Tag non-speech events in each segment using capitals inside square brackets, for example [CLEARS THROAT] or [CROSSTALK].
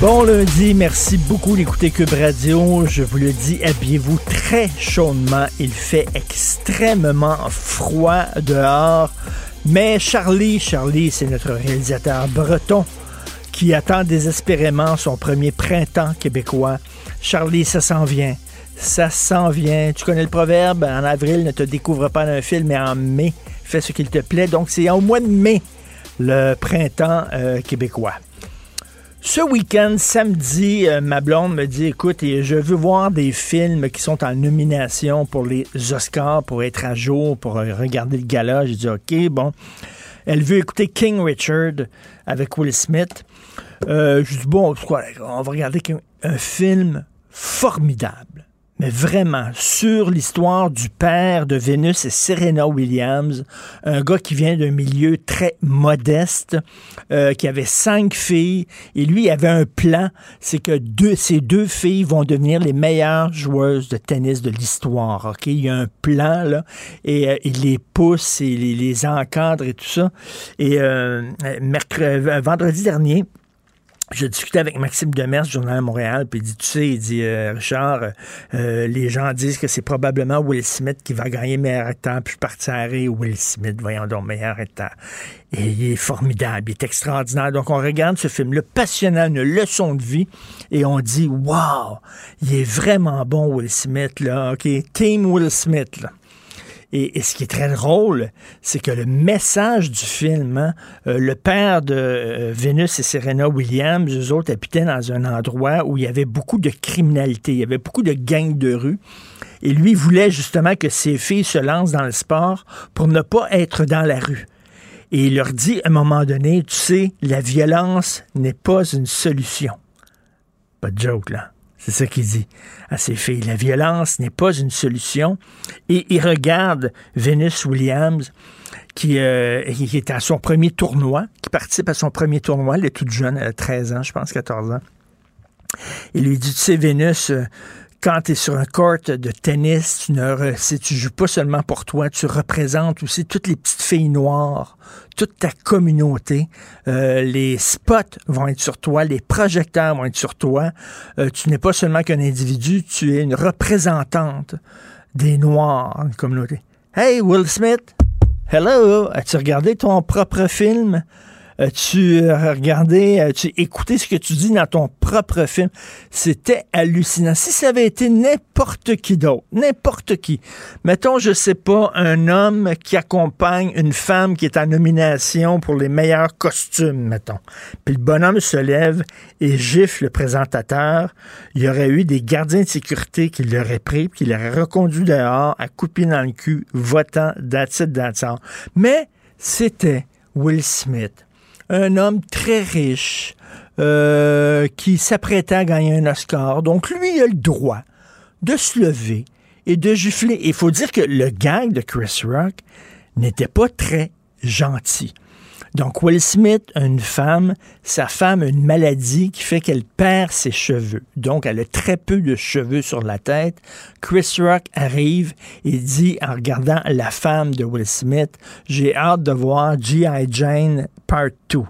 Bon lundi, merci beaucoup d'écouter Cube Radio. Je vous le dis, habillez-vous très chaudement. Il fait extrêmement froid dehors. Mais Charlie, Charlie, c'est notre réalisateur breton qui attend désespérément son premier printemps québécois. Charlie, ça s'en vient. Ça s'en vient. Tu connais le proverbe, en avril, ne te découvre pas d'un film, mais en mai, fais ce qu'il te plaît. Donc, c'est au mois de mai, le printemps euh, québécois. Ce week-end, samedi, euh, ma blonde me dit, écoute, je veux voir des films qui sont en nomination pour les Oscars, pour être à jour, pour euh, regarder le gala. J'ai dit, OK, bon. Elle veut écouter King Richard avec Will Smith. Euh, je dis, bon, on va regarder un film formidable mais vraiment sur l'histoire du père de Vénus et Serena Williams, un gars qui vient d'un milieu très modeste, euh, qui avait cinq filles, et lui avait un plan, c'est que deux, ces deux filles vont devenir les meilleures joueuses de tennis de l'histoire. Ok, il y a un plan là, et euh, il les pousse, et les, les encadre et tout ça. Et euh, mercredi, vendredi dernier je discutais avec Maxime Demers, journal à Montréal, puis il dit, tu sais, il dit, euh, Richard, euh, les gens disent que c'est probablement Will Smith qui va gagner meilleur acteur, puis je partirai Will Smith, voyons donc, meilleur acteur. Et il est formidable, il est extraordinaire. Donc, on regarde ce film-là, passionnant, une leçon de vie, et on dit, wow, il est vraiment bon, Will Smith, là, OK, Team Will Smith, là. Et, ce qui est très drôle, c'est que le message du film, hein, euh, le père de euh, Venus et Serena Williams, eux autres habitaient dans un endroit où il y avait beaucoup de criminalité, il y avait beaucoup de gangs de rue. Et lui voulait justement que ses filles se lancent dans le sport pour ne pas être dans la rue. Et il leur dit à un moment donné, tu sais, la violence n'est pas une solution. Pas de joke, là. C'est ça qu'il dit à ses filles. La violence n'est pas une solution. Et il regarde Venus Williams, qui, euh, qui, est à son premier tournoi, qui participe à son premier tournoi. Elle est toute jeune, elle a 13 ans, je pense, 14 ans. Il lui dit, tu sais, Vénus, euh, quand tu es sur un court de tennis, tu ne tu joues pas seulement pour toi, tu représentes aussi toutes les petites filles noires, toute ta communauté. Euh, les spots vont être sur toi, les projecteurs vont être sur toi. Euh, tu n'es pas seulement qu'un individu, tu es une représentante des Noirs, une communauté. Hey, Will Smith! Hello! As-tu regardé ton propre film? Tu regardé, as-tu écouté ce que tu dis dans ton propre film? C'était hallucinant. Si ça avait été n'importe qui d'autre, n'importe qui, mettons, je sais pas, un homme qui accompagne une femme qui est en nomination pour les meilleurs costumes, mettons. Puis le bonhomme se lève et gifle le présentateur. Il y aurait eu des gardiens de sécurité qui l'auraient pris, qui l'auraient reconduit dehors à couper dans le cul, votant, d'attitude, d'attitude. Mais c'était Will Smith un homme très riche euh, qui s'apprêtait à gagner un Oscar. Donc, lui, a le droit de se lever et de gifler. Il faut dire que le gag de Chris Rock n'était pas très gentil. Donc, Will Smith une femme, sa femme a une maladie qui fait qu'elle perd ses cheveux. Donc, elle a très peu de cheveux sur la tête. Chris Rock arrive et dit, en regardant la femme de Will Smith, j'ai hâte de voir G.I. Jane Part 2.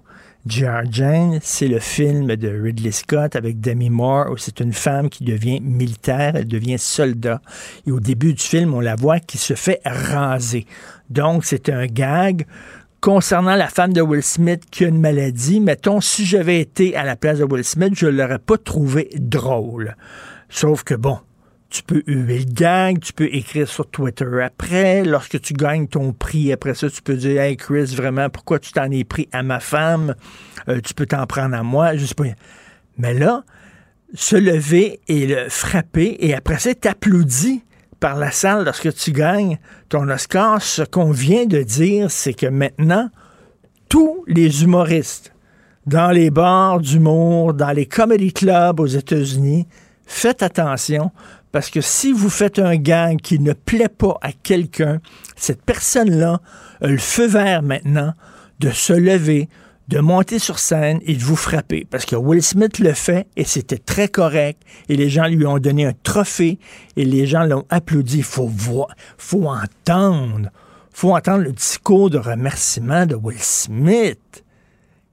G.I. Jane, c'est le film de Ridley Scott avec Demi Moore où c'est une femme qui devient militaire, elle devient soldat. Et au début du film, on la voit qui se fait raser. Donc, c'est un gag concernant la femme de Will Smith qui a une maladie, mettons, si j'avais été à la place de Will Smith, je l'aurais pas trouvé drôle. Sauf que bon, tu peux huer le gag, tu peux écrire sur Twitter après. Lorsque tu gagnes ton prix, après ça, tu peux dire Hey Chris, vraiment, pourquoi tu t'en es pris à ma femme? Euh, tu peux t'en prendre à moi. Je sais pas. Mais là, se lever et le frapper, et après ça, t'applaudis par la salle lorsque tu gagnes ton Oscar, ce qu'on vient de dire, c'est que maintenant, tous les humoristes dans les bars d'humour, dans les comedy clubs aux États-Unis, faites attention parce que si vous faites un gang qui ne plaît pas à quelqu'un, cette personne-là a le feu vert maintenant de se lever, de monter sur scène et de vous frapper. Parce que Will Smith le fait et c'était très correct et les gens lui ont donné un trophée et les gens l'ont applaudi. Il faut voir, faut entendre, faut entendre le discours de remerciement de Will Smith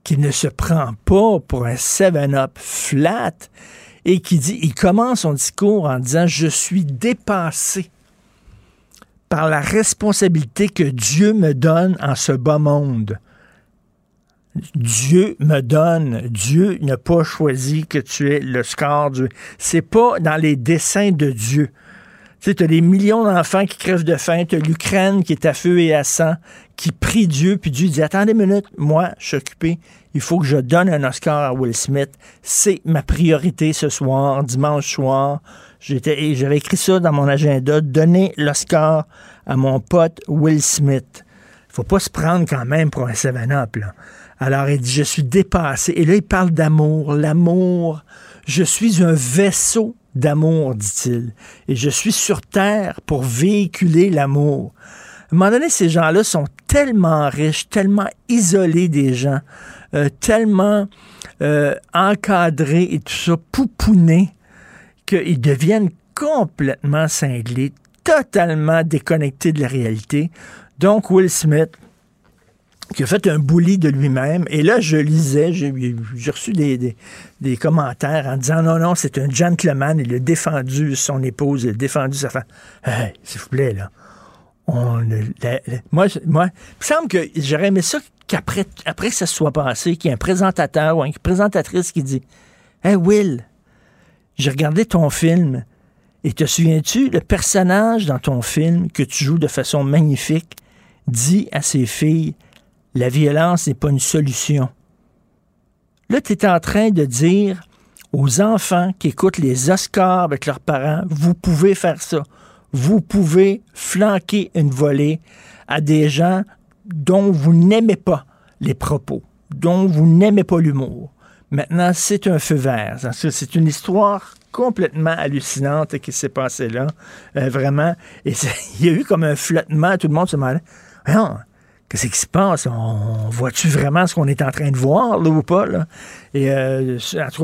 qui ne se prend pas pour un 7-up flat et qui dit, il commence son discours en disant, je suis dépassé par la responsabilité que Dieu me donne en ce bas monde. Dieu me donne. Dieu n'a pas choisi que tu aies le score. Dieu. C'est pas dans les desseins de Dieu. Tu sais, as des millions d'enfants qui crèvent de faim, tu as l'Ukraine qui est à feu et à sang, qui prie Dieu, puis Dieu dit, attendez une minute, moi, je suis occupé, il faut que je donne un Oscar à Will Smith. C'est ma priorité ce soir, dimanche soir. J'avais écrit ça dans mon agenda, donner l'Oscar à mon pote Will Smith. faut pas se prendre quand même pour un 7-up, là. Alors, il dit, je suis dépassé. Et là, il parle d'amour. L'amour, je suis un vaisseau d'amour, dit-il. Et je suis sur Terre pour véhiculer l'amour. À un moment donné, ces gens-là sont tellement riches, tellement isolés des gens, euh, tellement euh, encadrés et tout ça, poupounés, qu'ils deviennent complètement cinglés, totalement déconnectés de la réalité. Donc, Will Smith, qui a fait un bully de lui-même. Et là, je lisais, j'ai reçu des, commentaires en disant non, non, c'est un gentleman, il a défendu son épouse, il a défendu sa femme. Hey, s'il vous plaît, là. On, moi, moi, il me semble que j'aurais aimé ça qu'après après que ça soit passé, qu'il y ait un présentateur ou une présentatrice qui dit Hey Will, j'ai regardé ton film et te souviens-tu, le personnage dans ton film que tu joues de façon magnifique dit à ses filles la violence n'est pas une solution. Là, tu es en train de dire aux enfants qui écoutent les Oscars avec leurs parents, vous pouvez faire ça. Vous pouvez flanquer une volée à des gens dont vous n'aimez pas les propos, dont vous n'aimez pas l'humour. Maintenant, c'est un feu vert. C'est une histoire complètement hallucinante qui s'est passée là, euh, vraiment. Et [LAUGHS] il y a eu comme un flottement, tout le monde se demandait, Qu'est-ce qui se passe? On, voit-tu vraiment ce qu'on est en train de voir, là, ou pas? Là? Et euh,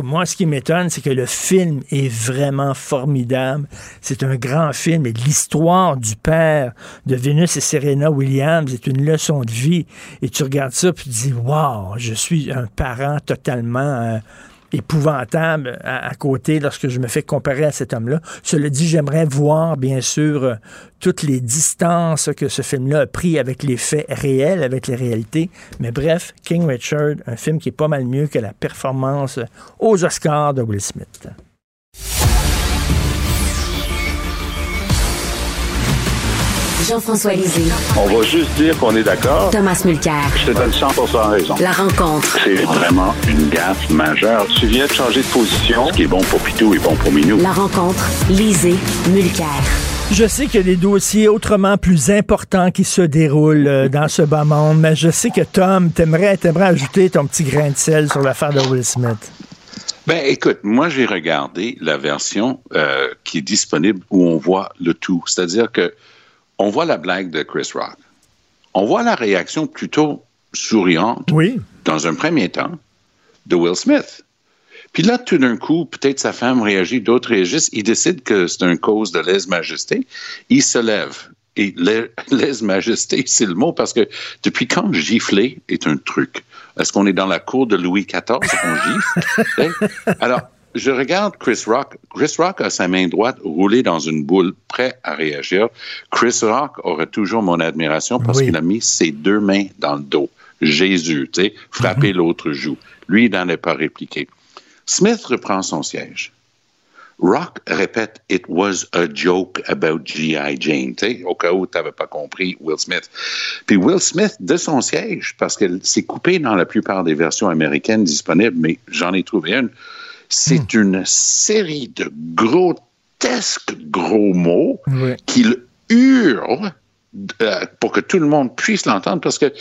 moi, ce qui m'étonne, c'est que le film est vraiment formidable. C'est un grand film et l'histoire du père de Venus et Serena Williams est une leçon de vie. Et tu regardes ça, puis tu dis, wow, je suis un parent totalement... Euh, épouvantable à, côté lorsque je me fais comparer à cet homme-là. Cela dit, j'aimerais voir, bien sûr, euh, toutes les distances que ce film-là a pris avec les faits réels, avec les réalités. Mais bref, King Richard, un film qui est pas mal mieux que la performance aux Oscars de Will Smith. Jean-François Lisée. On va juste dire qu'on est d'accord. Thomas Mulcair. Je te donne 100 raison. La rencontre. C'est vraiment une gaffe majeure. Tu viens de changer de position. Ce qui est bon pour Pitou est bon pour Minou. La rencontre. Lisée. Mulcair. Je sais qu'il y a des dossiers autrement plus importants qui se déroulent euh, dans ce bas monde, mais je sais que Tom, t'aimerais, t'aimerais ajouter ton petit grain de sel sur l'affaire de Will Smith. Ben, écoute, moi, j'ai regardé la version euh, qui est disponible où on voit le tout. C'est-à-dire que on voit la blague de Chris Rock. On voit la réaction plutôt souriante, oui. dans un premier temps, de Will Smith. Puis là, tout d'un coup, peut-être sa femme réagit, d'autres réagissent. Il décide que c'est une cause de lèse-majesté. Il se lève. Et [LAUGHS] lèse-majesté, c'est le mot parce que depuis quand gifler est un truc? Est-ce qu'on est dans la cour de Louis XIV? On gifle? [LAUGHS] Alors, je regarde Chris Rock. Chris Rock a sa main droite roulée dans une boule, prêt à réagir. Chris Rock aurait toujours mon admiration parce qu'il a mis ses deux mains dans le dos. Jésus, tu sais, frapper mhm. l'autre joue. Lui, il n'en est pas répliqué. Smith reprend son siège. Rock répète It was a joke about G.I. Jane, au cas où tu n'avais pas compris Will Smith. Puis Will Smith, de son siège, parce qu'elle s'est coupée dans la plupart des versions américaines disponibles, mais j'en ai trouvé une, c'est hmm. une série de grotesques gros mots qu'il hurle euh, pour que tout le monde puisse l'entendre parce qu'il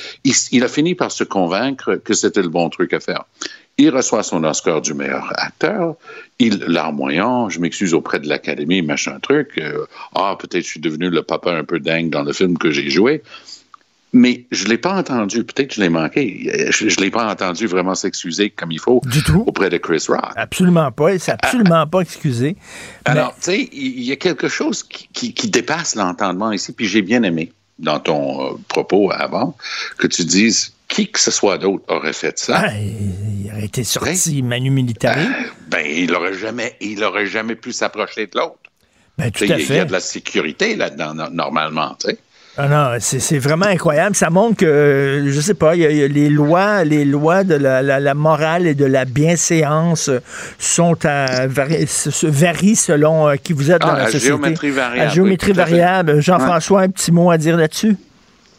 il a fini par se convaincre que c'était le bon truc à faire. Il reçoit son Oscar du meilleur acteur. Il larmoyant, je m'excuse auprès de l'Académie, machin truc. Euh, ah, peut-être je suis devenu le papa un peu dingue dans le film que j'ai joué. Mais je ne l'ai pas entendu. Peut-être que je l'ai manqué. Je ne l'ai pas entendu vraiment s'excuser comme il faut du tout. auprès de Chris Rock. Absolument pas. Il s'est absolument pas excusé. Alors, tu sais, il y a quelque chose qui, qui dépasse l'entendement ici. Puis j'ai bien aimé dans ton euh, propos avant que tu dises qui que ce soit d'autre aurait fait ça. Ah, il aurait été sorti Manu Militari. Euh, ben, il n'aurait jamais, il aurait jamais pu s'approcher de l'autre. Ben, tout à fait. Il y a de la sécurité là-dedans, normalement, tu sais. Ah non, c'est vraiment incroyable. Ça montre que, je sais pas, y a, les lois, les lois de la, morale et de la bienséance sont à se varient selon euh, qui vous êtes dans ah, la, société. Géométrie variable. À géométrie variable. Jean-François, un petit mot à dire là-dessus?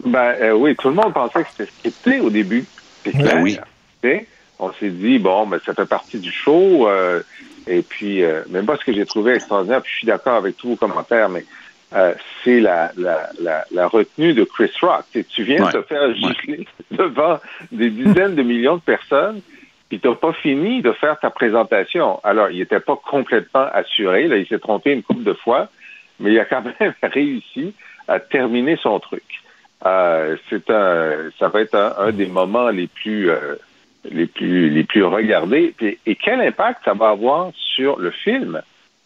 Ben euh, oui, tout le monde pensait que c'était scripté au début. Ben oui. On s'est dit, bon, ben, ça fait partie du show. Euh, et puis, même pas ce que j'ai trouvé extraordinaire, puis je suis d'accord avec tous vos commentaires, mais euh, c'est la, la, la, la, retenue de Chris Rock. tu viens de te faire gifler [LAUGHS] devant des dizaines de millions de personnes, puis tu n'as pas fini de faire ta présentation. Alors, il n'était pas complètement assuré, là, il s'est trompé une couple de fois, mais il a quand même [LAUGHS] réussi à terminer son truc. Euh, c'est un, ça va être un, des moments les plus, euh, les plus, les plus regardés. et quel impact ça va avoir sur le film?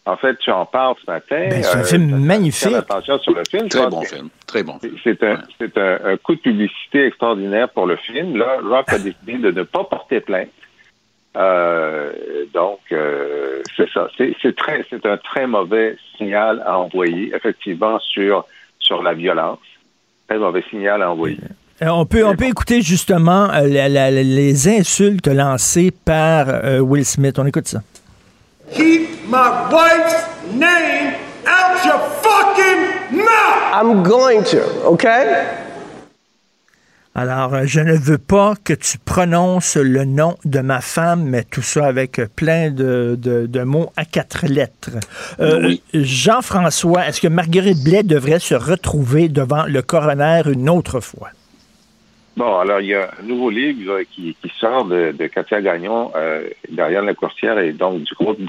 En fait, tu en parles ce matin. Ben, c'est un film euh, magnifique. Attention sur le film. Très bon film. Très bon C'est un, un, coup de publicité extraordinaire pour le film. Là, Rock a [LAUGHS] décidé de ne pas porter plainte. Euh, donc, euh, c'est ça. C'est très, c'est un très mauvais signal à envoyer, effectivement, sur sur la violence. Très mauvais signal à envoyer. On peut, on peut écouter justement les insultes lancées par Will Smith. On écoute ça. Keep my wife's name out your fucking mouth! I'm going to, okay? Alors, je ne veux pas que tu prononces le nom de ma femme, mais tout ça avec plein de, de, mots à quatre lettres. Euh, Jean-François, est-ce que Marguerite Blais devrait se retrouver devant le coroner une autre fois? Bon, alors il y a un nouveau livre qui, qui, sort de, de Katia Gagnon, euh, derrière la courtière et donc du groupe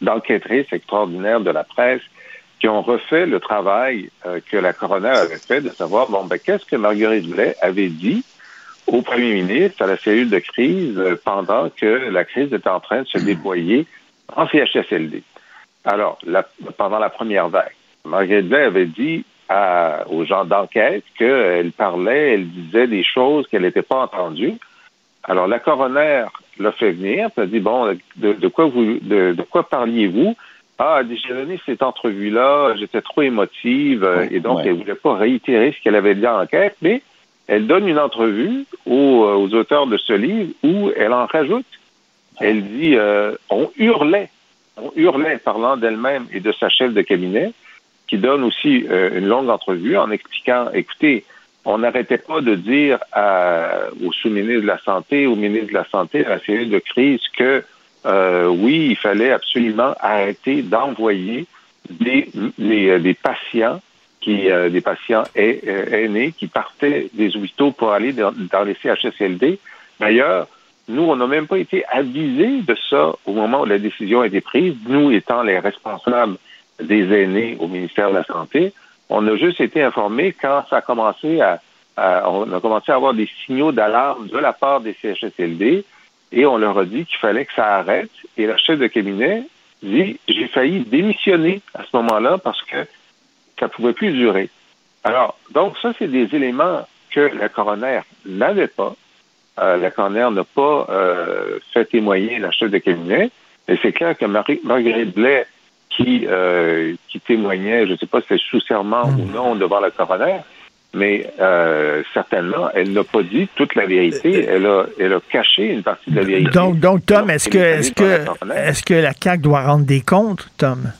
d'enquêtrices extraordinaires de la presse qui ont refait le travail euh, que la coroner avait fait de savoir, bon, ben, qu'est-ce que Marguerite Blais avait dit au premier ministre, à la cellule de crise, euh, pendant que la crise était en train de se déployer en CHSLD. Alors, la, pendant la première vague, Marguerite Blais avait dit aux gens d'enquête qu'elle parlait, elle disait des choses qu'elle n'était pas entendues. Alors la coroner l'a fait venir, elle a dit bon, de, quoi vous, de, quoi parliez-vous? Ah, j'ai donné cette entrevue-là, j'étais trop émotive et donc elle elle voulait pas réitérer ce qu'elle avait dit en enquête, mais elle donne une entrevue aux, aux auteurs de ce livre où elle en rajoute. Elle dit euh, on hurlait, on hurlait parlant d'elle-même et de sa chef de cabinet qui donne aussi euh, une longue entrevue en expliquant, écoutez, on n'arrêtait pas de dire au sous-ministre de la Santé, au ministre de la Santé, à la série de crise, que euh, oui, il fallait absolument arrêter d'envoyer des, euh, des patients qui des patients aînés qui partaient des hôpitaux pour aller dans, dans les CHSLD. D'ailleurs, nous, on n'a même pas été avisés de ça au moment où la décision a été prise, nous étant les responsables des aînés au ministère de la Santé. On a juste été informés quand ça a commencé à, on a commencé à avoir des signaux d'alarme de la part des CHSLD et on leur a dit qu'il fallait que ça arrête. Et la chef de cabinet dit j'ai failli démissionner à ce moment-là parce que ça pouvait plus durer. Alors, donc, ça, c'est des éléments que la coroner n'avait pas. Euh, la coroner n'a pas euh, fait témoigner la chef de cabinet. Et c'est clair que Marie, Marguerite Blais, qui, euh, qui témoignait, je ne sais pas si c'est sous serment ou hmm. non devant la coroner, mais euh, certainement, elle n'a pas dit toute la vérité. Elle a, elle a caché une partie de la vérité. Donc, donc Tom, est-ce que, est-ce que, est-ce que la CAQ doit rendre des comptes, Tom?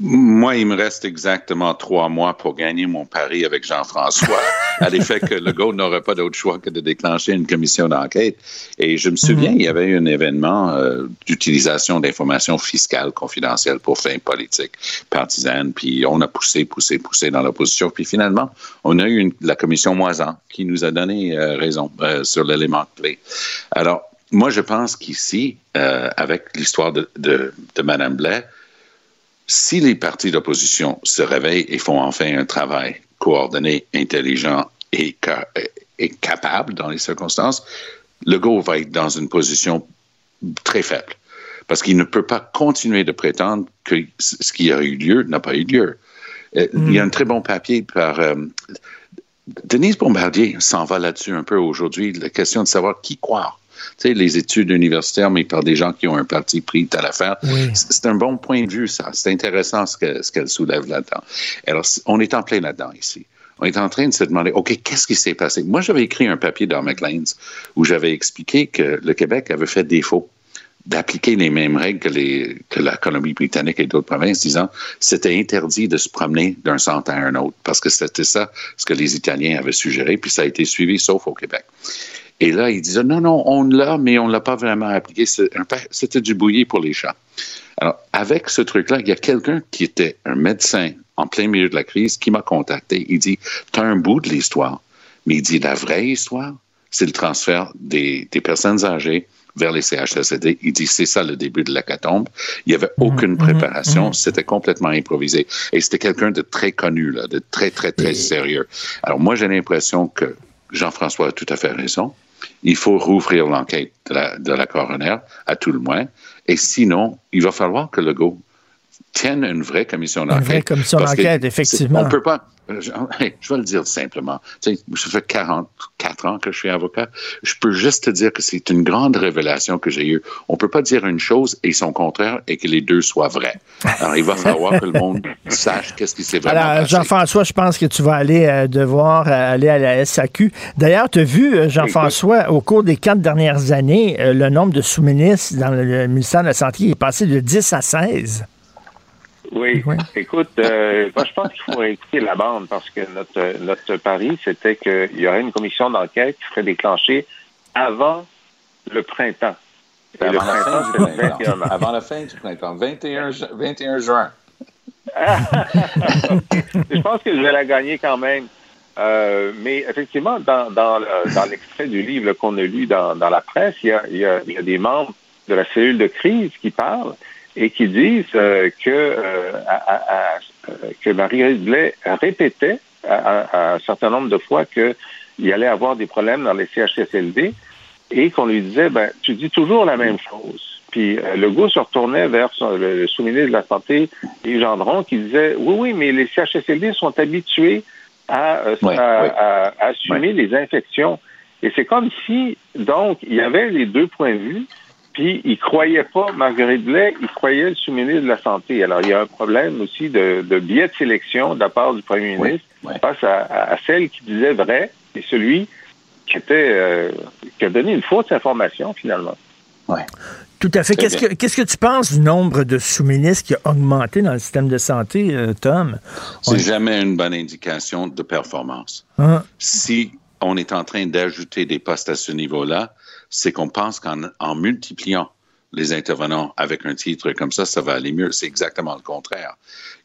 Moi, il me reste exactement trois mois pour gagner mon pari avec Jean-François, [LAUGHS] à l'effet que le GO n'aurait pas d'autre choix que de déclencher une commission d'enquête. Et je me souviens, il y avait un événement euh, d'utilisation d'informations fiscales confidentielles pour fins politiques, partisanes, puis on a poussé, poussé, poussé dans l'opposition, puis finalement, on a eu une, la commission Moisan qui nous a donné euh, raison euh, sur l'élément clé. Alors, moi, je pense qu'ici, avec l'histoire de, de, de Mme Blais, si les partis d'opposition se réveillent et font enfin un travail coordonné, intelligent et, capable dans les circonstances, le go va être dans une position très faible. Parce qu'il ne peut pas continuer de prétendre que ce qui a eu lieu n'a pas eu lieu. Euh, il y a un très bon papier par euh, Denise Bombardier s'en va là-dessus un peu aujourd'hui, la question de savoir qui croire sais, les études universitaires, mais par des gens qui ont un parti pris à l'affaire. C'est un bon point de vue, ça. C'est intéressant ce qu'elle ce soulève là-dedans. Alors, on est en plein là-dedans ici. On est en train de se demander, OK, qu'est-ce qui s'est passé? Moi, j'avais écrit un papier dans McLean's où j'avais expliqué que le Québec avait fait défaut d'appliquer les mêmes règles que, les, que la Colombie-Britannique et d'autres provinces, disant c'était interdit de se promener d'un centre à un autre, parce que c'était ça ce que les Italiens avaient suggéré, puis ça a été suivi, sauf au Québec. Et là, il disait, non, non, on l'a, mais on ne l'a pas vraiment appliqué. C'était du bouilli pour les chats. Alors, avec ce truc-là, il y a quelqu'un qui était un médecin en plein milieu de la crise qui m'a contacté. Il dit, tu as un bout de l'histoire, mais il dit, la vraie histoire, c'est le transfert des, des, personnes âgées vers les CHSLD. Il dit, c'est ça le début de l'hécatombe. Il n'y avait mhm, aucune mhm, préparation. Mhm. C'était complètement improvisé. Et c'était quelqu'un de très connu, là, de très, très, très sérieux. Alors, moi, j'ai l'impression que Jean-François a tout à fait raison il faut rouvrir l'enquête de la, coroner, à tout le moins. Et sinon, il va falloir que le GO tienne une vraie commission d'enquête. Une vraie commission d'enquête, effectivement. On ne peut pas, [LAUGHS] je, vais le dire simplement. Tu sais, ça fait 44 ans que je suis avocat. Je peux juste te dire que c'est une grande révélation que j'ai eue. On ne peut pas dire une chose et son contraire et que les deux soient vrais. Alors, il va falloir que le monde [LAUGHS] sache qu'est-ce qui s'est vraiment Alors, Jean-François, je pense que tu vas aller euh, devoir euh, aller à la SAQ. D'ailleurs, tu as vu, euh, Jean-François, au cours des quatre dernières années, le nombre de sous-ministres dans le ministère de la Santé est passé de 10 à 16. Oui. Écoute, euh, moi, je pense qu'il faut écouter la bande parce que notre, notre pari, c'était qu'il y aurait une commission d'enquête qui serait déclenchée avant le printemps. Avant, le printemps, avant la fin du printemps, 21, 21 juin. [LAUGHS] je pense que je vais la gagner quand même. Euh, mais effectivement, dans, dans, dans l'extrait du livre qu'on a lu dans, dans la presse, il y, a, il, y a, il y a des membres de la cellule de crise qui parlent et qui disent euh, que, euh, euh, que Marie Blais répétait à, un certain nombre de fois qu'il allait avoir des problèmes dans les CHSLD et qu'on lui disait, ben, tu dis toujours la même chose. Puis le goût se retournait vers le, sous-ministre de la Santé, Yves Gendron, qui disait, oui, oui, mais les CHSLD sont habitués à, à assumer les infections. Et c'est comme si, donc, il y avait les deux points de vue, puis, il croyait pas Marguerite Blais, il croyait le sous-ministre de la Santé. Alors, il y a un problème aussi de, biais de sélection de la part du premier ministre face à, celle qui disait vrai et celui qui était euh, qui a donné une fausse information, finalement. Oui. Tout à fait. Qu'est-ce que, qu'est-ce que tu penses du nombre de sous-ministres qui a augmenté dans le système de santé, euh, Tom? C'est jamais une bonne indication de performance. Hein? Si on est en train d'ajouter des postes à ce niveau-là, c'est qu'on pense qu'en multipliant les intervenants avec un titre comme ça, ça va aller mieux. C'est exactement le contraire.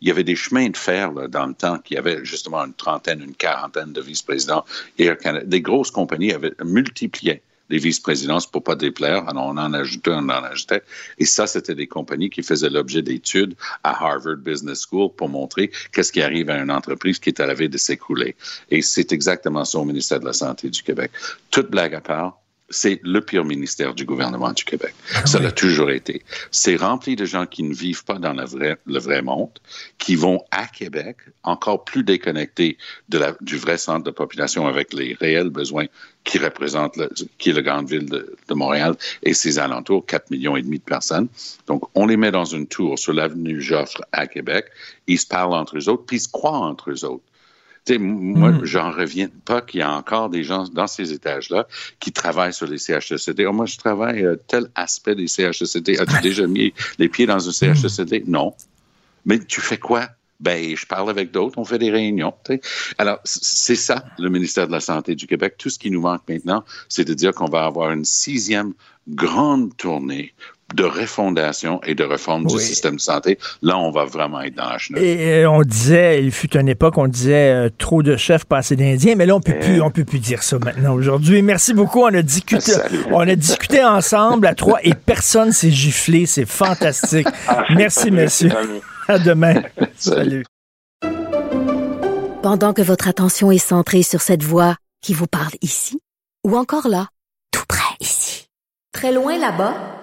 Il y avait des chemins de fer là, dans le temps qui avaient justement une trentaine, une quarantaine de vice-présidents. Des grosses compagnies avaient multiplié des vice-présidences pour pas déplaire. Alors, on en ajoutait, on en ajoutait. Et ça, c'était des compagnies qui faisaient l'objet d'études à Harvard Business School pour montrer qu'est-ce qui arrive à une entreprise qui est à la veille de s'écrouler. Et c'est exactement ça au ministère de la Santé du Québec. Toute blague à part, c'est le pire ministère du gouvernement du Québec. Ah ça l'a toujours été. C'est rempli de gens qui ne vivent pas dans le vrai, le vrai monde, qui vont à Québec, encore plus déconnectés de la, du vrai centre de population avec les réels besoins qui représente, le, qui est la grande ville de, de, Montréal et ses alentours, 4 millions et demi de personnes. Donc, on les met dans une tour sur l'avenue Joffre à Québec. Ils se parlent entre eux autres, puis ils se croient entre eux autres. Moi, mm. j'en reviens pas qu'il y a encore des gens dans ces étages-là qui travaillent sur les CHSCT. Oh, moi, je travaille euh, tel aspect des CHSCT. As-tu [LAUGHS] déjà mis les pieds dans un CHSCT? Mm. Non. Mais tu fais quoi? Ben, je parle avec d'autres, on fait des réunions. T'sais. Alors, c'est ça, le ministère de la Santé du Québec. Tout ce qui nous manque maintenant, c'est de dire qu'on va avoir une sixième grande tournée de refondation et de réforme oui. du système de santé. Là, on va vraiment être dans la chenille. Et on disait, il fut une époque, on disait euh, trop de chefs, pas assez d'Indiens, mais là, on peut plus, on peut plus dire ça maintenant aujourd'hui. Merci beaucoup. On a discuté, [LAUGHS] on a discuté ensemble à trois et personne s'est giflé. C'est fantastique. [LAUGHS] Merci, messieurs. [LAUGHS] À demain. Salut. Pendant que votre attention est centrée sur cette voix qui vous parle ici, ou encore là, tout près ici, très loin là-bas,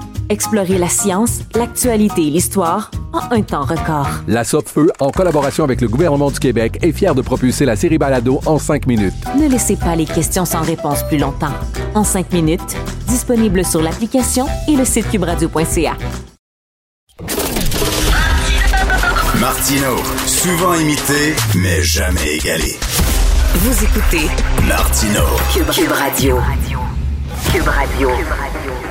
Explorez la science, l'actualité et l'histoire en un temps record. La Feu, en collaboration avec le gouvernement du Québec, est fière de propulser la série Balado en cinq minutes. Ne laissez pas les questions sans réponse plus longtemps. En cinq minutes, disponible sur l'application et le site cubradio.ca. Martino, souvent imité, mais jamais égalé. Vous écoutez Martino, Cube, Cube Radio. Cube Radio. Cube Radio.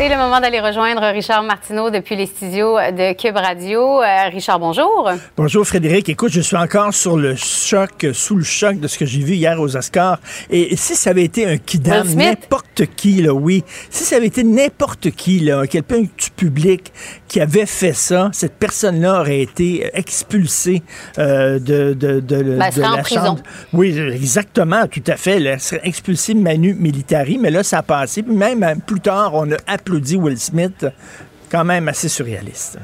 C'est le moment d'aller rejoindre Richard Martineau depuis les studios de Cube Radio. Euh, Richard, bonjour. Bonjour Frédéric. Écoute, je suis encore sur le choc, sous le choc de ce que j'ai vu hier aux Oscars. Et si ça avait été un kidam, n'importe qui, là, oui, si ça avait été n'importe qui, là, quelqu'un du public qui avait fait ça, cette personne-là aurait été expulsée euh, de, de, de, ben, de la en prison. chambre. Oui, exactement, tout à fait. Elle serait expulsée manu militari, mais là, ça a passé. Puis même euh, plus tard, on a applaudi Will Smith, quand même assez surréaliste.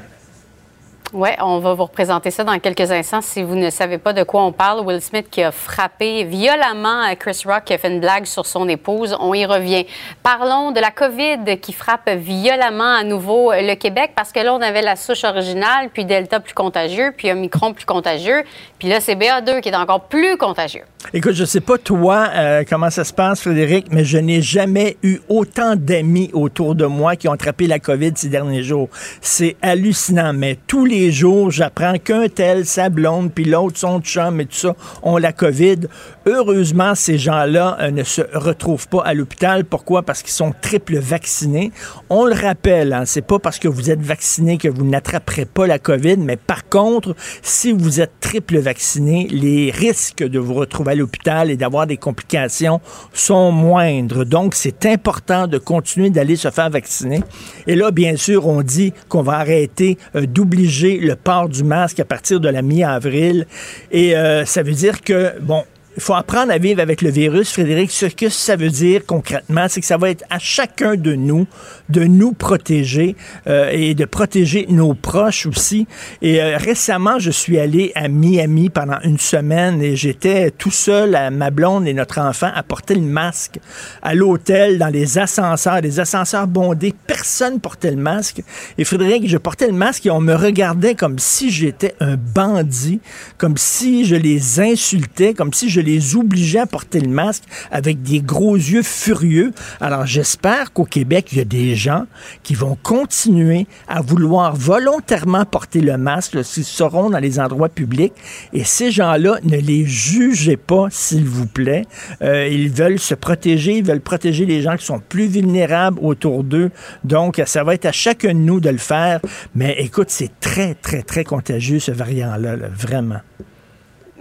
Oui, on va vous représenter ça dans quelques instants. Si vous ne savez pas de quoi on parle, Will Smith qui a frappé violemment Chris Rock, qui a fait une blague sur son épouse, on y revient. Parlons de la COVID qui frappe violemment à nouveau le Québec, parce que là, on avait la souche originale, puis Delta plus contagieux, puis Omicron plus contagieux, puis là, c'est BA2 qui est encore plus contagieux. Écoute, je sais pas toi euh, comment ça se passe, Frédéric, mais je n'ai jamais eu autant d'amis autour de moi qui ont attrapé la COVID ces derniers jours. C'est hallucinant, mais tous les jours, j'apprends qu'un tel, sa blonde, puis l'autre, son chum et tout ça, ont la COVID. Heureusement, ces gens-là euh, ne se retrouvent pas à l'hôpital. Pourquoi? Parce qu'ils sont triple vaccinés. On le rappelle, hein, c'est pas parce que vous êtes vacciné que vous n'attraperez pas la COVID, mais par contre, si vous êtes triple vacciné, les risques de vous retrouver l'hôpital et d'avoir des complications sont moindres. Donc, c'est important de continuer d'aller se faire vacciner. Et là, bien sûr, on dit qu'on va arrêter euh, d'obliger le port du masque à partir de la mi-avril. Et euh, ça veut dire que, bon, il faut apprendre à vivre avec le virus, Frédéric. Ce que ça veut dire concrètement, c'est que ça va être à chacun de nous de nous protéger euh, et de protéger nos proches aussi. Et euh, récemment, je suis allé à Miami pendant une semaine et j'étais tout seul, à ma blonde et notre enfant, à porter le masque à l'hôtel, dans les ascenseurs, des ascenseurs bondés. Personne portait le masque. Et Frédéric, je portais le masque et on me regardait comme si j'étais un bandit, comme si je les insultais, comme si je les obligeais à porter le masque avec des gros yeux furieux. Alors j'espère qu'au Québec, il y a des gens qui vont continuer à vouloir volontairement porter le masque s'ils seront dans les endroits publics. Et ces gens-là, ne les jugez pas, s'il vous plaît. Euh, ils veulent se protéger, ils veulent protéger les gens qui sont plus vulnérables autour d'eux. Donc, ça va être à chacun de nous de le faire. Mais écoute, c'est très, très, très contagieux, ce variant-là, là, vraiment.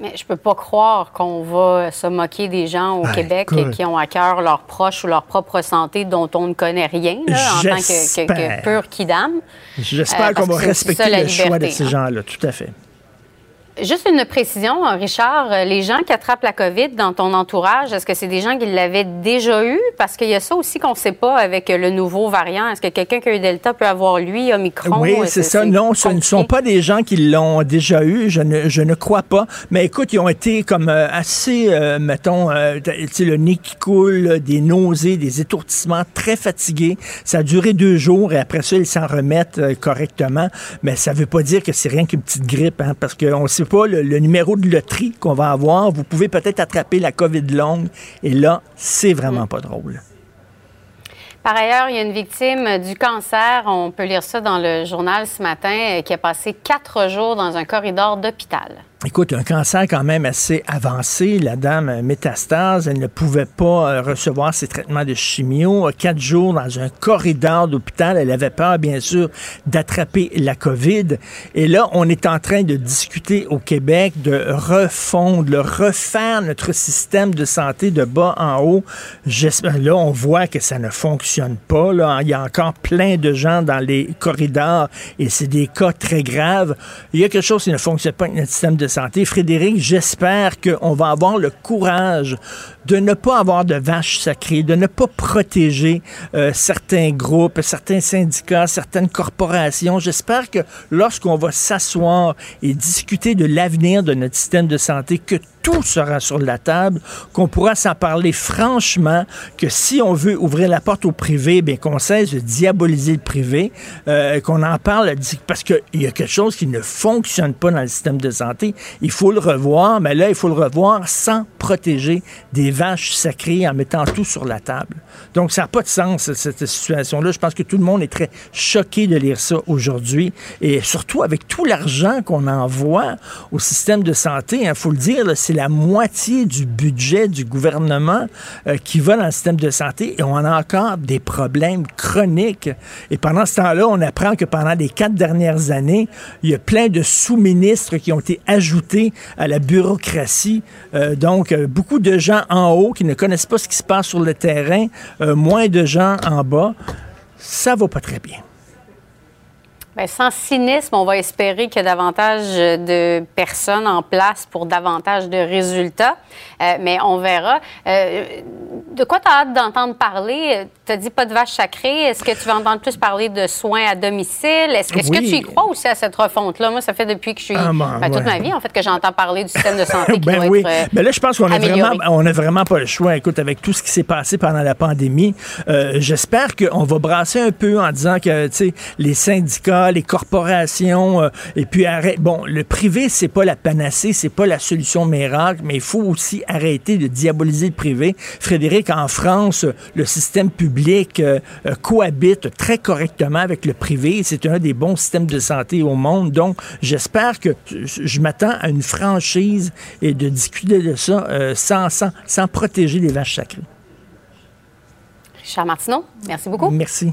Mais je peux pas croire qu'on va se moquer des gens au Ah, Québec écoute. qui ont à cœur leurs proches ou leur propre santé dont on ne connaît rien là, en tant que, que, que J'espère. pur kidam. J'espère Euh, qu'on va respecter le choix de ces hein. gens-là, tout à fait. Juste une précision, Richard, euh, les gens qui attrapent la COVID dans ton entourage, est-ce que c'est des gens qui l'avaient déjà eu? Parce qu'il y a ça aussi qu'on ne sait pas avec euh, le nouveau variant. Est-ce que quelqu'un qui a eu Delta peut avoir lui, Omicron? Oui, c'est ça. Non, ce ne sont pas des gens qui l'ont déjà eu. Je ne, je ne crois pas. Mais écoute, ils ont été comme euh, assez, euh, mettons, euh, tu sais, le nez qui coule, des nausées, des étourdissements, très fatigués. Ça a duré deux jours et après ça, ils s'en remettent euh, correctement. Mais ça ne veut pas dire que c'est rien qu'une petite grippe, hein, parce qu'on ne pas le, le numéro de loterie qu'on va avoir. Vous pouvez peut-être attraper la COVID longue. Et là, c'est vraiment pas drôle. Par ailleurs, il y a une victime du cancer, on peut lire ça dans le journal ce matin, euh, qui a passé quatre jours dans un corridor d'hôpital. Écoute, un cancer quand même assez avancé. La dame métastase, elle ne pouvait pas euh, recevoir ses traitements de chimio. Quatre jours dans un corridor d'hôpital. Elle avait peur, bien sûr, d'attraper la COVID. Et là, on est en train de discuter au Québec de refondre, de refaire notre système de santé de bas en haut. Là, on voit que ça ne fonctionne pas. Là. Il y a encore plein de gens dans les corridors et c'est des cas très graves. Il y a quelque chose qui ne fonctionne pas avec notre système de santé. Frédéric, j'espère qu'on va avoir le courage de ne pas avoir de vaches sacrées, de ne pas protéger euh, certains groupes, certains syndicats, certaines corporations. J'espère que lorsqu'on va s'asseoir et discuter de l'avenir de notre système de santé, que tout sera sur la table, qu'on pourra s'en parler franchement, que si on veut ouvrir la porte au privé, bien qu'on cesse de diaboliser le privé, euh, qu'on en parle, parce qu'il y a quelque chose qui ne fonctionne pas dans le système de santé. Il faut le revoir, mais là, il faut le revoir sans protéger des vaches sacrées en mettant tout sur la table. Donc, ça n'a pas de sens, cette situation-là. Je pense que tout le monde est très choqué de lire ça aujourd'hui. Et surtout avec tout l'argent qu'on envoie au système de santé, il faut le dire, c'est la moitié du budget du gouvernement euh, qui va dans le système de santé et on a encore des problèmes chroniques. Et pendant ce temps-là, on apprend que pendant les quatre dernières années, il y a plein de sous-ministres qui ont été ajoutés à la bureaucratie. Euh, donc, euh, beaucoup de gens en qui ne connaissent pas ce qui se passe sur le terrain, euh, moins de gens en bas. Ça va pas très bien. Bien, sans cynisme, on va espérer qu'il y a davantage de personnes en place pour davantage de résultats, Euh, mais on verra. Euh, de quoi tu as hâte d'entendre parler? Tu as dit pas de vache sacrée. Est-ce que tu vas entendre plus parler de soins à domicile? Est-ce que, tu y crois aussi à cette refonte-là? Moi, ça fait depuis que je suis. Ah, ben, ben, toute ouais. ma vie, en fait, que j'entends parler du système de santé [LAUGHS] qui ben doit oui. être. euh, Mais là, je pense qu'on a amélioré. vraiment, on a vraiment pas le choix. Écoute, avec tout ce qui s'est passé pendant la pandémie, j'espère qu'on va brasser un peu en disant que, tu sais, les syndicats, les corporations, euh, et puis arrête. Bon, le privé, c'est pas la panacée, c'est pas la solution miracle, mais il faut aussi arrêter de diaboliser le privé. Frédéric, en France, le système public euh, euh, cohabite très correctement avec le privé. C'est un des bons systèmes de santé au monde. Donc, j'espère que je je m'attends à une franchise et de discuter de ça euh, sans, sans, sans protéger les vaches sacrées. Richard Martineau, merci beaucoup. Merci.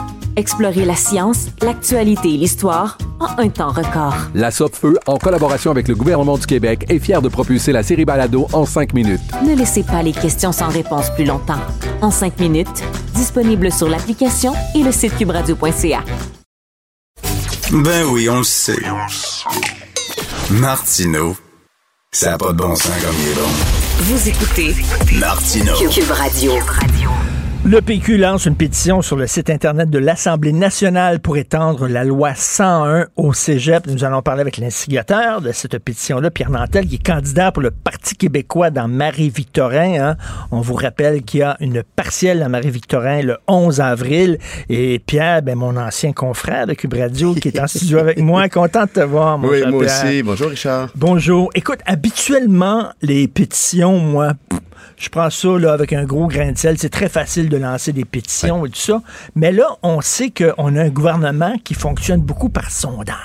Explorez la science, l'actualité et l'histoire en un temps record. La Feu, en collaboration avec le gouvernement du Québec, est fière de propulser la série Balado en cinq minutes. Ne laissez pas les questions sans réponse plus longtemps. En cinq minutes, disponible sur l'application et le site cubradio.ca. Ben oui, on le sait. Martineau, ça n'a pas de bon sens comme il est bon. Vous écoutez Martineau. Cube Radio. Le PQ lance une pétition sur le site Internet de l'Assemblée nationale pour étendre la loi 101 au cégep. Nous allons parler avec l'instigateur de cette pétition-là, Pierre Nantel, qui est candidat pour le Parti québécois dans Marie-Victorin. Hein. On vous rappelle qu'il y a une partielle à Marie-Victorin le 11 avril. Et Pierre, ben, mon ancien confrère de Cube Radio, qui est en [LAUGHS] studio avec moi, content de te voir, mon Oui, moi Pierre. aussi. Bonjour, Richard. Bonjour. Écoute, habituellement, les pétitions, moi, pff, je prends ça là, avec un gros grain de sel. C'est très facile de lancer des pétitions et tout ça. Mais là, on sait qu'on a un gouvernement qui fonctionne beaucoup par sondage.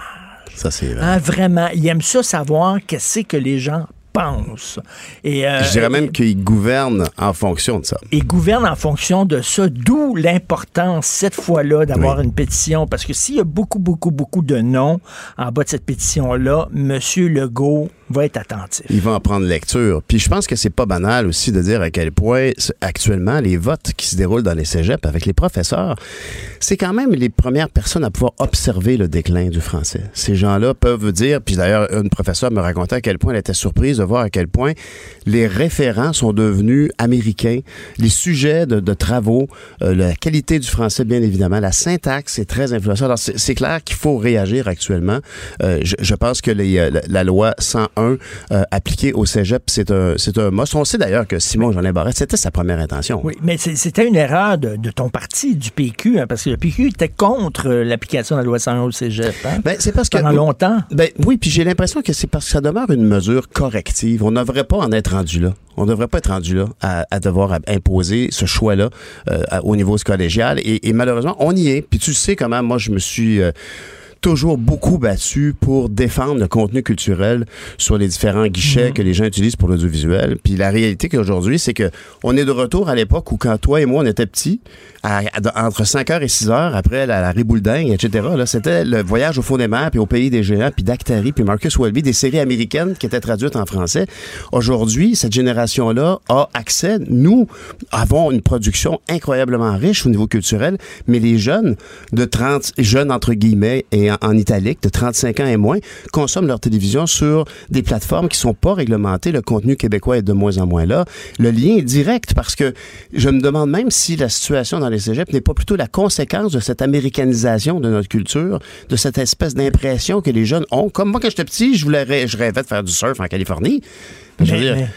Ça, c'est vrai. Hein, vraiment, il aime ça savoir qu'est-ce que les gens pensent. Et, euh, Je dirais même qu'il gouverne en fonction de ça. et gouverne en fonction de ça, d'où l'importance cette fois-là d'avoir une pétition, parce que s'il y a beaucoup, beaucoup, beaucoup de noms en bas de cette pétition-là, M. Legault va être attentif. Il va en prendre lecture. Puis je pense que c'est pas banal aussi de dire à quel point actuellement les votes qui se déroulent dans les cégeps avec les professeurs, c'est quand même les premières personnes à pouvoir observer le déclin du français. Ces gens-là peuvent dire, puis d'ailleurs une professeure me racontait à quel point elle était surprise de voir à quel point les référents sont devenus américains, les sujets de, travaux, euh, la qualité du français bien évidemment, la syntaxe est très influencée. Alors c'est clair qu'il faut réagir actuellement. Euh, je, pense que euh, la, la loi 101 euh, appliquée au cégep, c'est un, c'est un must. On sait d'ailleurs que Simon Jolin Barrette, c'était sa première intention. Oui, mais c'était une erreur de, de ton parti, du PQ, hein, parce que le PQ était contre euh, l'application de la loi 101 au cégep. Hein? Ben, c'est parce que Pendant longtemps. Ben oui, puis j'ai l'impression que c'est parce que ça demeure une mesure corrective. On ne devrait pas en être rendu là. On ne devrait pas être rendu là à, à devoir imposer ce choix-là euh, au niveau collégial. Et, et malheureusement, on y est. Puis tu sais comment moi je me suis euh, toujours beaucoup battu pour défendre le contenu culturel sur les différents guichets que les gens utilisent pour l'audiovisuel. Puis la réalité qu'aujourd'hui, c'est que on est de retour à l'époque où quand toi et moi on était petits, à- à- entre 5h et 6h après la, la ribouledingue, etc. Là, c'était le voyage au fond des mers, puis au pays des géants, puis Dactari, puis Marcus Welby, des séries américaines qui étaient traduites en français. Aujourd'hui, cette génération-là a accès. Nous avons une production incroyablement riche au niveau culturel, mais les jeunes de 30, jeunes entre guillemets et en, italique, de 35 ans et moins, consomment leur télévision sur des plateformes qui sont pas réglementées. Le contenu québécois est de moins en moins là. Le lien est direct parce que je me demande même si la situation dans les cégeps n'est pas plutôt la conséquence de cette américanisation de notre culture, de cette espèce d'impression que les jeunes ont. Comme moi, quand j'étais petit, je voulais, je rêvais de faire du surf en Californie. Je veux Mais- dire,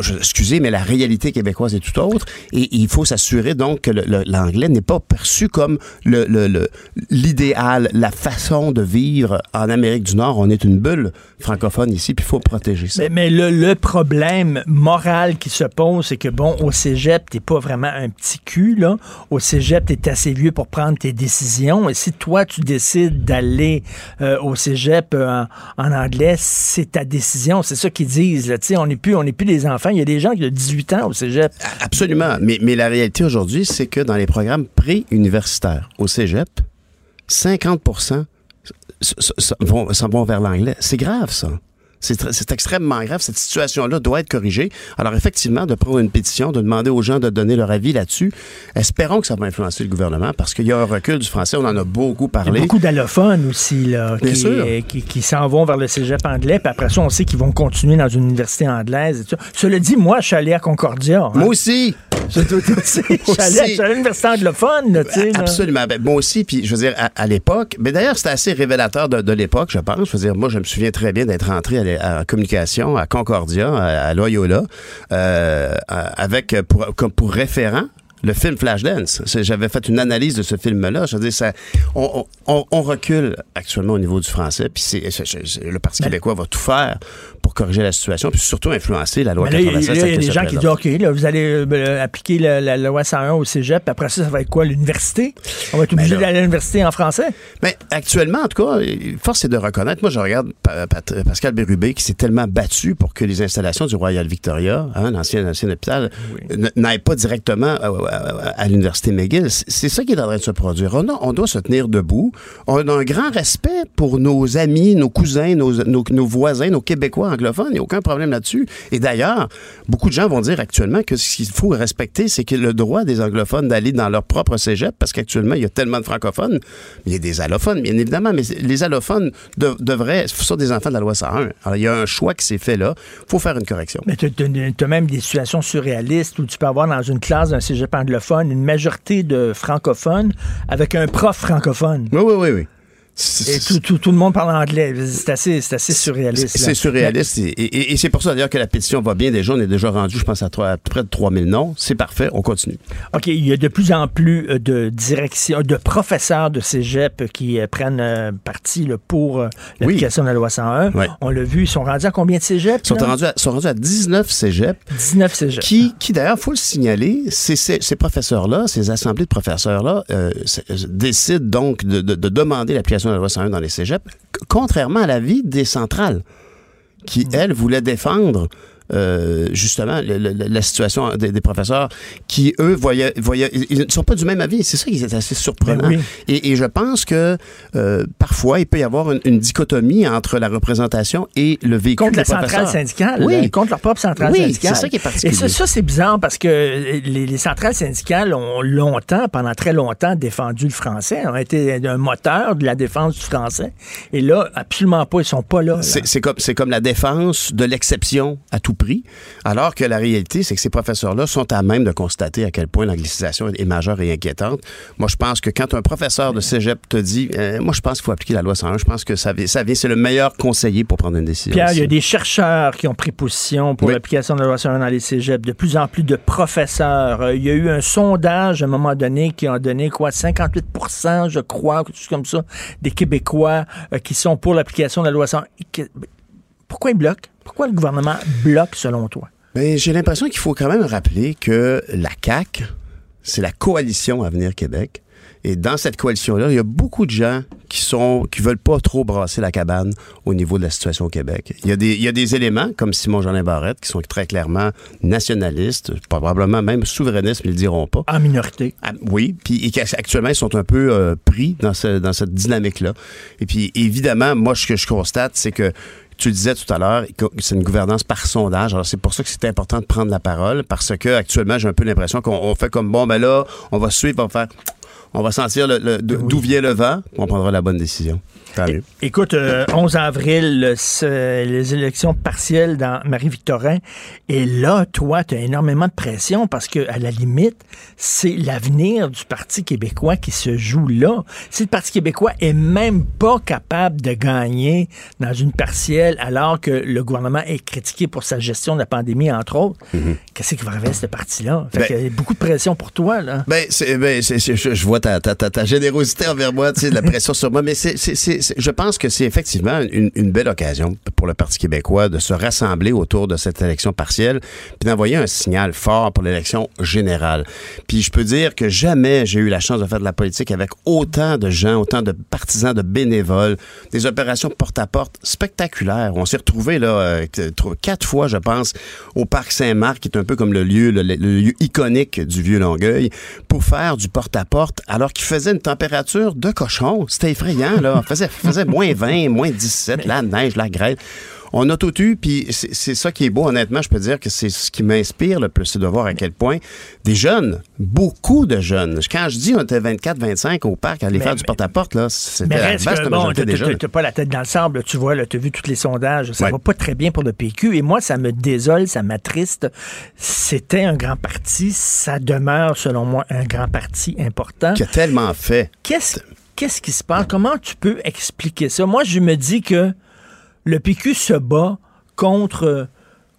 je- excusez, mais la réalité québécoise est tout autre. Et il faut s'assurer donc que l'anglais n'est pas perçu comme le- le- le- l'idéal, la façon de vivre en Amérique du Nord. On est une bulle francophone ici, puis il faut protéger ça. Mais, mais le, le problème moral qui se pose, c'est que, bon, au cégep, t'es pas vraiment un petit cul, là. Au cégep, t'es assez vieux pour prendre tes décisions. Et si toi, tu décides d'aller euh, au cégep euh, en, en anglais, c'est ta décision. C'est ça qu'ils disent, là. On n'est plus, des enfants. Il y a des gens qui ont 18 ans au cégep. Absolument. Mais, la réalité aujourd'hui, c'est que dans les programmes pré-universitaires au cégep, 50 s- s- s- vont, s'en vont vers l'anglais. C'est grave, ça. C'est tr- c'est extrêmement grave. Cette situation-là doit être corrigée. Alors, effectivement, de prendre une pétition, de demander aux gens de donner leur avis là-dessus, espérons que ça va influencer le gouvernement parce qu'il y a un recul du français. On en a beaucoup Il y a parlé. beaucoup d'allophones aussi, là, Bien qui, sûr. euh, qui, qui s'en vont vers le cégep anglais. Puis après ça, on sait qu'ils vont continuer dans une université anglaise. Et tout. Cela dit, moi, je suis allé à Concordia. hein. Moi aussi. Je [LAUGHS] suis allé- à l'université anglophone, là, tu sais. là. Absolument. Ben, moi aussi, puis je veux dire, à, à l'époque, mais d'ailleurs, c'était assez révélateur de, de l'époque, je pense. Je veux dire, moi, je me souviens très bien d'être rentré à, à communication à Concordia, à, à Loyola, euh, avec, pour, comme pour référent le film Flashdance. J'avais fait une analyse de ce film-là. Je veux dire, ça, on, on- on recule actuellement au niveau du français, puis c'est, le Parti québécois va tout faire pour corriger la situation, puis surtout influencer la loi là, il y a- 96. là, il y a avec des gens qui disent OK, là, vous allez euh, appliquer la, la loi 101 au cégep, puis après ça, ça va être quoi, l'université? On va être obligé Ben là- d'aller à l'université en français? Mais actuellement, en tout cas, force est de reconnaître. Moi, je regarde Pascal Bérubé qui s'est tellement battu pour que les installations du Royal Victoria, hein, l'ancien ancien hôpital, n- n'aillent pas directement à, à- à l'université McGill. C'est- ça qui est en train de se produire. On, on doit se tenir debout. On a un grand respect pour nos amis, nos cousins, nos, voisins, nos Québécois anglophones. Il n'y a aucun problème là-dessus. Et d'ailleurs, beaucoup de gens vont dire actuellement que ce qu'il faut respecter, c'est le droit des anglophones d'aller dans leur propre cégep, parce qu'actuellement, il y a tellement de francophones. Il y a des allophones, bien évidemment, mais les allophones de- devraient, sont des enfants de la loi 101. Alors, il y a un choix qui s'est fait là. Il faut faire une correction. Mais tu as même des situations surréalistes où tu peux avoir dans une classe d'un cégep anglophone une majorité de francophones avec un prof francophone. Oui, oui, oui, oui. Et tout, tout- tout le monde parle anglais. C'est assez, assez surréaliste. C'est surréaliste. Et, et- et c'est pour ça d'ailleurs que la pétition va bien. Déjà, on est déjà rendu, je pense, à, près de 3000 noms. C'est parfait. On continue. OK, il y a de plus en plus euh, de directions, de professeurs de cégep qui euh, prennent euh, parti pour l'application de la loi 101. Ouais. On l'a vu, ils sont rendus à combien de cégeps? Ils sont rendus, à, sont rendus à 19 cégeps. 19 cégeps. Qui, qui d'ailleurs, faut le signaler, ces, ces professeurs-là, ces assemblées de professeurs-là, euh, décident donc de, de- de demander l'application de la loi 101 dans les cégeps, contrairement à l'avis des centrales, qui, elles, voulaient défendre euh, justement le- le- la situation des, des professeurs qui, eux, voyaient, voyaient... Ils ne sont pas du même avis. C'est ça qui est assez surprenant. Ben oui. et, et je pense que euh, parfois, il peut y avoir une, une dichotomie entre la représentation et le véhicule Contre la centrale syndicale, Oui. euh, contre leur propre centrale Oui, syndicale. c'est ça qui est particulier. Et ça, ça, c'est bizarre parce que les, les centrales syndicales ont longtemps, pendant très longtemps, défendu le français, ont été un moteur de la défense du français. Et là, absolument pas, ils sont pas là. là. C'est comme, comme la défense de l'exception à tout prix, alors que la réalité, c'est que ces professeurs-là sont à même de constater à quel point l'anglicisation est majeure et inquiétante. Moi, je pense que quand un professeur de cégep te dit, euh, moi, je pense qu'il faut appliquer la loi 101, je pense que ça, vient- ça vient, c'est le meilleur conseiller pour prendre une décision. Pierre, il y a des chercheurs qui ont pris position pour Oui. l'application de la loi 101 dans les cégeps, de plus en plus de professeurs. Euh, Il y a eu un sondage à un moment donné qui a donné quoi, 58% je crois, quelque chose comme ça, des Québécois euh, qui sont pour l'application de la loi 101. Pourquoi ils bloquent? Pourquoi le gouvernement bloque selon toi? Ben, j'ai l'impression qu'il faut quand même rappeler que la CAQ, c'est la coalition Avenir Québec. Et dans cette coalition-là, il y a beaucoup de gens qui sont qui veulent pas trop brasser la cabane au niveau de la situation au Québec. Il y a des, il y a des éléments comme Simon Jeanin Barrette qui sont très clairement nationalistes, probablement même souverainistes, mais ils le diront pas. En minorité. Ah, oui, puis et qu'actuellement, ils sont un peu euh, pris dans, ce- dans cette dynamique-là. Et puis, évidemment, moi, ce que je constate, c'est que tu le disais tout à l'heure, que c'est une gouvernance par sondage. Alors, c'est pour ça que c'est important de prendre la parole, parce que actuellement, j'ai un peu l'impression qu'on on fait comme, bon, ben là, on va suivre, on va faire... On va sentir d'où vient le vent, on prendra la bonne décision. Écoute, euh, 11 avril, le- les élections partielles dans Marie-Victorin. Et là, toi, tu as énormément de pression parce que, à la limite, c'est l'avenir du Parti québécois qui se joue là. Si le Parti québécois est même pas capable de gagner dans une partielle alors que le gouvernement est critiqué pour sa gestion de la pandémie, entre autres, qu'est-ce qui va arriver à ce parti-là? Fait Ben- qu'il y a beaucoup de pression pour toi, là. Ben, ben, je, je vois ta, ta, ta, ta générosité envers moi, tu sais, la pression sur moi, mais c'est- je pense que c'est effectivement une, belle occasion pour le Parti québécois de se rassembler autour de cette élection partielle, puis d'envoyer un signal fort pour l'élection générale. Puis je peux dire que jamais j'ai eu la chance de faire de la politique avec autant de gens, autant de partisans, de bénévoles, des opérations porte-à-porte spectaculaires. On s'est retrouvés là euh, quatre fois, je pense, au parc Saint-Marc, qui est un peu comme le lieu, le, le lieu iconique du vieux Longueuil, pour faire du porte-à-porte, alors qu'il faisait une température de cochon. C'était effrayant là. Il faisait, faisait moins [LAUGHS] 20, moins 17, la neige, la grêle. On a tout eu, puis c'est ça qui est beau, honnêtement, je peux dire que c'est ce qui m'inspire le plus, c'est de voir à quel point des jeunes, beaucoup de jeunes, quand je dis on était 24, 25 au parc à aller Mais- faire du porte-à-porte, là, c'était Mais la vaste que, bon, majorité des jeunes. t'as pas la tête dans le sable, tu vois, tu as vu tous les sondages, ça Ouais. va pas très bien pour le PQ, et moi, ça me désole, ça m'attriste. C'était un grand parti, ça demeure, selon moi, un grand parti important. Qui a tellement fait. Qu'est-ce qu'est-ce qui se passe? Comment tu peux expliquer ça? Moi, je me dis que le PQ se bat contre,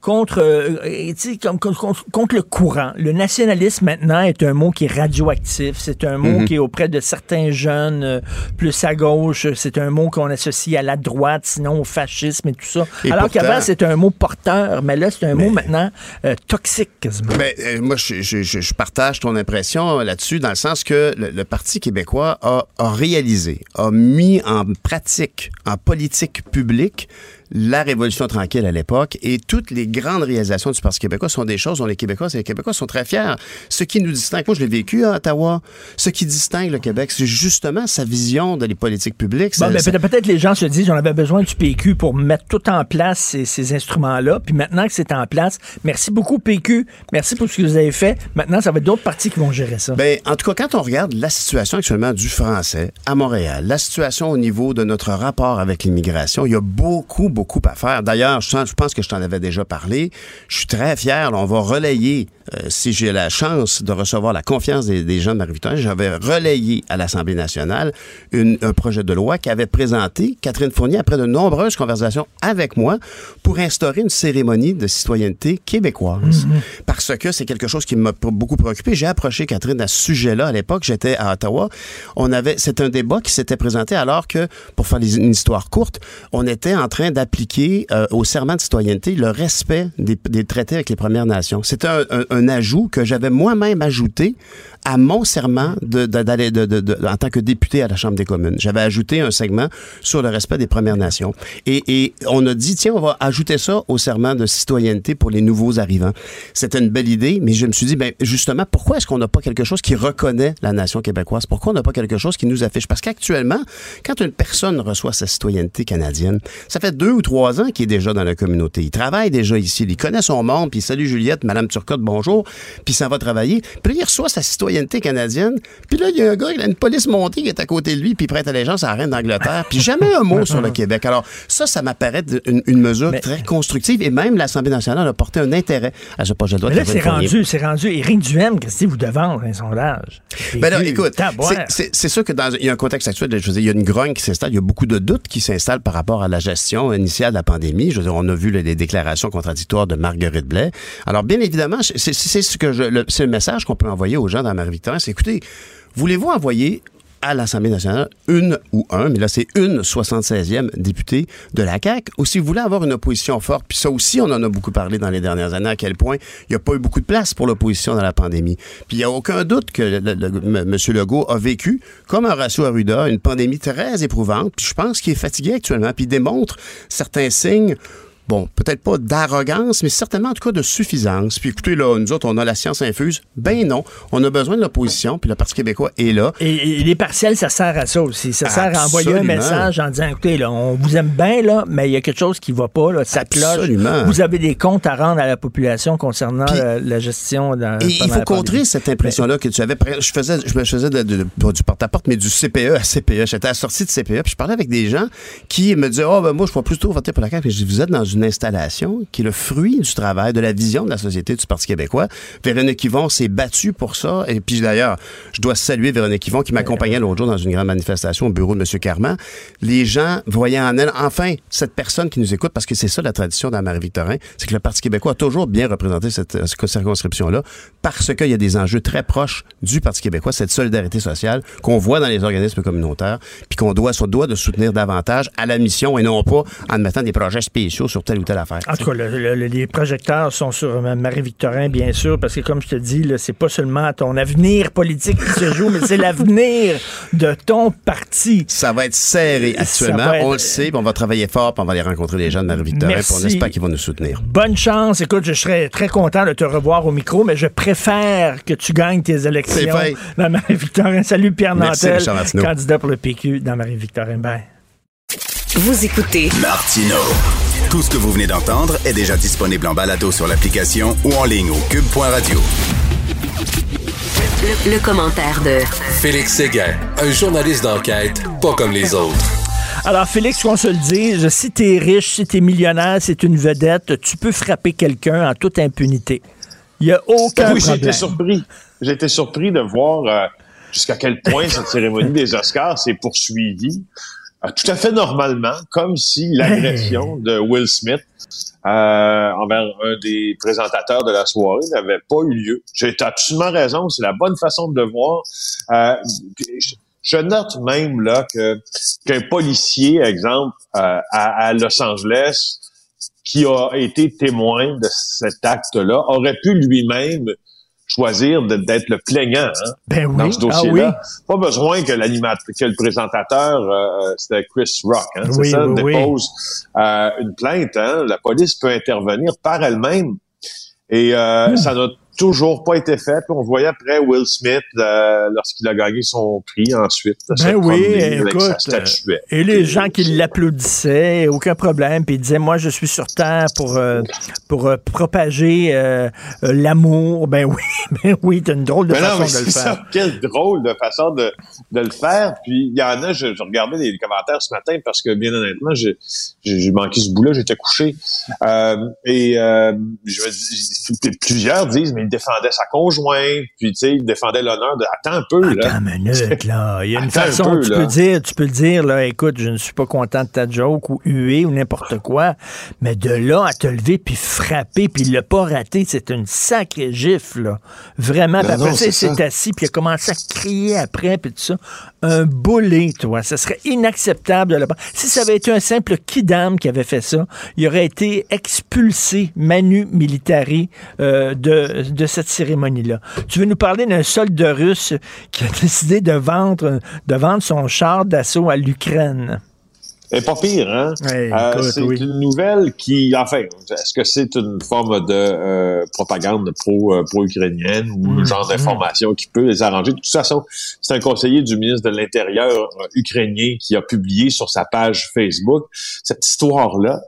contre, euh, contre, contre le courant. Le nationalisme maintenant est un mot qui est radioactif. C'est un mot Mhm. qui est auprès de certains jeunes euh, plus à gauche. C'est un mot qu'on associe à la droite, sinon au fascisme et tout ça. Et Alors qu'avant, c'était un mot porteur, mais là, c'est un mot maintenant euh, toxique quasiment. Moi, je, je- je- je partage ton impression là-dessus, dans le sens que le, le Parti québécois a, a réalisé, a mis en pratique, en politique publique, la Révolution tranquille à l'époque et toutes les grandes réalisations du Parti québécois sont des choses dont les Québécois et les Québécois sont très fiers. Ce qui nous distingue, moi je l'ai vécu à Ottawa, ce qui distingue le Québec, c'est justement sa vision de les politiques publiques. Bon, ben, ça- peut-être les gens se disent on avait besoin du PQ pour mettre tout en place ces, ces instruments-là. Puis maintenant que c'est en place, merci beaucoup PQ. Merci pour ce que vous avez fait. Maintenant, ça va être d'autres partis qui vont gérer ça. Ben, en tout cas, quand on regarde la situation actuellement du français à Montréal, la situation au niveau de notre rapport avec l'immigration, il y a beaucoup, beaucoup à faire. D'ailleurs, je, pense que je t'en avais déjà parlé. Je suis très fier. là, on va relayer, euh, si j'ai la chance de recevoir la confiance des, des gens de Marie-Victorin, j'avais relayé à l'Assemblée nationale une- un projet de loi qu'avait présenté Catherine Fournier après de nombreuses conversations avec moi pour instaurer une cérémonie de citoyenneté québécoise. Parce que c'est quelque chose qui m'a beaucoup préoccupé. J'ai approché Catherine à ce sujet-là à l'époque. J'étais à Ottawa. On avait, c'est un débat qui s'était présenté alors que, pour faire une histoire courte, on était en train d'appliquer euh, au serment de citoyenneté le respect des, des traités avec les Premières Nations. C'était un, un- un ajout que j'avais moi-même ajouté à mon serment d'aller en tant que député à la Chambre des communes. J'avais ajouté un segment sur le respect des Premières Nations. Et, on a dit, tiens, on va ajouter ça au serment de citoyenneté pour les nouveaux arrivants. C'était une belle idée, mais je me suis dit, ben, justement, pourquoi est-ce qu'on n'a pas quelque chose qui reconnaît la nation québécoise? Pourquoi on n'a pas quelque chose qui nous affiche? Parce qu'actuellement, quand une personne reçoit sa citoyenneté canadienne, ça fait deux ou trois ans qu'il est déjà dans la communauté. Il travaille déjà ici, il connaît son monde, puis salut Juliette, Madame Turcotte, bonjour, puis ça va travailler. Puis il reçoit sa citoyenneté canadienne, puis là, il y a un gars, il a une police montée qui est à côté de lui, puis il prête allégeance à la reine d'Angleterre, puis jamais un mot sur le [LAUGHS] Québec. Alors, ça, ça m'apparaît une, une mesure très constructive, et même l'Assemblée nationale a porté un intérêt à ce projet de loi. Mais là, c'est rendu, c'est rendu. Éric Duhem, qu'est-ce que vous devant un sondage? Ben là, écoute, c'est- sûr que dans il y a un contexte actuel, je veux dire, il y a une grogne qui s'installe, il y a beaucoup de doutes qui s'installent par rapport à la gestion initiale de la pandémie. Je veux dire, on a vu les, les déclarations contradictoires de Marguerite Blais. Alors, bien évidemment, c'est ce que c'est le message qu'on peut envoyer aux gens dans Écoutez, voulez-vous envoyer à l'Assemblée nationale une ou un, mais là c'est une 76e députée de la CAQ, ou si vous voulez avoir une opposition forte, puis ça aussi on en a beaucoup parlé dans les dernières années, à quel point il n'y a pas eu beaucoup de place pour l'opposition dans la pandémie. Puis il n'y a aucun doute que M. Legault a vécu, comme Horacio Arruda, une pandémie très éprouvante, puis je pense qu'il est fatigué actuellement, puis il démontre certains signes Bon, peut-être pas d'arrogance, mais certainement en tout cas de suffisance. Puis écoutez, là, nous autres, on a la science infuse. Ben non, on a besoin de l'opposition, puis le Parti québécois est là. Et, et les partiels, ça sert à ça aussi. Ça sert à envoyer un message en disant, écoutez, là, on vous aime bien, là, mais il y a quelque chose qui va pas, là, ça cloche. Absolument. Vous avez des comptes à rendre à la population concernant la, la gestion. Dans, Et il faut contrer cette impression-là que tu avais. Je faisais, je me faisais de- de- de- du porte-à-porte, mais du CPE à CPE. J'étais à la sortie de CPE, puis je parlais avec des gens qui me disaient, oh, ben, moi, je vais plutôt voter pour la CAQ. Puis je dis, vous êtes dans une installation qui est le fruit du travail, de la vision de la société du Parti québécois. Véronique Yvon s'est battue pour ça. Et puis d'ailleurs, je dois saluer Véronique Yvon qui m'accompagnait l'autre jour dans une grande manifestation au bureau de M. Carman. Les gens voyaient en elle, enfin, cette personne qui nous écoute, parce que c'est ça la tradition dans Marie-Victorin, c'est que le Parti québécois a toujours bien représenté cette circonscription-là, parce qu'il y a des enjeux très proches du Parti québécois, cette solidarité sociale qu'on voit dans les organismes communautaires, puis qu'on doit, doit de soutenir davantage à la mission et non pas en mettant des projets spéciaux sur telle ou telle affaire. En tout cas, le- le- le- les projecteurs sont sur euh, Marie-Victorin, bien sûr, parce que, comme je te dis, c'est pas seulement ton avenir politique qui se joue, mais c'est l'avenir de ton parti. Ça va être serré actuellement. être- On le sait, on va travailler fort, puis on va aller rencontrer les gens de Marie-Victorin, puis on espère qu'ils vont nous soutenir. Bonne chance. Écoute, je serais très content de te revoir au micro, mais je préfère que tu gagnes tes élections dans Marie-Victorin. Salut Pierre Merci, Nantel, candidat pour le PQ dans Marie-Victorin. Bye. Vous écoutez Martino. Tout ce que vous venez d'entendre est déjà disponible en balado sur l'application ou en ligne au cube.radio. le, le commentaire de Félix Séguin, un journaliste d'enquête pas comme les autres. Alors, Félix, qu'on se le dise, si t'es riche, si t'es millionnaire, si t'es une vedette, tu peux frapper quelqu'un en toute impunité. Il n'y a aucun oui, j'ai problème. été surpris. J'ai été surpris de voir euh, jusqu'à quel point cette cérémonie des Oscars s'est poursuivie. Tout à fait normalement, comme si l'agression de Will Smith euh, envers un des présentateurs de la soirée n'avait pas eu lieu. J'ai absolument raison, c'est la bonne façon de le voir. Euh, je note même là que qu'un policier, exemple, euh, à, à Los Angeles, qui a été témoin de cet acte-là, aurait pu lui-même choisir d'être le plaignant hein, ben dans ce dossier-là. Ah Pas besoin que l'animateur, que le présentateur, euh, c'était Chris Rock, hein, Oui, c'est ça, oui, oui. dépose euh, une plainte. Hein, la police peut intervenir par elle-même. Et euh, Hmm. ça n'a toujours pas été fait. Puis on voyait après Will Smith euh, lorsqu'il a gagné son prix ensuite. Ben oui, avec sa statuette. Et les gens qui l'applaudissaient, aucun problème, puis ils disaient moi je suis sur terre pour euh, pour euh, propager euh, euh, l'amour. Ben oui, [LAUGHS] ben oui, t'as une drôle de Mais non, façon mais de le faire. ça, quelle drôle de façon de, de le faire. Puis il y en a, je, je regardais les commentaires ce matin parce que bien honnêtement, j'ai j'ai- manqué ce bout-là, j'étais couché. Euh, et euh, je me dis, puis plusieurs disent, mais il défendait sa conjointe, puis tu sais, il défendait l'honneur de. Attends un peu, là. Attends une minute, là. Il y a une [LAUGHS] un façon, peu, tu là. peux dire, tu peux le dire, là, écoute, je ne suis pas content de ta joke ou huer ou n'importe quoi, mais de là à te lever puis frapper puis l'a pas raté, c'est une sacrée gifle, là. Vraiment. Ben après c'est s'est assis puis il a commencé à crier après puis tout ça. Un boulet, toi. Ça serait inacceptable de le Si ça avait été un simple kidam qui avait fait ça, il aurait été expulsé manu militari euh, de, de cette cérémonie-là. Tu veux nous parler d'un soldat russe qui a [LAUGHS] décidé de vendre, de vendre son char d'assaut à l'Ukraine? Et pas pire, hein? Euh, c'est oui. une nouvelle qui, enfin, est-ce que c'est une forme de euh, propagande pro, euh, pro-ukrainienne ou Mm, un genre d'information qui peut les arranger? De toute façon, c'est un conseiller du ministre de l'Intérieur ukrainien qui a publié sur sa page Facebook cette histoire-là.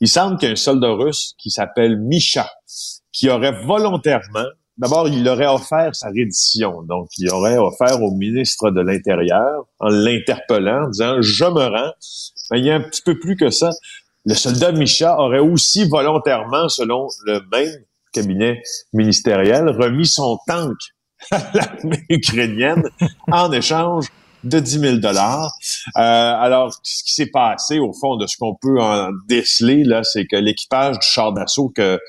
Il semble qu'il y a un soldat russe qui s'appelle Misha, qui aurait volontairement D'abord, il aurait offert sa reddition. Donc, il aurait offert au ministre de l'Intérieur en l'interpellant, en disant « Je me rends ». Mais il y a un petit peu plus que ça. Le soldat Micha aurait aussi volontairement, selon le même cabinet ministériel, remis son tank à [LAUGHS] l'armée ukrainienne en échange de 10 000 dollars. Euh, alors, ce qui s'est passé, au fond, de ce qu'on peut en déceler, là, c'est que l'équipage du char d'assaut que,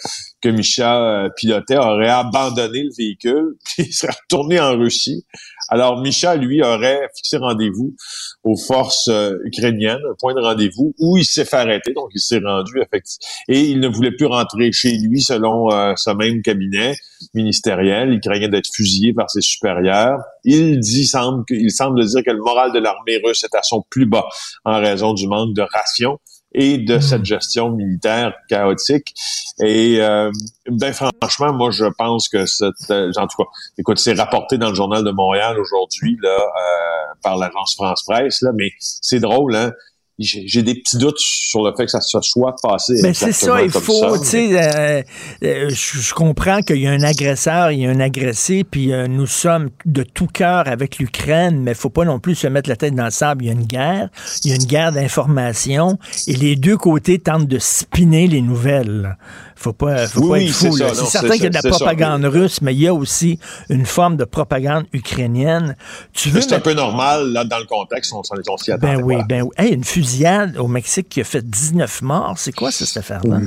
que Micha euh, pilotait aurait abandonné le véhicule, [LAUGHS] puis il serait retourné en Russie. Alors, Micha, lui, aurait fixé rendez-vous aux forces euh, ukrainiennes, un point de rendez-vous, où il s'est fait arrêter, donc il s'est rendu, effectivement. Et il ne voulait plus rentrer chez lui, selon euh, ce même cabinet ministériel. Il craignait d'être fusillé par ses supérieurs. Il dit, semble, semble dire que le moral de l'armée russe est à son plus bas en raison du manque de rations et de cette gestion militaire chaotique. Et euh, ben franchement, moi je pense que cette, euh, en tout cas, écoute, c'est rapporté dans le journal de Montréal aujourd'hui là euh, par l'agence France Presse là, mais c'est drôle hein. J'ai des petits doutes sur le fait que ça se soit passé. Mais c'est exactement ça, il faut, tu sais, euh, euh, je je comprends qu'il y a un agresseur, il y a un agressé, puis euh, nous sommes de tout cœur avec l'Ukraine, mais il faut pas non plus se mettre la tête dans le sable. Il y a une guerre, il y a une guerre d'information, et les deux côtés tentent de spinner les nouvelles. Faut pas, faut Oui, pas oui, être fou. C'est certain qu'il y a de la ça. propagande russe, mais il y a aussi une forme de propagande ukrainienne. Tu veux Mais C'est un peu normal là dans le contexte, on, s'en- attendait Ben oui, ben oui. Hey, une fusillade au Mexique qui a fait 19 morts, c'est quoi ça, cette affaire-là?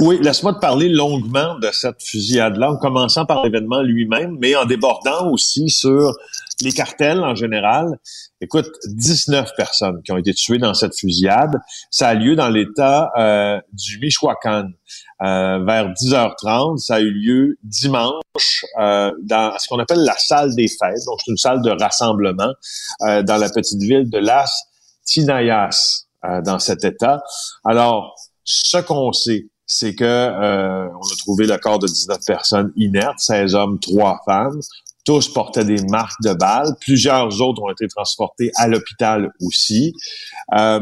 Oui, laisse-moi te parler longuement de cette fusillade-là, en commençant par l'événement lui-même, mais en débordant aussi sur les cartels en général. Écoute, 19 personnes qui ont été tuées dans cette fusillade. Ça a lieu dans l'État euh, du Michoacán. Euh, vers 10h30, ça a eu lieu dimanche euh, dans ce qu'on appelle la salle des fêtes. Donc, c'est une salle de rassemblement euh, dans la petite ville de Las Tinayas, euh, dans cet État. Alors, ce qu'on sait, c'est que euh, on a trouvé le corps de 19 personnes inertes, 16 hommes, 3 femmes. Tous portaient des marques de balles. Plusieurs autres ont été transportés à l'hôpital aussi. Euh,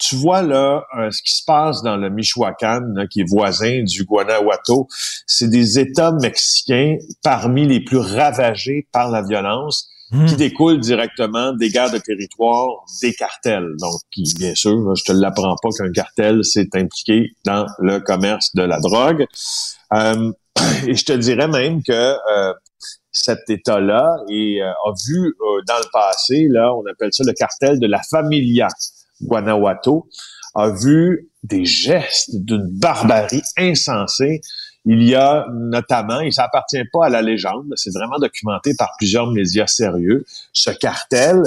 tu vois là euh, ce qui se passe dans le Michoacán, là, qui est voisin du Guanajuato. C'est des États mexicains parmi les plus ravagés par la violence qui découlent directement des guerres de territoire des cartels. Donc, qui, bien sûr, je te l'apprends pas qu'un cartel s'est impliqué dans le commerce de la drogue. Euh, [CLEARS THROAT] et je te dirais même que euh, cet État-là et, euh, a vu euh, dans le passé, là, on appelle ça le cartel de la familia Guanajuato, a vu des gestes d'une barbarie insensée. Il y a notamment, et ça appartient pas à la légende, c'est vraiment documenté par plusieurs médias sérieux, ce cartel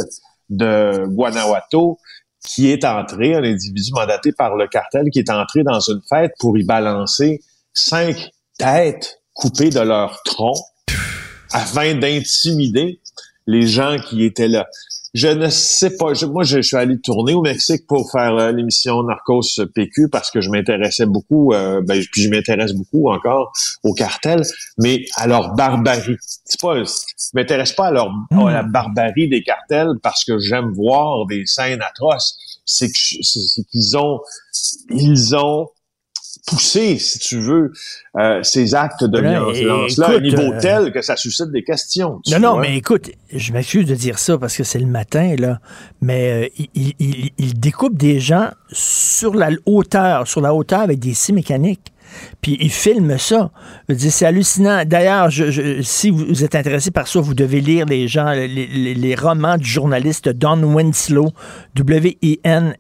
de Guanajuato qui est entré, un individu mandaté par le cartel, qui est entré dans une fête pour y balancer cinq têtes coupées de leur tronc afin d'intimider les gens qui étaient là. Je ne sais pas. moi, je, suis allé tourner au Mexique pour faire euh, l'émission Narcos PQ parce que je m'intéressais beaucoup, euh, ben, puis je m'intéresse beaucoup encore au cartel, mais à leur barbarie. C'est pas, je m'intéresse pas à leur à la barbarie des cartels parce que j'aime voir des scènes atroces. C'est qu'ils ont, ils ont pousser, si tu veux, euh, ces actes de violence-là à un niveau euh, tel que ça suscite des questions. Non, non, mais écoute, je m'excuse de dire ça parce que c'est le matin, là, mais euh, il, il, il, découpe des gens sur la hauteur, sur la hauteur avec des scies mécaniques. Puis il filme ça. C'est hallucinant. D'ailleurs, je, si vous êtes intéressé par ça, vous devez lire les gens, les, les, romans du journaliste Don Winslow, W-I-N-S-L-O-W.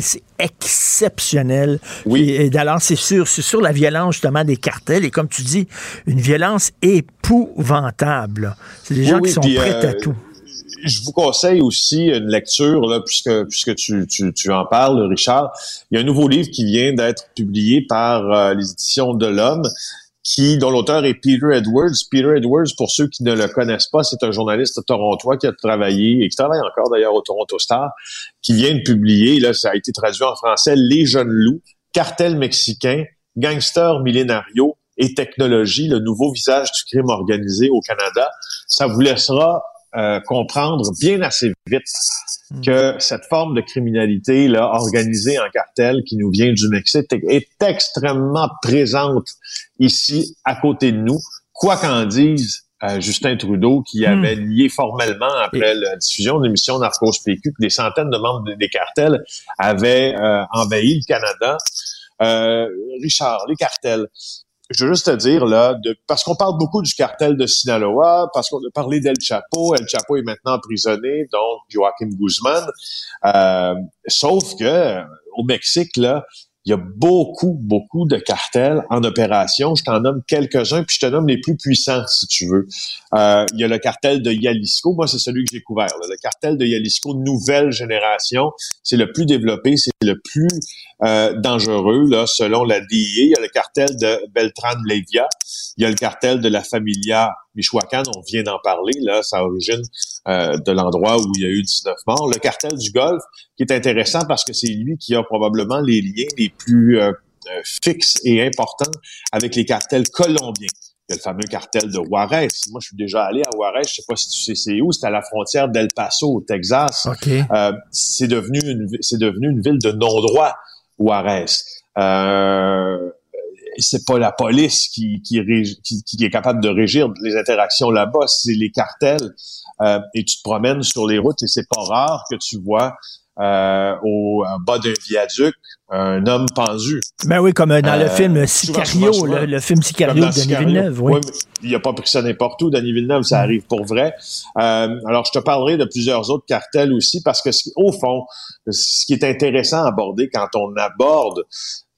C'est exceptionnel. Oui. Et, d'ailleurs, c'est sûr, c'est sur la violence justement des cartels. Et comme tu dis, une violence épouvantable. C'est des gens qui sont prêts à euh, tout je vous conseille aussi une lecture, là, puisque, puisque tu, tu, tu, en parles, Richard. Il y a un nouveau livre qui vient d'être publié par euh, les éditions de l'Homme, qui, dont l'auteur est Peter Edwards. Peter Edwards, pour ceux qui ne le connaissent pas, c'est un journaliste torontois qui a travaillé et qui travaille encore d'ailleurs au Toronto Star, qui vient de publier, là, ça a été traduit en français, Les jeunes loups, cartel mexicain, gangsters millénario et technologie, le nouveau visage du crime organisé au Canada. Ça vous laissera euh, comprendre bien assez vite hmm. que cette forme de criminalité là organisée en cartel qui nous vient du Mexique est extrêmement présente ici à côté de nous. Quoi qu'en dise euh, Justin Trudeau, qui hmm. avait lié formellement après la diffusion de l'émission Narcos PQ que des centaines de membres des cartels avaient euh, envahi le Canada. Richard, les cartels je veux juste te dire, là, de, parce qu'on parle beaucoup du cartel de Sinaloa, parce qu'on a parlé d'El Chapo. El Chapo est maintenant emprisonné, donc Joaquim Guzman. Euh, sauf que au Mexique, là, il y a beaucoup, beaucoup de cartels en opération. Je t'en nomme quelques-uns, puis je te nomme les plus puissants, si tu veux. Euh, il y a le cartel de Jalisco. Moi, c'est celui que j'ai couvert. Le cartel de Jalisco, nouvelle génération. C'est le plus développé, c'est le plus euh, dangereux, là, selon la DIA. Il y a le cartel de Beltran Levia. Il y a le cartel de la Familia Michoacán. On vient d'en parler. Là, ça origine euh, de l'endroit où il y a eu 19 morts. Le cartel du Golfe, qui est intéressant parce que c'est lui qui a probablement les liens les plus euh, euh, fixes et importants avec les cartels colombiens. Il y a le fameux cartel de Juarez. Moi, je suis déjà allé à Juarez. Je sais pas si tu sais c'est où. C'est à la frontière d'El Paso, au Texas. Euh, c'est devenu une, c'est devenu une ville de non-droit, Juarez. Euh, c'est pas la police qui, qui, qui, est capable de régir les interactions là-bas, c'est les cartels. Euh, et tu te promènes sur les routes et c'est pas rare que tu vois euh, au bas d'un viaduc un homme pendu. Ben oui, comme dans le euh, film Sicario, le, film Sicario de Denis Villeneuve. Oui. il a pas pris ça n'importe où, Denis Villeneuve, ça arrive pour vrai. Euh, alors, je te parlerai de plusieurs autres cartels aussi, parce que, au fond, ce qui est intéressant à aborder quand on aborde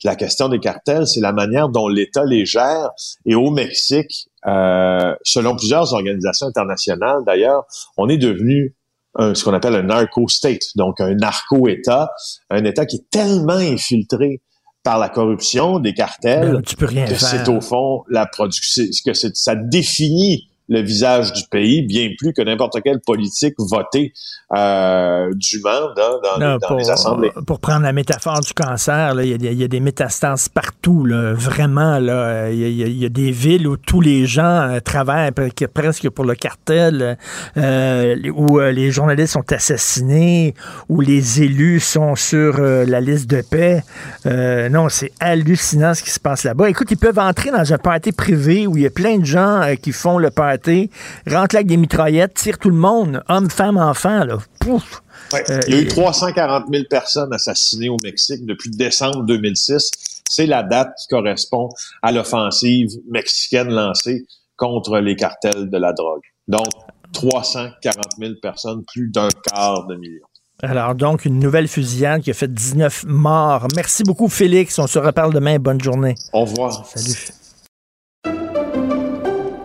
la question des cartels, c'est la manière dont l'État les gère. Et au Mexique, euh, selon plusieurs organisations internationales d'ailleurs, on est devenu ce qu'on appelle un narco-state, donc un narco-État, un État qui est tellement infiltré par la corruption des cartels ben, tu peux rien que c'est au fond la production, que ça définit le visage du pays, bien plus que n'importe quelle politique votée euh, dûment dans, dans, les assemblées. Pour prendre la métaphore du cancer, il y, a des métastases partout, là, vraiment. Il y, a des villes où tous les gens euh, travaillent presque pour le cartel, euh, où euh, les journalistes sont assassinés, où les élus sont sur la liste de paix. non, c'est hallucinant ce qui se passe là-bas. Écoute, ils peuvent entrer dans un party privé où il y a plein de gens qui font le party rentre là avec des mitraillettes, tire tout le monde, hommes, femmes, enfants, là. Pouf! Euh, il y a eu 340 000 personnes assassinées au Mexique depuis décembre 2006. C'est la date qui correspond à l'offensive mexicaine lancée contre les cartels de la drogue. Donc, 340 000 personnes, plus d'un quart de million. Alors donc, une nouvelle fusillade qui a fait 19 morts. Merci beaucoup, Félix. On se reparle demain. Bonne journée. Au revoir. Salut.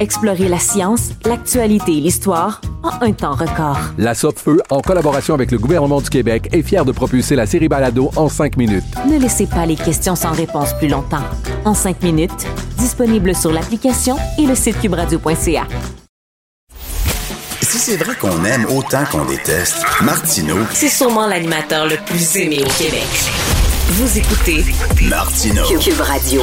Explorez la science, l'actualité et l'histoire en un temps record. La Feu, en collaboration avec le gouvernement du Québec, est fière de propulser la série Balado en cinq minutes. Ne laissez pas les questions sans réponse plus longtemps. En cinq minutes, disponible sur l'application et le site cubradio.ca. Si c'est vrai qu'on aime autant qu'on déteste, Martineau, C'est sûrement l'animateur le plus aimé au Québec. Vous écoutez Martineau. Cube Radio.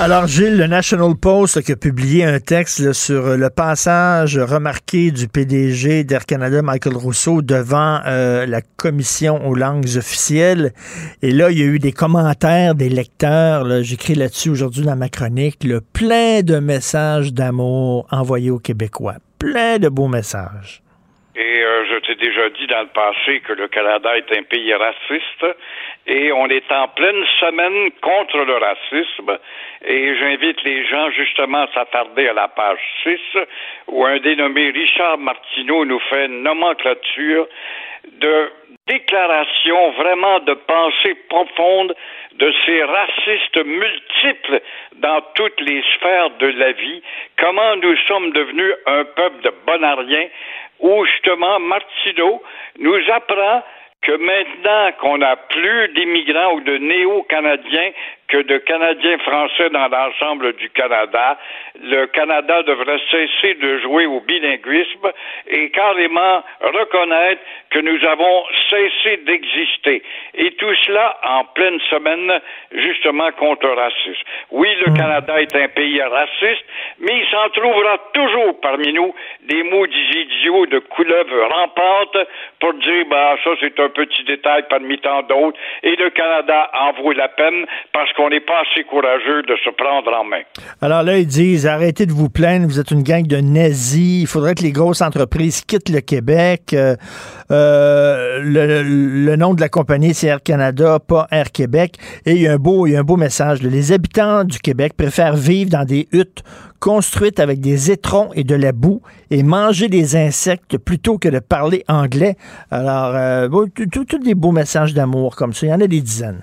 Alors, Gilles, le National Post qui a publié un texte là, sur le passage remarqué du PDG d'Air Canada, Michael Rousseau, devant euh, la commission aux langues officielles. Et là, il y a eu des commentaires des lecteurs. là, J'écris là-dessus aujourd'hui dans ma chronique. le plein de messages d'amour envoyés aux Québécois. Plein de beaux messages. Euh, t'ai déjà dit dans le passé que le Canada est un pays raciste et on est en pleine semaine contre le racisme. Et j'invite les gens justement à s'attarder à la page 6 où un dénommé Richard Martineau nous fait une nomenclature de déclarations vraiment de pensée profonde de ces racistes multiples dans toutes les sphères de la vie, comment nous sommes devenus un peuple de bonariens, où justement Martineau nous apprend que maintenant qu'on n'a plus d'immigrants ou de néo-canadiens que de Canadiens français dans l'ensemble du Canada, le Canada devrait cesser de jouer au bilinguisme et carrément reconnaître que nous avons cessé d'exister. Et tout cela en pleine semaine, justement, contre le racisme. Oui, le Canada est un pays raciste, mais il s'en trouvera toujours parmi nous des maudits idiots de couleuvres rampantes pour dire, bah, ça c'est un petit détail parmi tant d'autres, et le Canada en vaut la peine parce qu'on n'est pas assez courageux de se prendre en main. Alors là, ils disent arrêtez de vous plaindre, vous êtes une gang de nazis. Il faudrait que les grosses entreprises quittent le Québec. Euh, euh, le, nom de la compagnie, c'est Air Canada, pas Air Québec. Et il y a un beau, il y a un beau message. Les habitants du Québec préfèrent vivre dans des huttes construites avec des étrons et de la boue et manger des insectes plutôt que de parler anglais. Alors, euh, tout- des beaux messages d'amour comme ça. Il y en a des dizaines.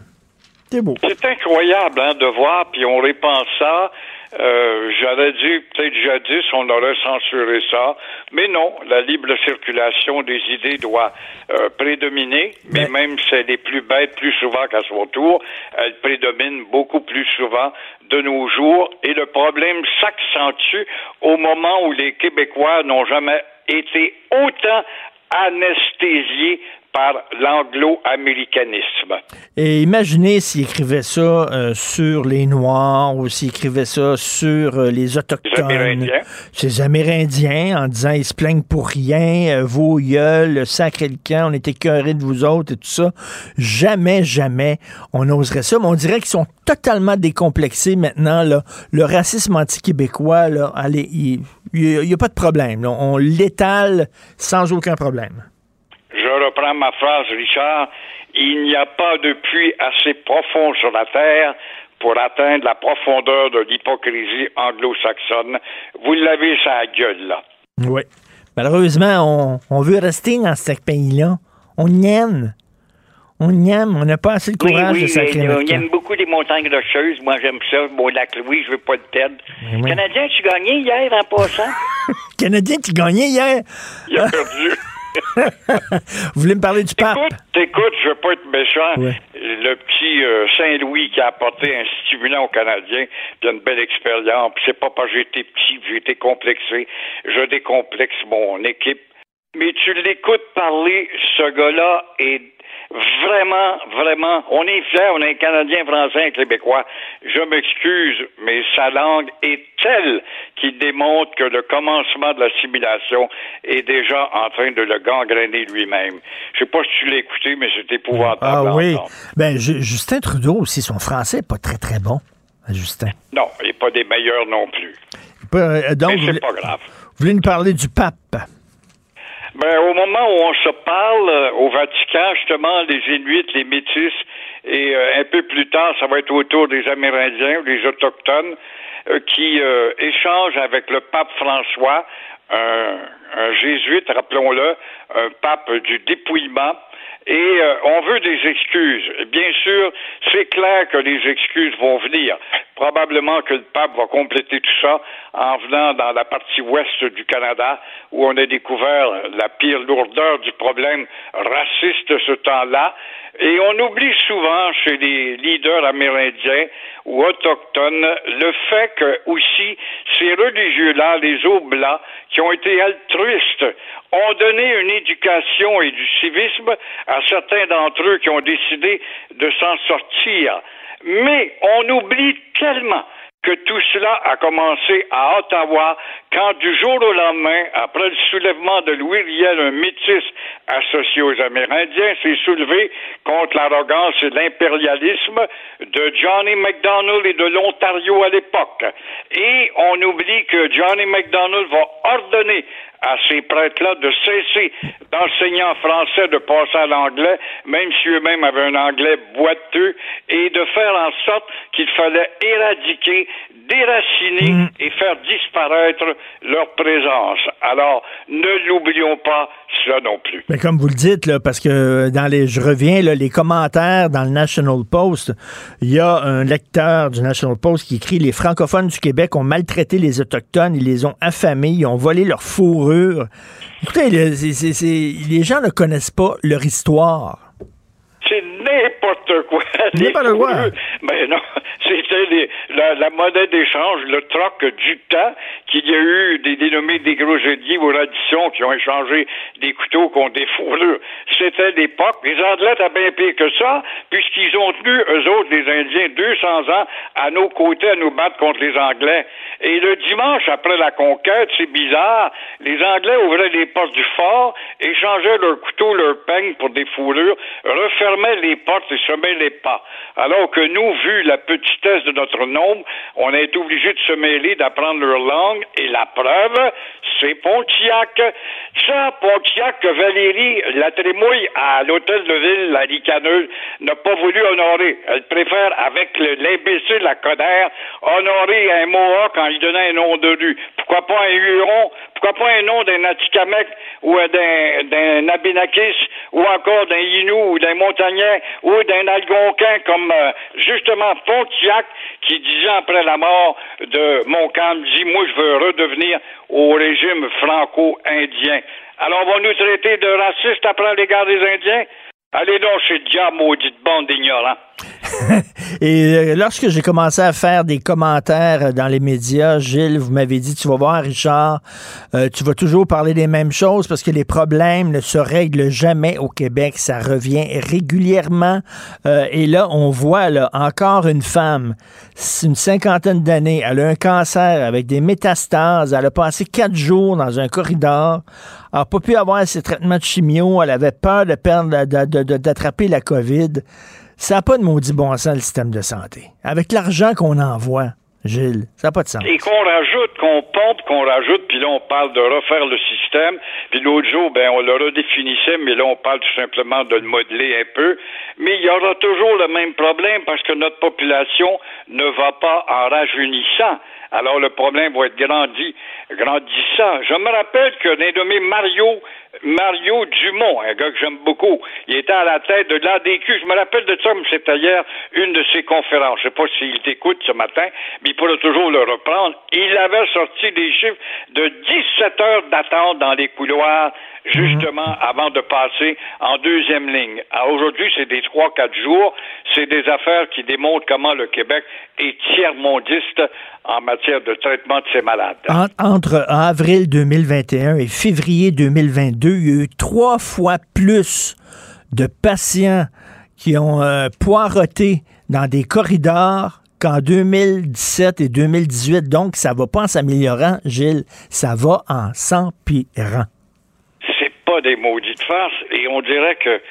C'est beau. C'est incroyable hein, de voir, puis on répand ça. Euh, J'aurais dit, peut-être jadis, on aurait censuré ça. Mais non, la libre circulation des idées doit euh, prédominer. Mais même si elle est plus bête plus souvent qu'à son tour, elle prédomine beaucoup plus souvent de nos jours. Et le problème s'accentue au moment où les Québécois n'ont jamais été autant anesthésiés par l'anglo-américanisme. Et imaginez s'il écrivait ça euh, sur les Noirs ou s'il écrivait ça sur euh, les Autochtones. Amérindiens. Ces Amérindiens en disant ils se plaignent pour rien, euh, vos gueules, le sacré le camp, on était écœurés de vous autres et tout ça. Jamais, jamais on oserait ça. Mais on dirait qu'ils sont totalement décomplexés maintenant. Là. Le racisme anti-québécois, il n'y a, pas de problème. là. On l'étale sans aucun problème. Ma phrase, Richard. Il n'y a pas de puits assez profond sur la terre pour atteindre la profondeur de l'hypocrisie anglo-saxonne. Vous l'avez sa gueule, là. Oui. Malheureusement, on, on veut rester dans ce pays-là. On aime. On y aime, on n'a pas assez de courage oui, oui, de sacrer on aime beaucoup les montagnes rocheuses. Moi, j'aime ça. Bon, lac Louis, je veux pas le perdre. Oui, oui. Canadien, tu gagné hier en passant? [LAUGHS] Canadien qui gagnait hier? Il a perdu. Vous voulez me parler du pape? Écoute, je veux pas être méchant. Ouais. Le petit euh, Saint-Louis qui a apporté un stimulant aux Canadiens, puis une belle expérience. C'est pas parce que j'ai été petit, été complexé. Je décomplexe mon équipe. Mais tu l'écoutes parler, ce gars-là est vraiment, vraiment, on est fiers, on est un Canadien, Français, Québécois. Je m'excuse, mais sa langue est telle qu'il démontre que le commencement de l'assimilation est déjà en train de le gangréner lui-même. Je sais pas si tu l'as écouté, mais c'est épouvantable. Ah oui. Ben, Ju- Justin Trudeau aussi, son français n'est pas très, très bon. Justin. Non, il n'est pas des meilleurs non plus. Euh, donc, mais c'est pas grave. vous voulez nous parler du pape? Ben, au moment où on se parle, euh, au Vatican, justement, les Inuits, les Métis, et euh, un peu plus tard, ça va être autour des Amérindiens ou des Autochtones, euh, qui échangent avec le pape François, un, un jésuite, rappelons-le, un pape du dépouillement, et euh, on veut des excuses. Bien sûr, c'est clair que les excuses vont venir. Probablement que le pape va compléter tout ça en venant dans la partie ouest du Canada, où on a découvert la pire lourdeur du problème raciste ce temps-là. Et on oublie souvent chez les leaders amérindiens ou autochtones le fait que aussi ces religieux-là, les Oblats, qui ont été altruistes, ont donné une éducation et du civisme à certains d'entre eux qui ont décidé de s'en sortir. Mais on oublie tellement que tout cela a commencé à Ottawa quand du jour au lendemain, après le soulèvement de Louis Riel, un métis associé aux Amérindiens s'est soulevé contre l'arrogance et l'impérialisme de Johnny McDonnell et de l'Ontario à l'époque. Et on oublie que Johnny McDonnell va ordonner à ces prêtres-là de cesser d'enseigner en français, de passer à l'anglais, même si eux-mêmes avaient un anglais boiteux, et de faire en sorte qu'il fallait éradiquer, déraciner et faire disparaître leur présence. Alors, ne l'oublions pas, cela non plus. Mais comme vous le dites, là, parce que dans les, je reviens, là, les commentaires dans le National Post, il y a un lecteur du National Post qui écrit Les francophones du Québec ont maltraité les Autochtones, ils les ont affamés, ils ont volé leur fourrure. Écoutez, les gens ne connaissent pas leur histoire. C'est n'importe quoi. Les quoi. coureux. Mais non, c'était la, la monnaie d'échange, le troc du temps, qu'il y a eu des dénommés des groseliers ou Radisson qui ont échangé des couteaux contre des fourrures. C'était l'époque. Les Anglais étaient bien pire que ça, puisqu'ils ont tenu, eux autres, les Indiens, 200 ans à nos côtés à nous battre contre les Anglais. Et le dimanche, après la conquête, c'est bizarre, les Anglais ouvraient les portes du fort, échangeaient leurs couteaux, leurs peignes pour des fourrures, refermaient les portes et semaient les pas. Alors que nous, vu la petitesse de notre nombre, on a été obligés de se mêler, d'apprendre leur langue, et la preuve, c'est Pontiac. Ça, Pontiac, que Valérie la trémouille à l'hôtel de ville, la ricaneuse, n'a pas voulu honorer. Elle préfère, avec le- l'imbécile, la Coder, honorer un Mohawk quand il donnait un nom de rue. Pourquoi pas un Huron? Pourquoi pas un nom d'un Atikamekw ou d'un, d'un Abénakis ou encore d'un Inou ou d'un Montagnais ou d'un Algonquin? Comme euh, justement Pontiac qui, dix ans après la mort de Montcalm, dit Moi, je veux redevenir au régime franco-indien. Alors, on va nous traiter de racistes après l'égard des Indiens? Allez donc chez le diable, maudite bande d'ignorants. [LAUGHS] Et euh, lorsque j'ai commencé à faire des commentaires dans les médias, Gilles, vous m'avez dit, tu vas voir, Richard, euh, tu vas toujours parler des mêmes choses parce que les problèmes ne se règlent jamais au Québec. Ça revient régulièrement. Euh, et là, on voit là, encore une femme, une cinquantaine d'années, elle a un cancer avec des métastases. Elle a passé quatre jours dans un corridor. Elle n'a pas pu avoir ses traitements de chimio. Elle avait peur de perdre, d'attraper la COVID. Ça n'a pas de maudit bon sens, le système de santé. Avec l'argent qu'on envoie, Gilles, ça n'a pas de sens. Et qu'on rajoute, qu'on pompe, qu'on rajoute, puis là, on parle de refaire le système. Puis l'autre jour, ben, on le redéfinissait, mais là, on parle tout simplement de le modeler un peu. Mais il y aura toujours le même problème parce que notre population ne va pas en rajeunissant. Alors, le problème va être grandi, grandissant. Je me rappelle que l'innommé Mario Mario Dumont, un gars que j'aime beaucoup. Il était à la tête de l'ADQ. Je me rappelle de ça, mais c'était hier une de ses conférences. Je ne sais pas s'il t'écoute ce matin, mais il pourrait toujours le reprendre. Il avait sorti des chiffres de 17 heures d'attente dans les couloirs justement avant de passer en deuxième ligne. Aujourd'hui, c'est des trois, quatre jours. C'est des affaires qui démontrent comment le Québec est tiers-mondiste en matière de traitement de ces malades. entre avril 2021 et février 2022, il y a eu trois fois plus de patients qui ont euh, dans des corridors qu'en 2017 et 2018. Donc, ça va pas en s'améliorant, Gilles, ça va en s'empirant pas des maudites farces et on dirait que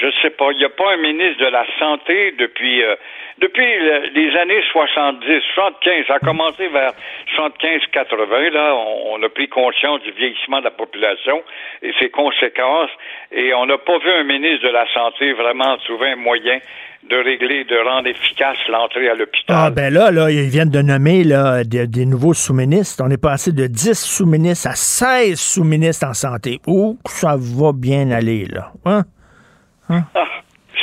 je sais pas, il n'y a pas un ministre de la santé depuis euh, depuis les années 70, 75, ça a commencé vers 75-80, là, on, a pris conscience du vieillissement de la population et ses conséquences, et on n'a pas vu un ministre de la Santé vraiment trouver un moyen de régler, de rendre efficace l'entrée à l'hôpital. Ah ben là, là, ils viennent de nommer là, des, nouveaux sous-ministres. On est passé de 10 sous-ministres à 16 sous-ministres en santé. Ouh, ça va bien aller, là. Hein? Hein? Ah,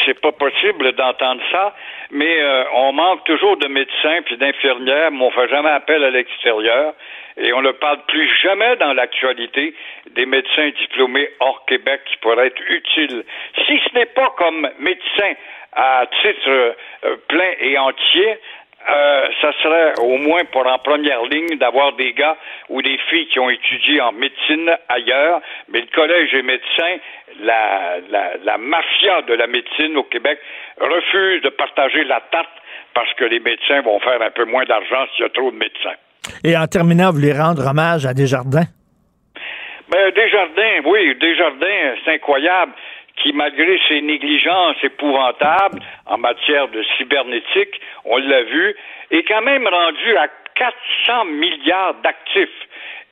c'est pas possible d'entendre ça, mais euh, on manque toujours de médecins puis d'infirmières, mais on fait jamais appel à l'extérieur. Et on ne parle plus jamais dans l'actualité des médecins diplômés hors Québec qui pourraient être utiles. Si ce n'est pas comme médecin à titre euh, plein et entier, euh, ça serait au moins pour en première ligne d'avoir des gars ou des filles qui ont étudié en médecine ailleurs, mais le collège des médecins, la, la, la mafia de la médecine au Québec refuse de partager la tarte parce que les médecins vont faire un peu moins d'argent s'il y a trop de médecins. Et en terminant, vous voulez rendre hommage à Desjardins? Ben, Desjardins, oui, Desjardins, c'est incroyable qui, malgré ses négligences épouvantables en matière de cybernétique, on l'a vu, est quand même rendu à 400 milliards d'actifs.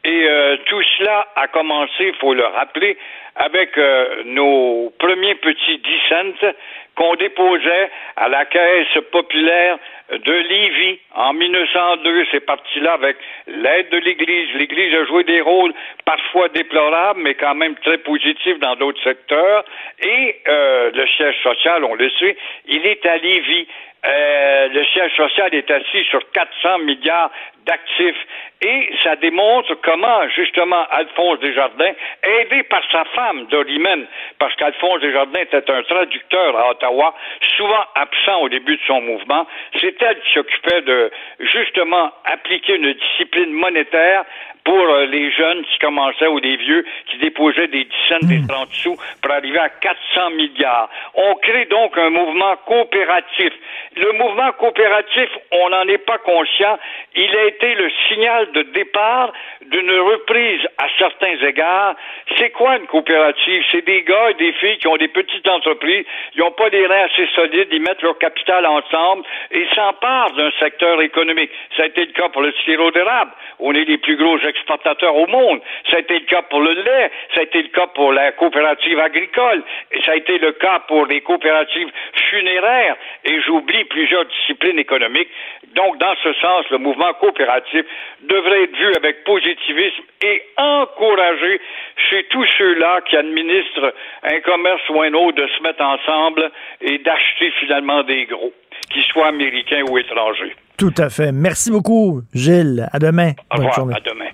Et euh, tout cela a commencé, il faut le rappeler, avec euh, nos premiers petits 10 cents qu'on déposait à la Caisse populaire de Lévis en 1902. C'est parti là avec l'aide de l'Église. L'Église a joué des rôles parfois déplorables, mais quand même très positifs dans d'autres secteurs. Et euh, le siège social, on le sait, il est à Lévis. Euh, le siège social est assis sur 400 milliards d'actifs. Et ça démontre comment, justement, Alphonse Desjardins, aidé par sa femme, Dorimène, parce qu'Alphonse Desjardins était un traducteur à Ottawa, souvent absent au début de son mouvement, c'est elle qui s'occupait de, justement, appliquer une discipline monétaire pour euh, les jeunes qui commençaient ou les vieux qui déposaient des 10 cents, des 30 hmm. sous pour arriver à 400 milliards. On crée donc un mouvement coopératif. Le mouvement coopératif, on n'en est pas conscient. Il a été le signal de départ d'une reprise à certains égards. C'est quoi une coopérative? C'est des gars et des filles qui ont des petites entreprises, ils n'ont pas des reins assez solides, ils mettent leur capital ensemble et s'emparent d'un secteur économique. Ça a été le cas pour le sirop d'érable. On est les plus gros exportateurs au monde. Ça a été le cas pour le lait, ça a été le cas pour la coopérative agricole, et ça a été le cas pour les coopératives funéraires, et j'oublie plusieurs disciplines économiques. Donc, dans ce sens, le mouvement coopératif devrait être vu avec positivisme et encouragé chez tous ceux-là qui administrent un commerce ou un autre de se mettre ensemble et d'acheter finalement des gros, qu'ils soient américains ou étrangers. Tout à fait. Merci beaucoup, Gilles. À demain. Au revoir. À demain.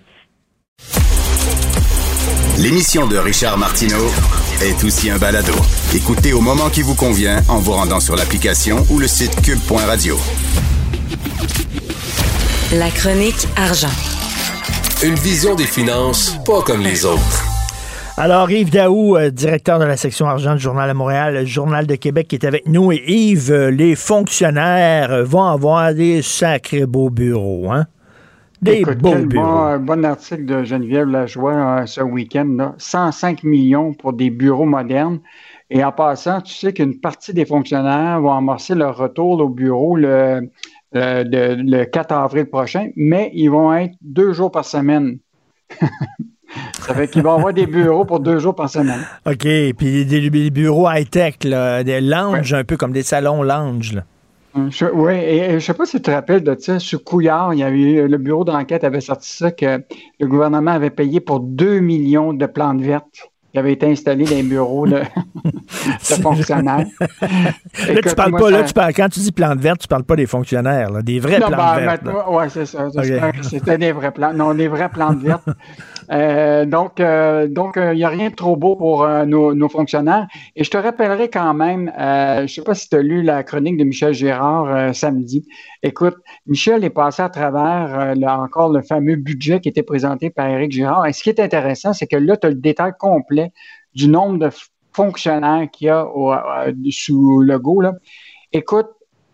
L'émission de Richard Martineau est aussi un balado. Écoutez au moment qui vous convient en vous rendant sur l'application ou le site cube.radio. La chronique argent. Une vision des finances pas comme les autres. Alors, Yves Daou, euh, directeur de la section argent du Journal de Montréal, le Journal de Québec, qui est avec nous. Et Yves, euh, les fonctionnaires vont avoir des sacrés beaux bureaux, hein? Des beaux bureaux. Bon, article de Geneviève Lajoie euh, ce week-end. 105 millions pour des bureaux modernes. Et en passant, tu sais qu'une partie des fonctionnaires vont amorcer leur retour au bureau le, le 4 avril prochain, mais ils vont être deux jours par semaine. [LAUGHS] Ça fait qu'ils vont avoir des bureaux pour deux jours par semaine. OK. Puis des, bureaux high-tech, des lounges, un peu comme des salons lounge. Oui, et, je ne sais pas si tu te rappelles de ça. Sur Couillard, il y a eu, le bureau d'enquête avait sorti ça que le gouvernement avait payé pour 2 millions de plantes vertes qui avait été installé dans les bureaux de, [LAUGHS] fonctionnaires. là, tu parles pas, là, tu parles, quand tu dis plantes vertes, tu parles pas des fonctionnaires, là, des vraies plantes ben, vertes. Oui, c'est ça. C'était des vraies plantes. Non, des vraies plantes vertes. [LAUGHS] Euh, donc, euh, donc, il euh, n'y a rien de trop beau pour nos, fonctionnaires. Et je te rappellerai quand même, je ne sais pas si tu as lu la chronique de Michel Gérard samedi. Écoute, Michel est passé à travers encore le fameux budget qui était présenté par Éric Gérard. Et ce qui est intéressant, c'est que là, tu as le détail complet du nombre de fonctionnaires qu'il y a sous le go. Écoute,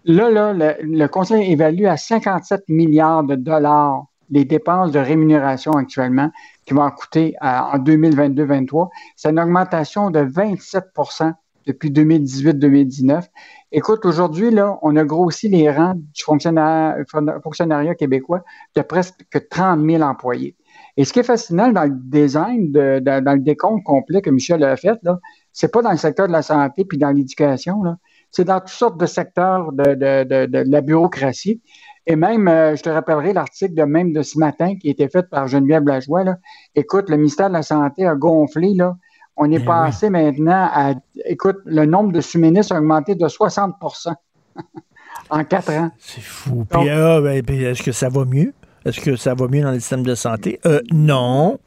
là, là le, le Conseil évalue à 57 milliards de dollars les dépenses de rémunération actuellement qui vont coûter en 2022-2023. C'est une augmentation de 27% depuis 2018-2019. Écoute, aujourd'hui, là, on a grossi les rangs du fonctionnariat québécois de presque 30 000 employés. Et ce qui est fascinant dans le design, dans le décompte complet que Michel a fait, là, c'est pas dans le secteur de la santé puis dans l'éducation, c'est dans toutes sortes de secteurs de la bureaucratie. Et même, euh, je te rappellerai l'article de même de ce matin qui a été fait par Geneviève Lajoie. Là. Écoute, le ministère de la Santé a gonflé. Là. On est eh passé maintenant à. Écoute, le nombre de sous-ministres a augmenté de 60% [LAUGHS] en quatre ans. C'est fou. Puis, ah, ben, est-ce que ça va mieux? Est-ce que ça va mieux dans le système de santé? Euh, non.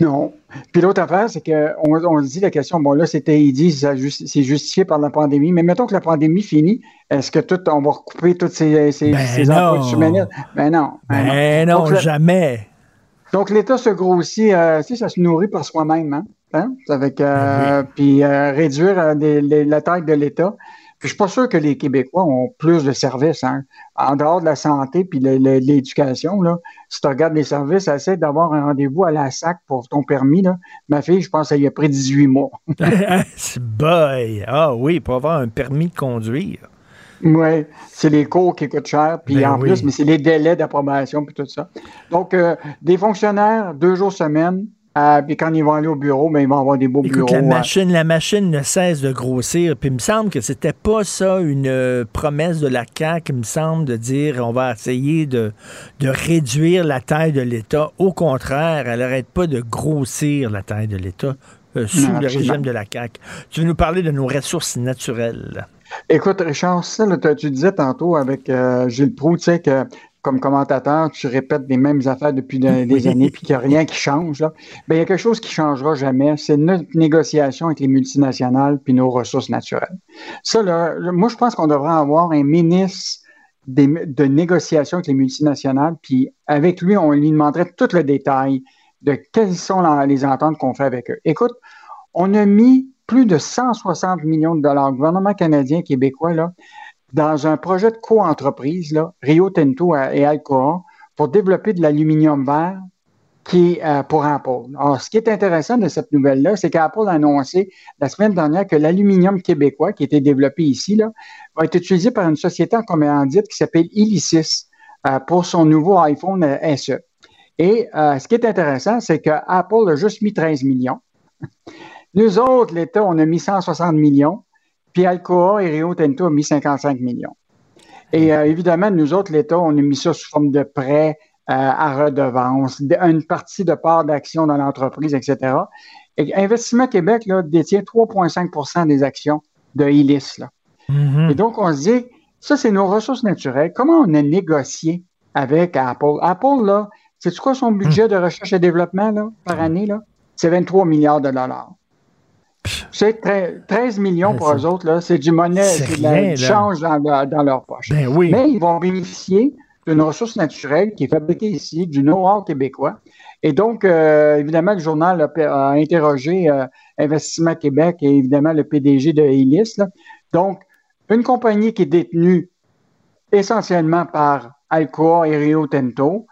Non. Puis l'autre affaire, c'est qu'on on se dit la question, bon là, c'était, il dit, c'est justifié par la pandémie, mais mettons que la pandémie finit, est-ce que tout, on va recouper tous ces, ces, ben ces emplois de Ben non. Ben, ben non, jamais. Donc l'État se grossit, euh, ça se nourrit par soi-même, hein? hein? Avec, euh, ben Puis euh, réduire la taille de l'État. Puis je suis pas sûr que les Québécois ont plus de services. Hein. En dehors de la santé puis de l'éducation, là, si tu regardes les services, essaie d'avoir un rendez-vous à la SAC pour ton permis. Là. Ma fille, je pense qu'elle y a pris 18 mois. [LAUGHS] Boy! Ah oui, pour avoir un permis de conduire. Oui, c'est les cours qui coûtent cher, puis ben en plus, mais c'est les délais d'approbation, puis tout ça. Donc, euh, des fonctionnaires, deux jours semaine, euh, puis quand ils vont aller au bureau, ben, ils vont avoir des beaux bureaux. La machine, la machine ne cesse de grossir. Puis il me semble que c'était pas ça une euh, promesse de la CAQ, il me semble, de dire on va essayer de, de réduire la taille de l'État. Au contraire, elle n'arrête pas de grossir la taille de l'État euh, sous le régime de la CAQ. Tu veux nous parler de nos ressources naturelles? Écoute, Richard, ça, tu disais tantôt avec Gilles Proux, tu sais, que comme commentateur, tu répètes les mêmes affaires depuis des années, puis qu'il n'y a rien qui change, là, ben, il y a quelque chose qui ne changera jamais. C'est notre négociation avec les multinationales puis nos ressources naturelles. Ça, là, moi, je pense qu'on devrait avoir un ministre de négociation avec les multinationales, puis avec lui, on lui demanderait tout le détail de quelles sont les ententes qu'on fait avec eux. Écoute, on a mis plus de 160 millions de dollars, le gouvernement canadien, québécois, là, dans un projet de co-entreprise, Rio Tinto et Alcoa, pour développer de l'aluminium vert qui euh, pour Apple. Alors, ce qui est intéressant de cette nouvelle-là, c'est qu'Apple a annoncé la semaine dernière que l'aluminium québécois qui était développé ici là, va être utilisé par une société en commandite qui s'appelle Illicis euh, pour son nouveau iPhone SE. Et euh, ce qui est intéressant, c'est que Apple a juste mis 13 millions. Nous autres, l'État, on a mis 160 millions. Puis Alcoa et Rio Tinto ont mis 55 millions. Et euh, évidemment, nous autres, l'État, on a mis ça sous forme de prêt euh, à redevance, une partie de part d'action dans l'entreprise, etc. Et Investissement Québec là, détient 3,5% des actions de Illis. Là. Mm-hmm. Et donc, on se dit, ça, c'est nos ressources naturelles. Comment on a négocié avec Apple? Apple, là, c'est quoi son budget de recherche et développement là, par année? Là? C'est 23 milliards de dollars. C'est 13 millions pour eux autres, c'est du monnaie, c'est du change dans, leur poche. Ben Mais ils vont bénéficier d'une ressource naturelle qui est fabriquée ici, du know-how québécois. Et donc, euh, évidemment, le journal a, interrogé euh, Investissement Québec et évidemment le PDG de Elis. Donc, une compagnie qui est détenue essentiellement par Alcoa et Rio Tinto,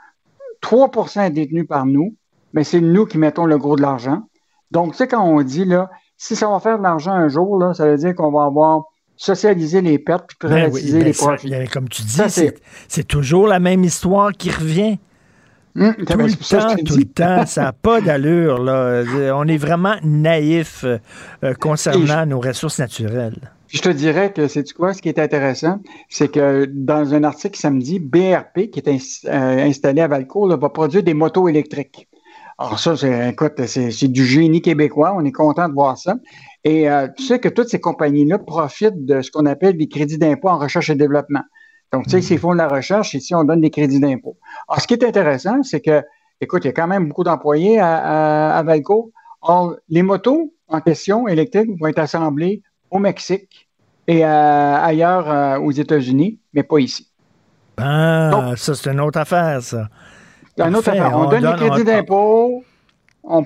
3% est détenu par nous, mais c'est nous qui mettons le gros de l'argent. Donc, tu sais, quand on dit, là, si ça va faire de l'argent un jour, là, ça veut dire qu'on va avoir socialisé les pertes puis ben privatiser ben les profits. comme tu dis, c'est toujours la même histoire qui revient. Hum, tout, le temps, tout le temps, ça n'a pas d'allure. On est vraiment naïf euh, concernant nos ressources naturelles. Je te dirais que c'est quoi ce qui est intéressant, c'est que dans un article samedi, BRP, qui est euh, installé à Valcourt, va produire des motos électriques. Alors ça, c'est, écoute, c'est, du génie québécois. On est content de voir ça. Et euh, tu sais que toutes ces compagnies-là profitent de ce qu'on appelle des crédits d'impôt en recherche et développement. Donc, tu sais, s'ils font de la recherche, ici, on donne des crédits d'impôt. Alors, ce qui est intéressant, c'est que, écoute, il y a quand même beaucoup d'employés à, à, Valco. Or, les motos en question électriques vont être assemblées au Mexique et euh, ailleurs euh, aux États-Unis, mais pas ici. Ah, ça, c'est une autre affaire, ça. Autre affaire. On, donne, des crédits d'impôt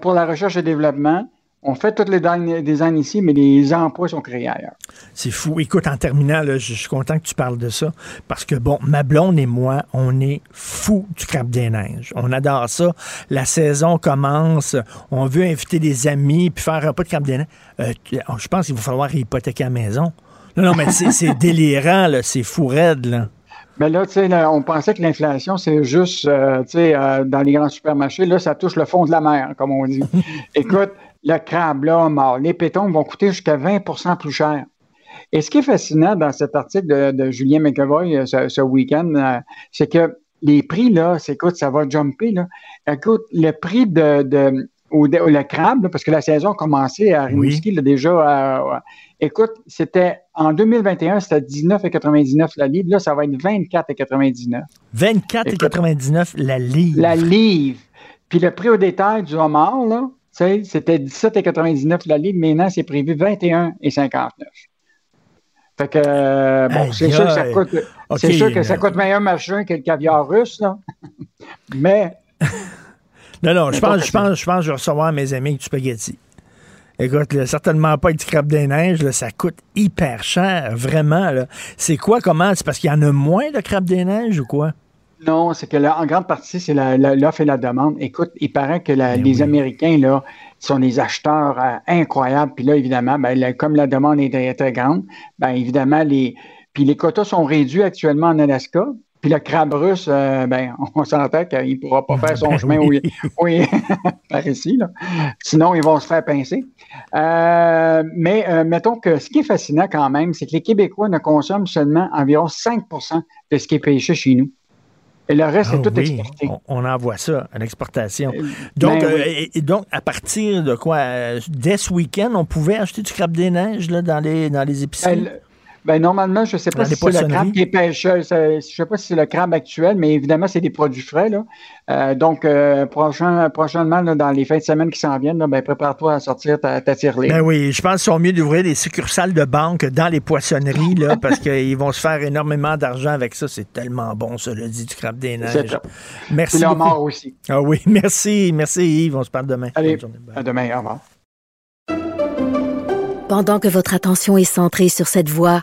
pour la recherche et développement on fait tous les designs ici, mais les emplois sont créés ailleurs. C'est fou. Écoute, en terminant, je, suis content que tu parles de ça parce que, bon, ma blonde et moi, on est fous du crabe des neiges. On adore ça. La saison commence. On veut inviter des amis puis faire un peu de crabe des neiges. Euh, je pense qu'il va falloir hypothéquer la maison. Non, non, mais c'est [LAUGHS] délirant, C'est fou raide, là. Mais là, tu sais, on pensait que l'inflation, c'est juste, euh, tu sais, euh, dans les grands supermarchés. Là, ça touche le fond de la mer, comme on dit. [LAUGHS] Écoute, le crabe là mort. Les pétons vont coûter jusqu'à 20% plus cher. Et ce qui est fascinant dans cet article de, Julien McEvoy euh, ce, week-end, euh, c'est que les prix, là, c'est, écoute, ça va jumper. Là. Écoute, le prix de, de le crabe, parce que la saison a commencé à Rimouski déjà. écoute, c'était en 2021, c'était 19,99 la livre. Là, ça va être 24,99. 24,99 la livre. La livre. Puis le prix au détail du homard, là, c'était 17,99 la livre, maintenant c'est prévu 21,59. Fait que, euh, bon, c'est sûr que ça coûte, c'est sûr que ça coûte meilleur machin que le caviar russe, là. [LAUGHS] Mais. Non, non, je pense, je pense, je pense que je vais recevoir mes amis du spaghetti. Écoute, certainement pas du crabe des neiges, là, ça coûte hyper cher, vraiment. C'est quoi, comment? C'est parce qu'il y en a moins de crabe des neiges ou quoi? Non, c'est que là, en grande partie, c'est l'offre et la demande. Écoute, il paraît que ben les Américains, là, sont des acheteurs euh, incroyables. Puis là, évidemment, ben, comme la demande est très, grande, ben, évidemment, les, puis les quotas sont réduits actuellement en Alaska. Puis le crabe russe, euh, ben, [LAUGHS] on s'entend qu'il ne pourra pas faire son ben chemin oui. oui, [LAUGHS] par ici. Là. Sinon, ils vont se faire pincer. Euh, mais mettons que ce qui est fascinant quand même, c'est que les Québécois ne consomment seulement environ 5% de ce qui est pêché chez nous. Et le reste, c'est ah tout exporté. On, envoie ça à l'exportation. Euh, donc, ben euh, donc, à partir de quoi? Euh, dès ce week-end, on pouvait acheter du crabe des neiges là, dans, les, dans les épiceries? Ben, ben, normalement, je ne sais pas si c'est le crabe qui est pêcheur. Je ne sais pas si c'est le crabe actuel, mais évidemment, c'est des produits frais. Là. Euh, donc, euh, prochain, prochainement, dans les fins de semaine qui s'en viennent, ben, prépare-toi à sortir ta, ta Ben oui, je pense qu'ils sont mieux d'ouvrir des succursales de banque dans les poissonneries, là, parce qu'ils vont se faire énormément d'argent avec ça. C'est tellement bon, ça, le dit du crabe des neiges. Merci. Puis mort aussi. Ah oui, [LAUGHS] merci. Merci Yves. On se parle demain. Allez, à demain. Au revoir. Pendant que votre attention est centrée sur cette voix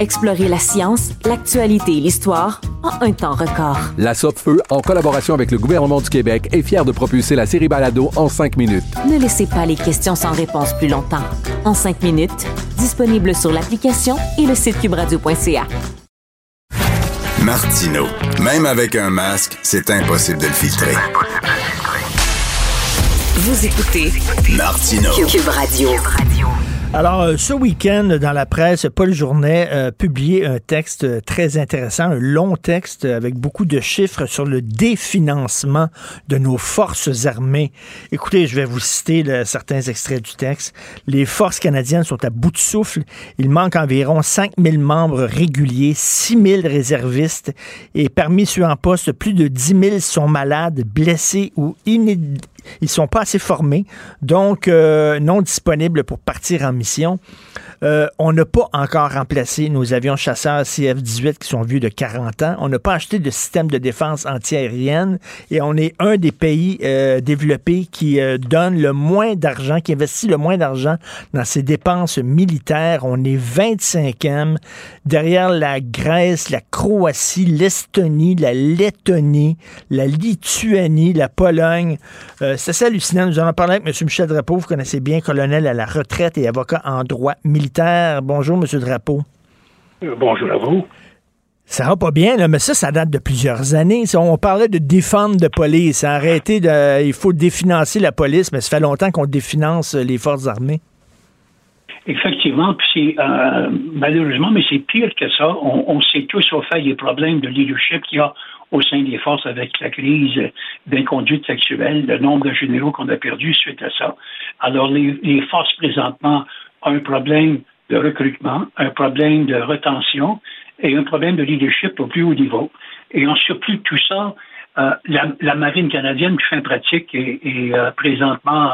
Explorez la science, l'actualité et l'histoire en un temps record. La Feu, en collaboration avec le gouvernement du Québec, est fière de propulser la série Balado en cinq minutes. Ne laissez pas les questions sans réponse plus longtemps. En cinq minutes, disponible sur l'application et le site cubradio.ca. Martino, même avec un masque, c'est impossible de le filtrer. Vous écoutez Martino. Cube Radio. Alors, euh, ce week-end, dans la presse, Paul Journet a publié un texte très intéressant, un long texte avec beaucoup de chiffres sur le définancement de nos forces armées. Écoutez, je vais vous citer certains extraits du texte. Les forces canadiennes sont à bout de souffle. Il manque environ 5000 membres réguliers, 6000 réservistes et parmi ceux en poste, plus de 10 000 sont malades, blessés ou ils sont pas assez formés, donc euh, non disponibles pour partir en mission. Euh, on n'a pas encore remplacé nos avions chasseurs CF-18 qui sont vieux de 40 ans. On n'a pas acheté de système de défense antiaérienne et on est un des pays euh, développés qui euh, donne le moins d'argent, qui investit le moins d'argent dans ses dépenses militaires. On est 25e derrière la Grèce, la Croatie, l'Estonie, la Lettonie, la Lituanie, la Pologne. C'est assez hallucinant. Nous allons parler avec M. Michel Drapeau. Vous connaissez bien, colonel à la retraite et avocat en droit militaire Bonjour, M. Drapeau. Euh, bonjour à vous. Ça va pas bien, mais ça, ça date de plusieurs années. On parlait de défendre de police. Arrêter de. Il faut définancer la police, mais ça fait longtemps qu'on définance les forces armées. Effectivement, puis euh, malheureusement, mais c'est pire que ça. On, sait tous au fait des problèmes de leadership qu'il y a au sein des forces avec la crise d'inconduite sexuelle, le nombre de généraux qu'on a perdus suite à ça. Alors, les forces présentement un problème de recrutement, un problème de retention et un problème de leadership au plus haut niveau. Et en surplus de tout ça, euh, la, marine canadienne qui fait pratique est, euh, présentement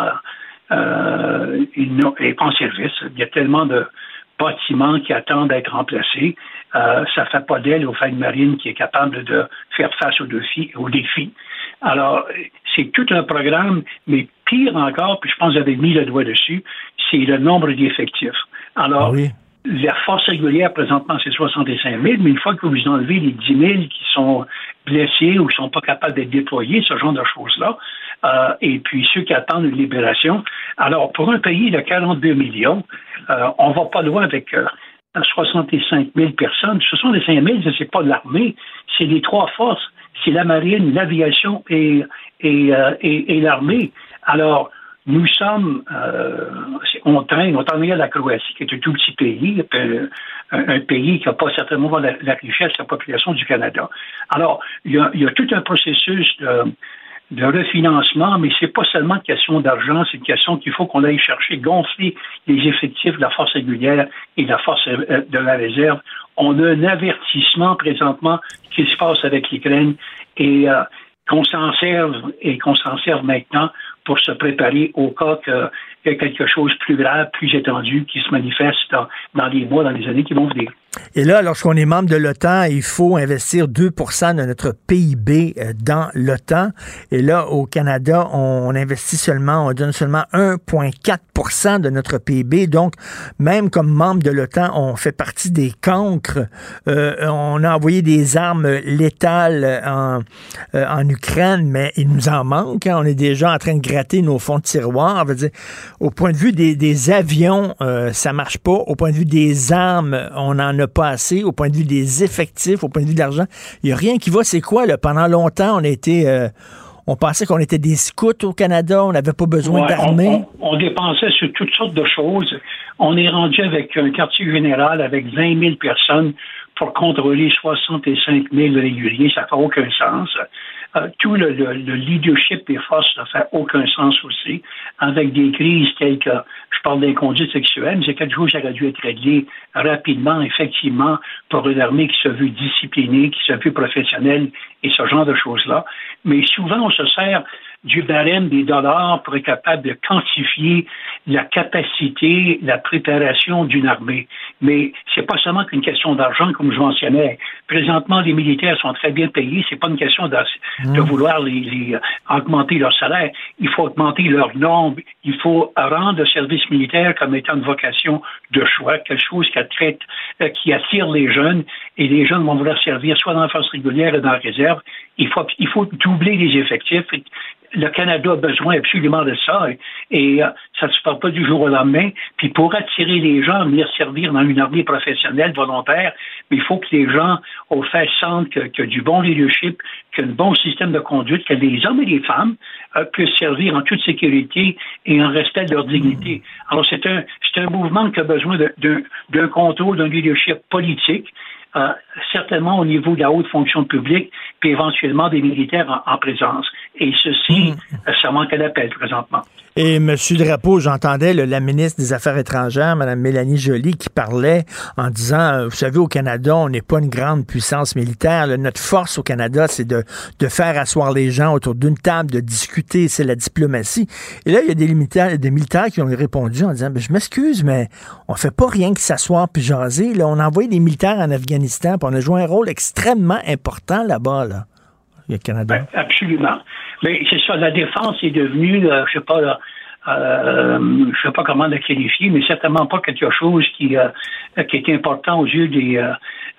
euh, pas en service. Il y a tellement de bâtiments qui attendent d'être remplacés. ça ne fait pas d'elle au fait une marine qui est capable de faire face. Aux défis. Alors, c'est tout un programme, mais pire encore, puis je pense que vous avez mis le doigt dessus, c'est le nombre d'effectifs. Alors, ah la force régulière, présentement, c'est 65 000, mais une fois que vous enlevez les 10 000 qui sont blessés ou qui ne sont pas capables d'être déployés, ce genre de choses-là, euh, et puis ceux qui attendent une libération. Alors, pour un pays de 42 millions, euh, on ne va pas loin avec 65 euh, 000 personnes. 65 000, ce n'est pas de l'armée, c'est les trois forces. C'est la marine, l'aviation et, et, et l'armée. Alors, nous sommes, euh, on traîne, on traîne à la Croatie, qui est un tout petit pays, un, pays qui n'a pas certainement la, richesse de la population du Canada. Alors, il y a, tout un processus de, refinancement, mais c'est pas seulement une question d'argent, c'est une question qu'il faut qu'on aille chercher, gonfler les effectifs de la force régulière et de la force euh, de la réserve. On a un avertissement présentement qui se passe avec l'Ukraine et euh, qu'on s'en serve et qu'on s'en serve maintenant pour se préparer au cas qu'il y quelque chose de plus grave, plus étendu qui se manifeste dans les mois, dans les années qui vont venir. Et là, lorsqu'on est membre de l'OTAN, il faut investir 2% de notre PIB euh, dans l'OTAN. Et là, au Canada, on investit seulement, on donne seulement 1,4% de notre PIB. Donc, même comme membre de l'OTAN, on fait partie des cancres. Euh, on a envoyé des armes létales en, euh, en Ukraine, mais il nous en manque. Hein. On est déjà en train de gratter nos fonds de tiroir. Dire, au point de vue des, avions, ça marche pas. Au point de vue des armes, on en pas assez au point de vue des effectifs, au point de vue de l'argent. Il n'y a rien qui va. C'est quoi, là? Pendant longtemps, on a été. Euh, on pensait qu'on était des scouts au Canada, on n'avait pas besoin d'armée. On, dépensait sur toutes sortes de choses. On est rendu avec un quartier général avec 20 000 personnes pour contrôler 65 000 réguliers. Ça n'a aucun sens. Euh, tout le, leadership des forces ne fait aucun sens aussi, avec des crises telles que, je parle d'inconduite sexuelle, mais c'est quelque chose qui aurait dû être réglé rapidement, effectivement, pour une armée qui se veut disciplinée, qui se veut professionnelle et ce genre de choses-là. Mais souvent, on se sert du barème des dollars pour être capable de quantifier la capacité, la préparation d'une armée. Mais c'est pas seulement qu'une question d'argent, comme je mentionnais. Présentement, les militaires sont très bien payés. C'est pas une question de, mmh. vouloir les, augmenter leur salaire. Il faut augmenter leur nombre. Il faut rendre le service militaire comme étant une vocation de choix, quelque chose qui, euh, qui attire les jeunes. Et les jeunes vont vouloir servir soit dans la force régulière et dans la réserve. Il faut, il faut doubler les effectifs le Canada a besoin absolument de ça et, euh, ça ne se passe pas du jour au lendemain. Puis pour attirer les gens à venir servir dans une armée professionnelle volontaire, il faut que les gens au fait sentent qu'il y a du bon leadership, qu'il y a un bon système de conduite, que les hommes et les femmes euh, puissent servir en toute sécurité et en respect de leur dignité. Alors c'est un, c'est un mouvement qui a besoin d'un contrôle, d'un leadership politique euh, certainement au niveau de la haute fonction publique, puis éventuellement des militaires en, présence. Et ceci, mmh. ça manque d'appel présentement. Et M. Drapeau, j'entendais la ministre des Affaires étrangères, Mme Mélanie Joly, qui parlait en disant, euh, vous savez, au Canada, on n'est pas une grande puissance militaire. notre force au Canada, c'est de de, faire asseoir les gens autour d'une table, de discuter, c'est la diplomatie. Et là, il y a des militaires, des militaires qui ont répondu en disant, ben, je m'excuse, mais on fait pas rien que s'asseoir puis jaser. Là, on a envoyé des militaires en Afghanistan, puis on a joué un rôle extrêmement important là-bas, là, le Canada. Ben, absolument. Mais c'est ça, la défense est devenue, euh, je sais pas, euh, je sais pas comment la qualifier, mais certainement pas quelque chose qui, euh, est important aux yeux des,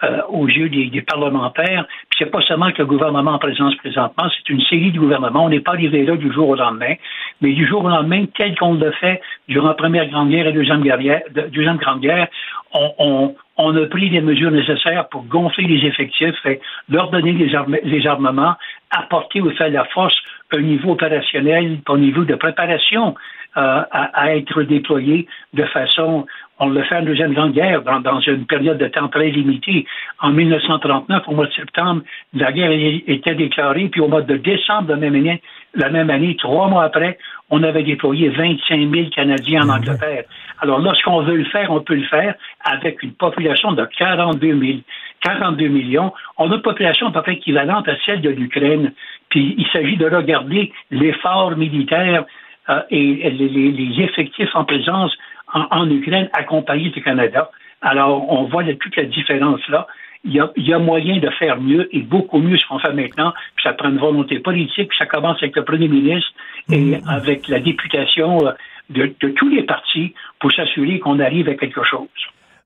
euh, aux yeux des, des parlementaires. Puis c'est pas seulement que le gouvernement en présence présentement, c'est une série de gouvernements. On n'est pas arrivé là du jour au lendemain, mais du jour au lendemain, tel qu'on le fait durant la Première Grande Guerre et Deuxième, guerre, deuxième Grande Guerre, on, on, on, a pris les mesures nécessaires pour gonfler les effectifs, et leur donner les armements, apporter au fait la force un niveau opérationnel, un niveau de préparation à, à, être déployé de façon, on le fait en Deuxième Grande Guerre, dans, dans, une période de temps très limitée. En 1939, au mois de septembre, la guerre était déclarée, puis au mois de décembre de la même année, la même année trois mois après, on avait déployé 25 000 Canadiens en Angleterre. Alors, lorsqu'on veut le faire, on peut le faire avec une population de 42 000. 42 millions. On a une population à peu près équivalente à celle de l'Ukraine. Puis il s'agit de regarder l'effort militaire euh, et les, les, effectifs en présence en, en, Ukraine accompagnés du Canada. Alors, on voit toute la différence là. Il y, a, il y, a, moyen de faire mieux et beaucoup mieux ce qu'on fait maintenant. Puis ça prend une volonté politique. Puis ça commence avec le premier ministre et mmh. avec la députation euh, de, de tous les partis pour s'assurer qu'on arrive à quelque chose.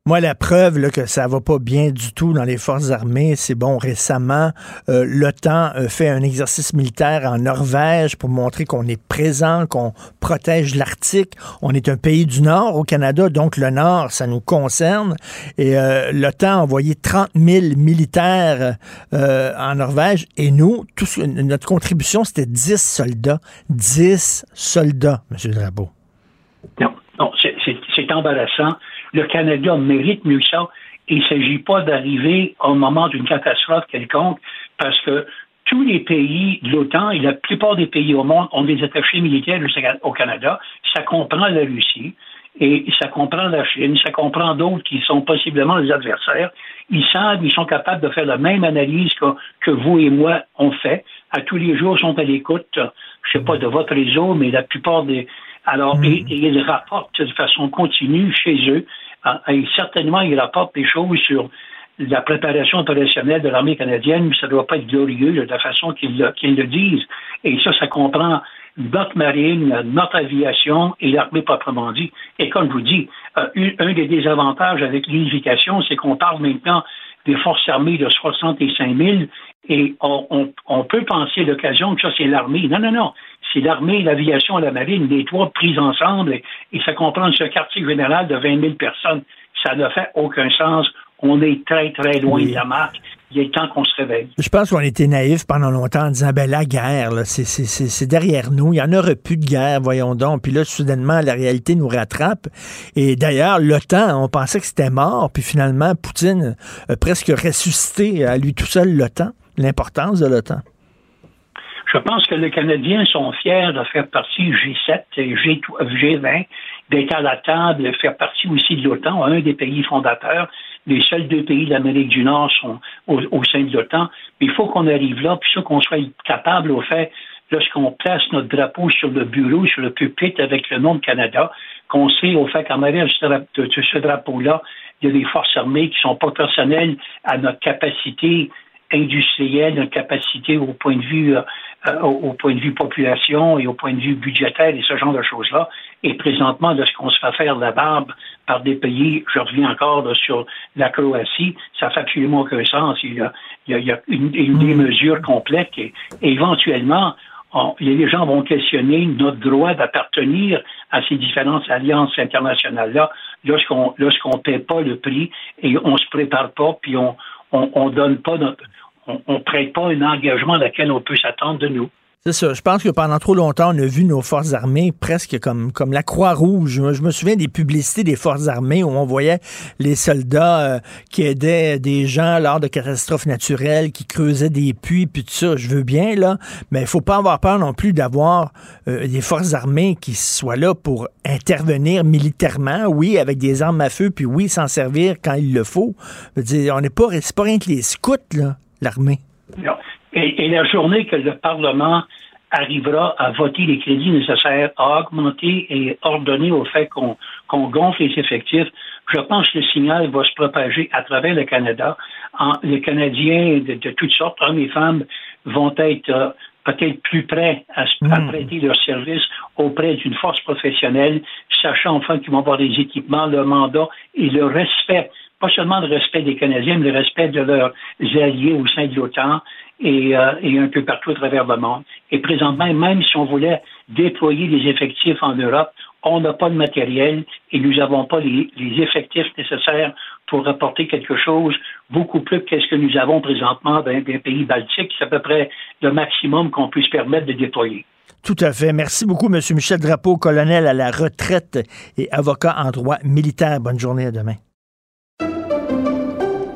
Moi, la preuve là, que ça va pas bien du tout dans les forces armées, c'est bon, récemment, euh, l'OTAN a fait un exercice militaire en Norvège pour montrer qu'on est présent, qu'on protège l'Arctique. On est un pays du Nord au Canada, donc le Nord, ça nous concerne. Et euh, l'OTAN a envoyé 30 000 militaires euh, en Norvège et nous, tous, notre contribution, c'était 10 soldats. 10 soldats, M. Drapeau. Non, non c'est embarrassant le Canada mérite mieux que ça. Il ne s'agit pas d'arriver au moment d'une catastrophe quelconque parce que tous les pays de l'OTAN et la plupart des pays au monde ont des attachés militaires au Canada. Ça comprend la Russie et ça comprend la Chine, ça comprend d'autres qui sont possiblement les adversaires. Ils savent, ils sont capables de faire la même analyse que, que vous et moi on fait. À tous les jours, ils sont à l'écoute, je sais pas de votre réseau, mais la plupart des, alors, et, et, ils rapportent de façon continue chez eux et certainement, il rapporte des choses sur la préparation opérationnelle de l'armée canadienne, mais ça ne doit pas être glorieux de la façon qu'ils le, le, disent. Et ça, ça comprend notre marine, notre aviation et l'armée proprement dit. Et comme je vous dis, euh, un des désavantages avec l'unification, c'est qu'on parle maintenant des forces armées de 65 000 et on, on, on peut penser à l'occasion que ça, c'est l'armée. Non, non, non. C'est l'armée, l'aviation la marine, les trois prises ensemble et, et ça comprend ce quartier général de 20 000 personnes. Ça ne fait aucun sens. On est très, très loin oui. de la marque. Il est temps qu'on se réveille. Je pense qu'on était naïfs pendant longtemps en disant, ben la guerre, c'est derrière nous. Il n'y en aurait plus de guerre, voyons donc. Puis là, soudainement, la réalité nous rattrape. Et d'ailleurs, l'OTAN, on pensait que c'était mort. Puis finalement, Poutine a presque ressuscité à lui tout seul l'OTAN, l'importance de l'OTAN? Je pense que les Canadiens sont fiers de faire partie G7 et G20, d'être à la table, de faire partie aussi de l'OTAN, un des pays fondateurs. Les seuls deux pays d'Amérique du Nord sont au, sein de l'OTAN. Il faut qu'on arrive là, puis ça qu'on soit capable, au fait, lorsqu'on place notre drapeau sur le bureau, sur le pupitre avec le nom de Canada, qu'on sait au fait qu'en arrière de ce drapeau-là, il y a des forces armées qui sont pas personnelles à notre capacité industrielle, notre capacité au point de vue euh, au, au, point de vue population et au point de vue budgétaire et ce genre de choses-là. Et présentement, de ce qu'on se fait faire la barbe par des pays, je reviens encore là, sur la Croatie, ça fait absolument aucun sens. Il y a, il y une, une des mesures complètes et, et éventuellement, les gens vont questionner notre droit d'appartenir à ces différentes alliances internationales-là lorsqu'on lorsqu'on ne paie pas le prix et on se prépare pas, puis on on, on donne pas notre on ne prête pas un engagement auquel on peut s'attendre de nous. C'est ça. Je pense que pendant trop longtemps, on a vu nos forces armées presque comme, comme la Croix-Rouge. Je me souviens des publicités des forces armées où on voyait les soldats euh, qui aidaient des gens lors de catastrophes naturelles, qui creusaient des puits, puis tout ça. Je veux bien, là, mais il faut pas avoir peur non plus d'avoir euh, des forces armées qui soient là pour intervenir militairement, oui, avec des armes à feu, puis oui, s'en servir quand il le faut. Je veux dire, on n'est pas, c'est pas rien que les scouts, là l'armée. Et, la journée que le Parlement arrivera à voter les crédits nécessaires à augmenter et ordonner au fait qu'on gonfle les effectifs, je pense que le signal va se propager à travers le Canada. les Canadiens de, toutes sortes, hommes et femmes, vont être euh, peut-être plus prêts à, hmm. prêter leurs services auprès d'une force professionnelle, sachant enfin qu'ils vont avoir des équipements, le mandat et le respect pas seulement le respect des Canadiens, mais le respect de leurs alliés au sein de l'OTAN et, euh, un peu partout à travers le monde. Et présentement, même si on voulait déployer des effectifs en Europe, on n'a pas de matériel et nous n'avons pas les, effectifs nécessaires pour apporter quelque chose beaucoup plus que ce que nous avons présentement dans des pays baltiques. C'est à peu près le maximum qu'on puisse permettre de déployer. Tout à fait. Merci beaucoup, M. Michel Drapeau, colonel à la retraite et avocat en droit militaire. Bonne journée à demain.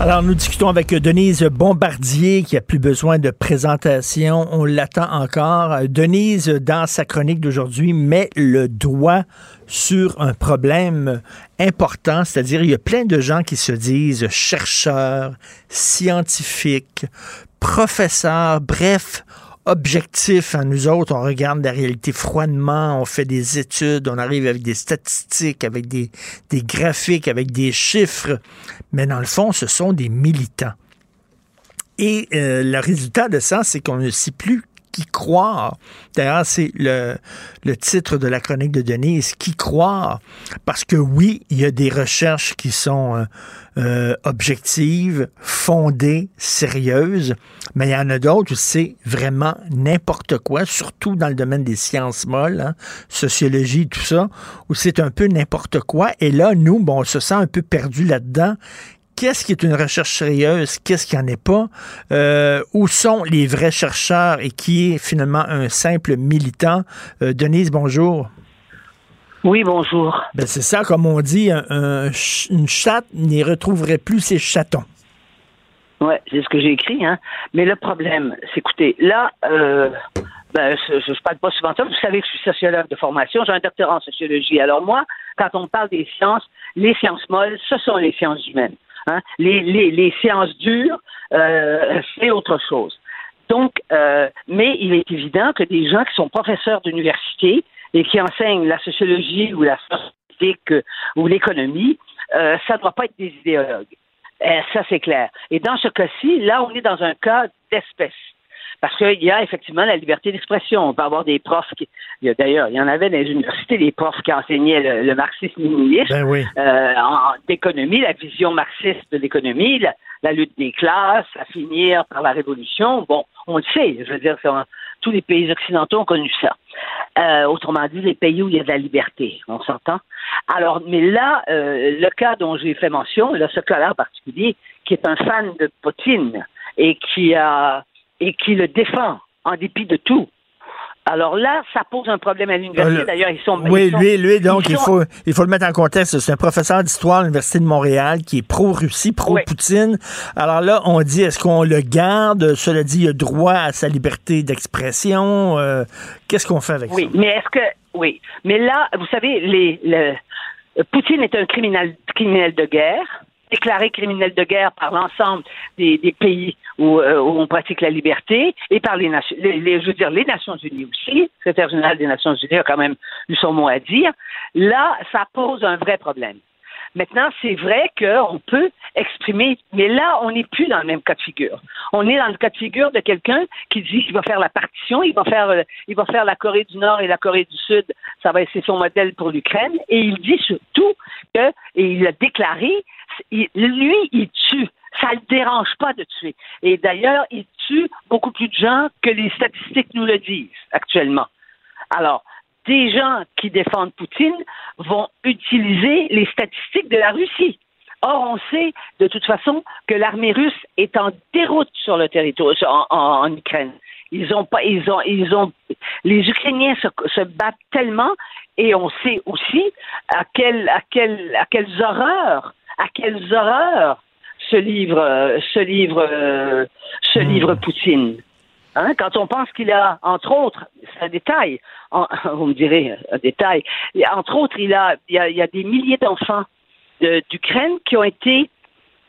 Alors, nous discutons avec Denise Bombardier, qui a plus besoin de présentation. On l'attend encore. Denise, dans sa chronique d'aujourd'hui, met le doigt sur un problème important, c'est-à-dire il y a plein de gens qui se disent chercheurs, scientifiques, professeurs, bref, objectif. Hein. Nous autres, on regarde la réalité froidement, on fait des études, on arrive avec des statistiques, avec des, des graphiques, avec des chiffres. Mais dans le fond, ce sont des militants. Et euh, le résultat de ça, c'est qu'on ne sait plus qui croire. D'ailleurs, c'est le, le, titre de la chronique de Denise, qui croire. Parce que oui, il y a des recherches qui sont euh, euh, objectives, fondées, sérieuses, mais il y en a d'autres où c'est vraiment n'importe quoi, surtout dans le domaine des sciences molles, hein, sociologie, tout ça, où c'est un peu n'importe quoi. Et là, nous, bon, on se sent un peu perdu là-dedans qu'est-ce qui est une recherche sérieuse, qu'est-ce qui n'en est pas, euh, où sont les vrais chercheurs et qui est finalement un simple militant? Euh, Denise, bonjour. Oui, bonjour. Ben c'est ça, comme on dit, une chatte n'y retrouverait plus ses chatons. Oui, c'est ce que j'ai écrit. Hein. Mais le problème, c'est écoutez, là, euh, ben, je ne parle pas souvent de ça. Vous savez que je suis sociologue de formation, j'ai un doctorat en sociologie. Alors moi, quand on parle des sciences, les sciences molles, ce sont les sciences humaines. Hein. Les, les, les, séances dures, euh, c'est autre chose. Donc, euh, mais il est évident que des gens qui sont professeurs d'université et qui enseignent la sociologie ou la politique ou l'économie, euh, ça ne doit pas être des idéologues. Euh, ça, c'est clair. Et dans ce cas-ci, là, on est dans un cas d'espèce. Parce qu'il y a effectivement la liberté d'expression. On peut avoir des profs qui. D'ailleurs, il y en avait dans les universités des profs qui enseignaient le, marxisme-léninisme, ben euh, d'économie, la vision marxiste de l'économie, la, lutte des classes, à finir par la révolution. Bon, on le sait. Je veux dire, tous les pays occidentaux ont connu ça. Euh, autrement dit, les pays où il y a de la liberté, on s'entend? Alors, mais là, euh, le cas dont j'ai fait mention, là, ce cas-là en particulier, qui est un fan de Poutine et qui a et qui le défend en dépit de tout. Alors là, ça pose un problème à l'université. Euh, D'ailleurs, ils sont. Oui, lui, lui, donc, il, faut, il faut le mettre en contexte. C'est un professeur d'histoire à l'Université de Montréal qui est pro-Russie, pro-Poutine. Alors là, on dit, est-ce qu'on le garde? Cela dit, il a droit à sa liberté d'expression. Euh, qu'est-ce qu'on fait avec ça? Oui, mais est-ce que. Oui. Mais là, vous savez, les, Poutine est un criminel, criminel de guerre, déclaré criminel de guerre par l'ensemble des, pays euh, où, on pratique la liberté et par les nations, les, je veux dire les Nations Unies aussi. Le secrétaire général des Nations Unies a quand même eu son mot à dire. Là, ça pose un vrai problème. Maintenant, c'est vrai qu'on peut exprimer, mais là, on n'est plus dans le même cas de figure. On est dans le cas de figure de quelqu'un qui dit qu'il va faire la partition, il va faire, euh, il va faire la Corée du Nord et la Corée du Sud, ça va être son modèle pour l'Ukraine, et il dit surtout que, et il a déclaré, lui, il tue. Ça ne le dérange pas de tuer. Et d'ailleurs, il tue beaucoup plus de gens que les statistiques nous le disent actuellement. Alors, des gens qui défendent Poutine vont utiliser les statistiques de la Russie. Or, on sait de toute façon que l'armée russe est en déroute sur le territoire, en, Ukraine. Ils ont pas, ils ont, ils ont, les Ukrainiens se, battent tellement, et on sait aussi à à à quelles horreurs, à quelles horreurs se livre, se livre, se livre Poutine. Hein, quand on pense qu'il a, entre autres, c'est un détail, [LAUGHS] vous me direz un détail, entre autres, il, a, il, y a, des milliers d'enfants d'Ukraine qui ont été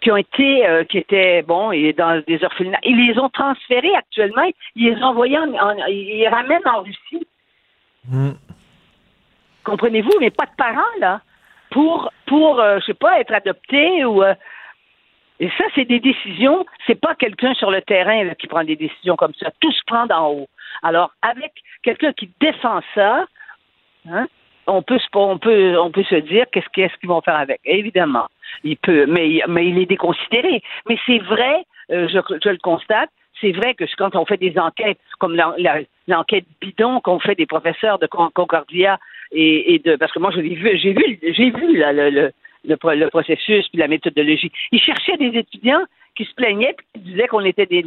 qui ont été, euh, qui étaient, bon, dans des orphelinats. Ils les ont transférés actuellement, ils les ont envoyés, en, ils les ramènent en Russie. Hmm. Comprenez-vous, mais pas de parents, là, pour, pour euh, je sais pas, être adoptés ou... Euh, et ça, c'est des décisions. C'est pas quelqu'un sur le terrain qui prend des décisions comme ça. Tout se prend d'en haut. Alors, avec quelqu'un qui défend ça, hein, on peut, on peut, on peut se dire qu'est-ce qu'ils vont faire avec. Évidemment, il peut, mais, mais il est déconsidéré. Mais c'est vrai, euh, je, je, le constate. C'est vrai que quand on fait des enquêtes, comme l'enquête bidon qu'on fait des professeurs de Concordia et, de, parce que moi j'ai vu, j'ai vu, j'ai vu là, le, processus puis la méthodologie. Ils cherchaient des étudiants qui se plaignaient puis qui disaient qu'on était des,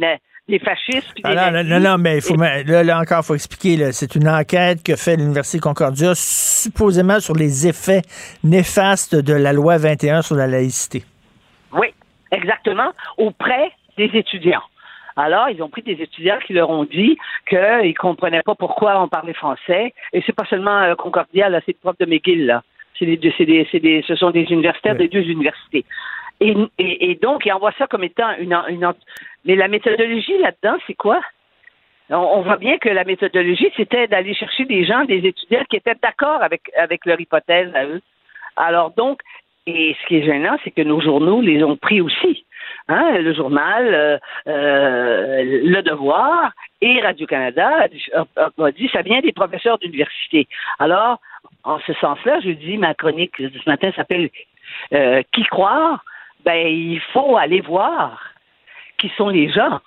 des fascistes. Puis ah non, non, non, mais il faut, là, encore, il faut expliquer. C'est une enquête que fait l'Université Concordia, supposément sur les effets néfastes de la loi 21 sur la laïcité. Oui, exactement, auprès des étudiants. Alors, ils ont pris des étudiants qui leur ont dit qu'ils ne comprenaient pas pourquoi on parlait français. Et c'est pas seulement euh, Concordia, c'est le prof de McGill, là. C'est ce sont des universitaires des deux universités. Et, et, donc, ils envoient ça comme étant une, une mais la méthodologie là-dedans, c'est quoi? On, voit bien que la méthodologie, c'était d'aller chercher des gens, des étudiants qui étaient d'accord avec, avec leur hypothèse à eux. Alors donc, et ce qui est gênant, c'est que nos journaux les ont pris aussi. Hein, le journal, euh, euh, Le Devoir et Radio-Canada a, dit ça vient des professeurs d'université. Alors, en ce sens-là, je dis, ma chronique ce matin s'appelle euh, Qui croire? Ben, il faut aller voir qui sont les gens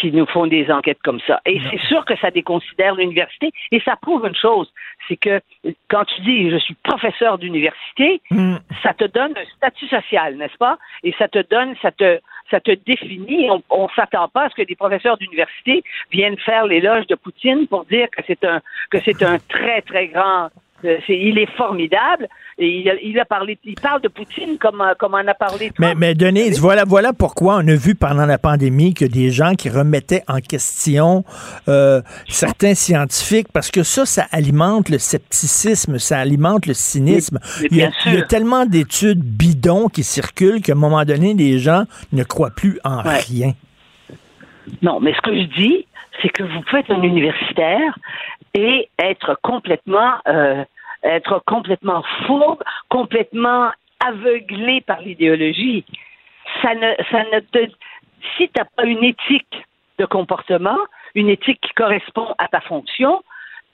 qui nous font des enquêtes comme ça. Et c'est sûr que ça déconsidère l'université et ça prouve une chose, c'est que quand tu dis je suis professeur d'université, mm. ça te donne un statut social, n'est-ce pas? Et ça te donne, ça te, ça te définit. On, ne s'attend pas à ce que des professeurs d'université viennent faire l'éloge de Poutine pour dire que c'est un, que c'est un très, très grand euh, il est formidable. Et il, a, parlé, il parle de Poutine comme, euh, comme on a parlé. Mais, mais Denise, voilà, voilà pourquoi on a vu pendant la pandémie que des gens qui remettaient en question euh, certains scientifiques, parce que ça, ça alimente le scepticisme, ça alimente le cynisme. il, y a, tellement d'études bidons qui circulent qu'à un moment donné, les gens ne croient plus en rien. Non, mais ce que je dis, c'est que vous pouvez être un universitaire et être complètement euh, être complètement fourbe, complètement aveuglé par l'idéologie. Ça ne, ça ne te, si tu n'as pas une éthique de comportement, une éthique qui correspond à ta fonction,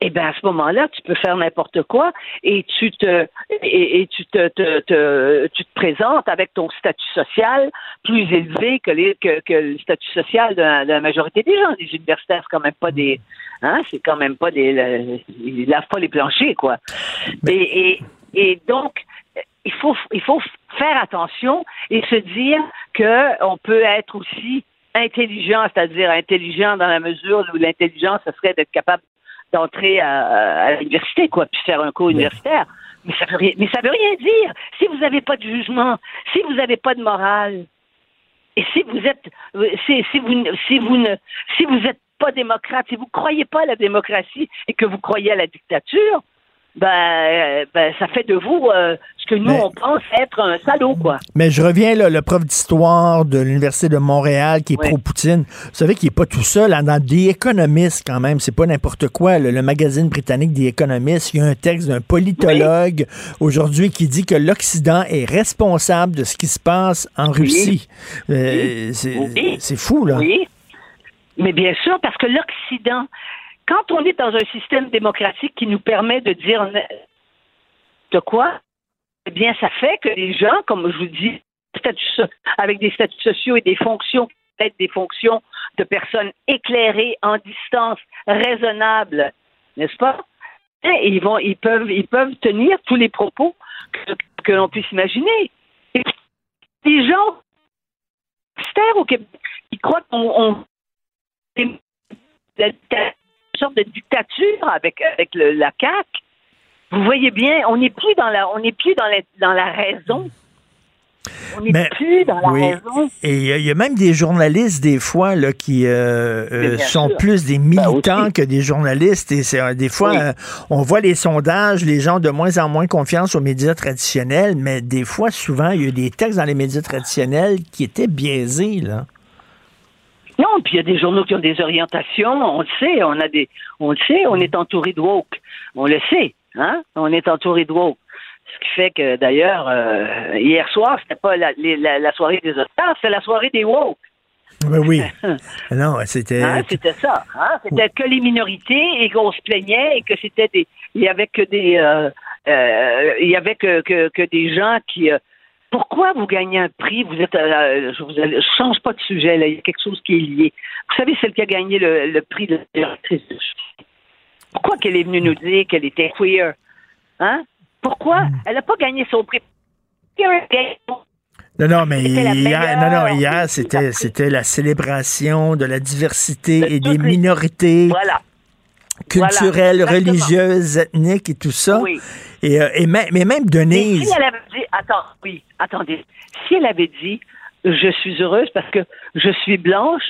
eh bien, à ce moment-là, tu peux faire n'importe quoi et tu te et, tu te, te, tu te présentes avec ton statut social plus élevé que, les, que, que le statut social de la, majorité des gens. Les universitaires, c'est quand même pas des hein, c'est quand même pas des ils lavent pas les planchers, quoi. Et, et, et donc, il faut il faut faire attention et se dire que on peut être aussi intelligent, c'est-à-dire intelligent dans la mesure où l'intelligence, ce serait d'être capable d'entrer à, l'université, quoi, puis faire un cours universitaire. Mais ça veut rien, mais ça veut rien dire. Si vous n'avez pas de jugement, si vous n'avez pas de morale, et si vous êtes, si, si vous, si vous ne, si vous êtes pas démocrate, si vous croyez pas à la démocratie et que vous croyez à la dictature, ben, euh, ben, ça fait de vous euh, ce que nous, on pense être un salaud, quoi. Mais je reviens, là, le prof d'histoire de l'Université de Montréal qui est pro-Poutine. Vous savez qu'il n'est pas tout seul. Hein, dans The Economist, quand même, c'est pas n'importe quoi. Le, magazine britannique The Economist, il y a un texte d'un politologue aujourd'hui qui dit que l'Occident est responsable de ce qui se passe en Russie. Euh, c'est fou, là. Oui. Mais bien sûr, parce que l'Occident, quand on est dans un système démocratique qui nous permet de dire de quoi, eh bien, ça fait que les gens, comme je vous dis, avec des statuts sociaux et des fonctions, peut-être des fonctions de personnes éclairées en distance, raisonnables, n'est-ce pas? Et ils vont, ils peuvent, ils peuvent tenir tous les propos que, l'on puisse imaginer. Et les gens au Québec, ils croient qu'on sorte de dictature avec, avec la CAQ. Vous voyez bien, on n'est plus dans la, on n'est plus dans la, dans la raison. On n'est plus dans la raison. Et il y, a même des journalistes, des fois, là, qui euh, euh, sont plus des ben militants que des journalistes. Et c'est, euh, des fois, on voit les sondages, les gens ont de moins en moins confiance aux médias traditionnels, mais des fois, souvent, il y a des textes dans les médias traditionnels qui étaient biaisés, là. Non, puis il y a des journaux qui ont des orientations, on le sait, on a des on le sait, on est entouré de woke. On le sait, hein? On est entouré de woke. Ce qui fait que d'ailleurs, euh, hier soir, c'était pas la, la, soirée des Oscars, c'est la soirée des woke. Ben oui. [LAUGHS] non, c'était. Hein, c'était ça. Hein? C'était que les minorités et qu'on se plaignait et que c'était des. Il y avait que des. Euh, euh, il y avait que, que, que des gens qui pourquoi vous gagnez un prix? Vous êtes, euh, je, vous, change pas de sujet, là. il y a quelque chose qui est lié. Vous savez, celle qui a gagné le, prix de directrice Pourquoi qu'elle est venue nous dire qu'elle était queer? Hein? Pourquoi? Hmm. Elle n'a pas gagné son prix. Non, non, mais hier, non, non, hier, c'était, c'était la célébration de la diversité et des minorités. Voilà culturelles, religieuses, ethniques et tout ça. Oui. Et, euh, et même, mais même Denise. Mais si elle avait dit, attends, oui, attendez. Si elle avait dit, je suis heureuse parce que je suis blanche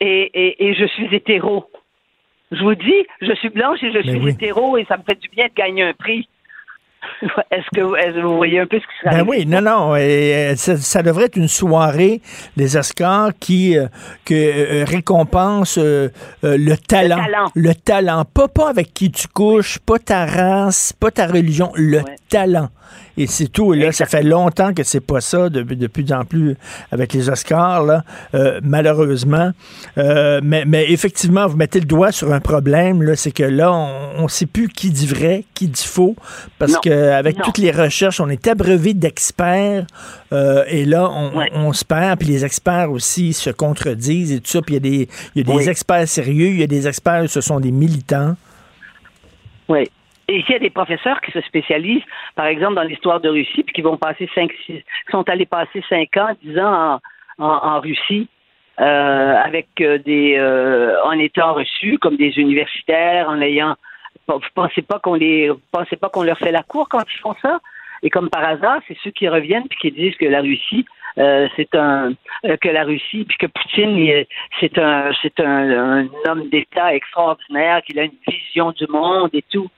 et, et, et je suis hétéro. Je vous dis, je suis blanche et je suis hétéro et ça me fait du bien de gagner un prix. [LAUGHS] Est-ce que, vous voyez un peu ce qui se Ben oui, non, non. Et, euh, ça, devrait être une soirée des Oscars qui euh, euh, récompense le, talent, le talent. Pas, pas avec qui tu couches, pas ta race, pas ta religion, le talent. Et c'est tout. là, ça fait longtemps que c'est pas ça, de, plus en plus avec les Oscars, là, euh, malheureusement. Euh, mais, mais, effectivement, vous mettez le doigt sur un problème, là, c'est que là, on ne sait plus qui dit vrai, qui dit faux, parce qu'avec toutes les recherches, on est abreuvé d'experts, euh, et là, on, se perd, puis les experts aussi se contredisent et tout ça, puis il y a des, y a des experts sérieux, il y a des experts, ce sont des militants. Oui. Et il y a des professeurs qui se spécialisent, par exemple, dans l'histoire de Russie, puis qui vont passer cinq, six, sont allés passer cinq ans, dix ans en, Russie, euh, avec euh, des, euh, en étant reçus comme des universitaires, en ayant, vous pensez pas qu'on les, pensez pas qu'on leur fait la cour quand ils font ça? Et comme par hasard, c'est ceux qui reviennent puis qui disent que la Russie, c'est un que la Russie puis que Poutine c'est un c'est un, un, homme d'État extraordinaire qu'il a une vision du monde et tout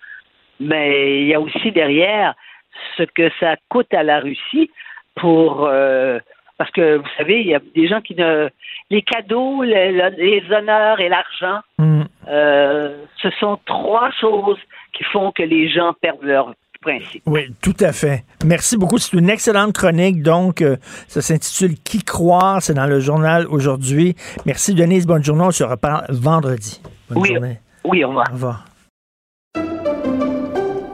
mais il y a aussi derrière ce que ça coûte à la Russie pour euh, parce que vous savez, il y a des gens qui ne les cadeaux, les, honneurs et l'argent, mm. euh, ce sont trois choses qui font que les gens perdent leur principe. Oui, tout à fait. Merci beaucoup. C'est une excellente chronique. Donc, euh, ça s'intitule Qui croire? C'est dans le journal aujourd'hui. Merci, Denise. Bonne journée. On se reparle vendredi. Bonne oui, journée. Oui, au revoir. Au revoir.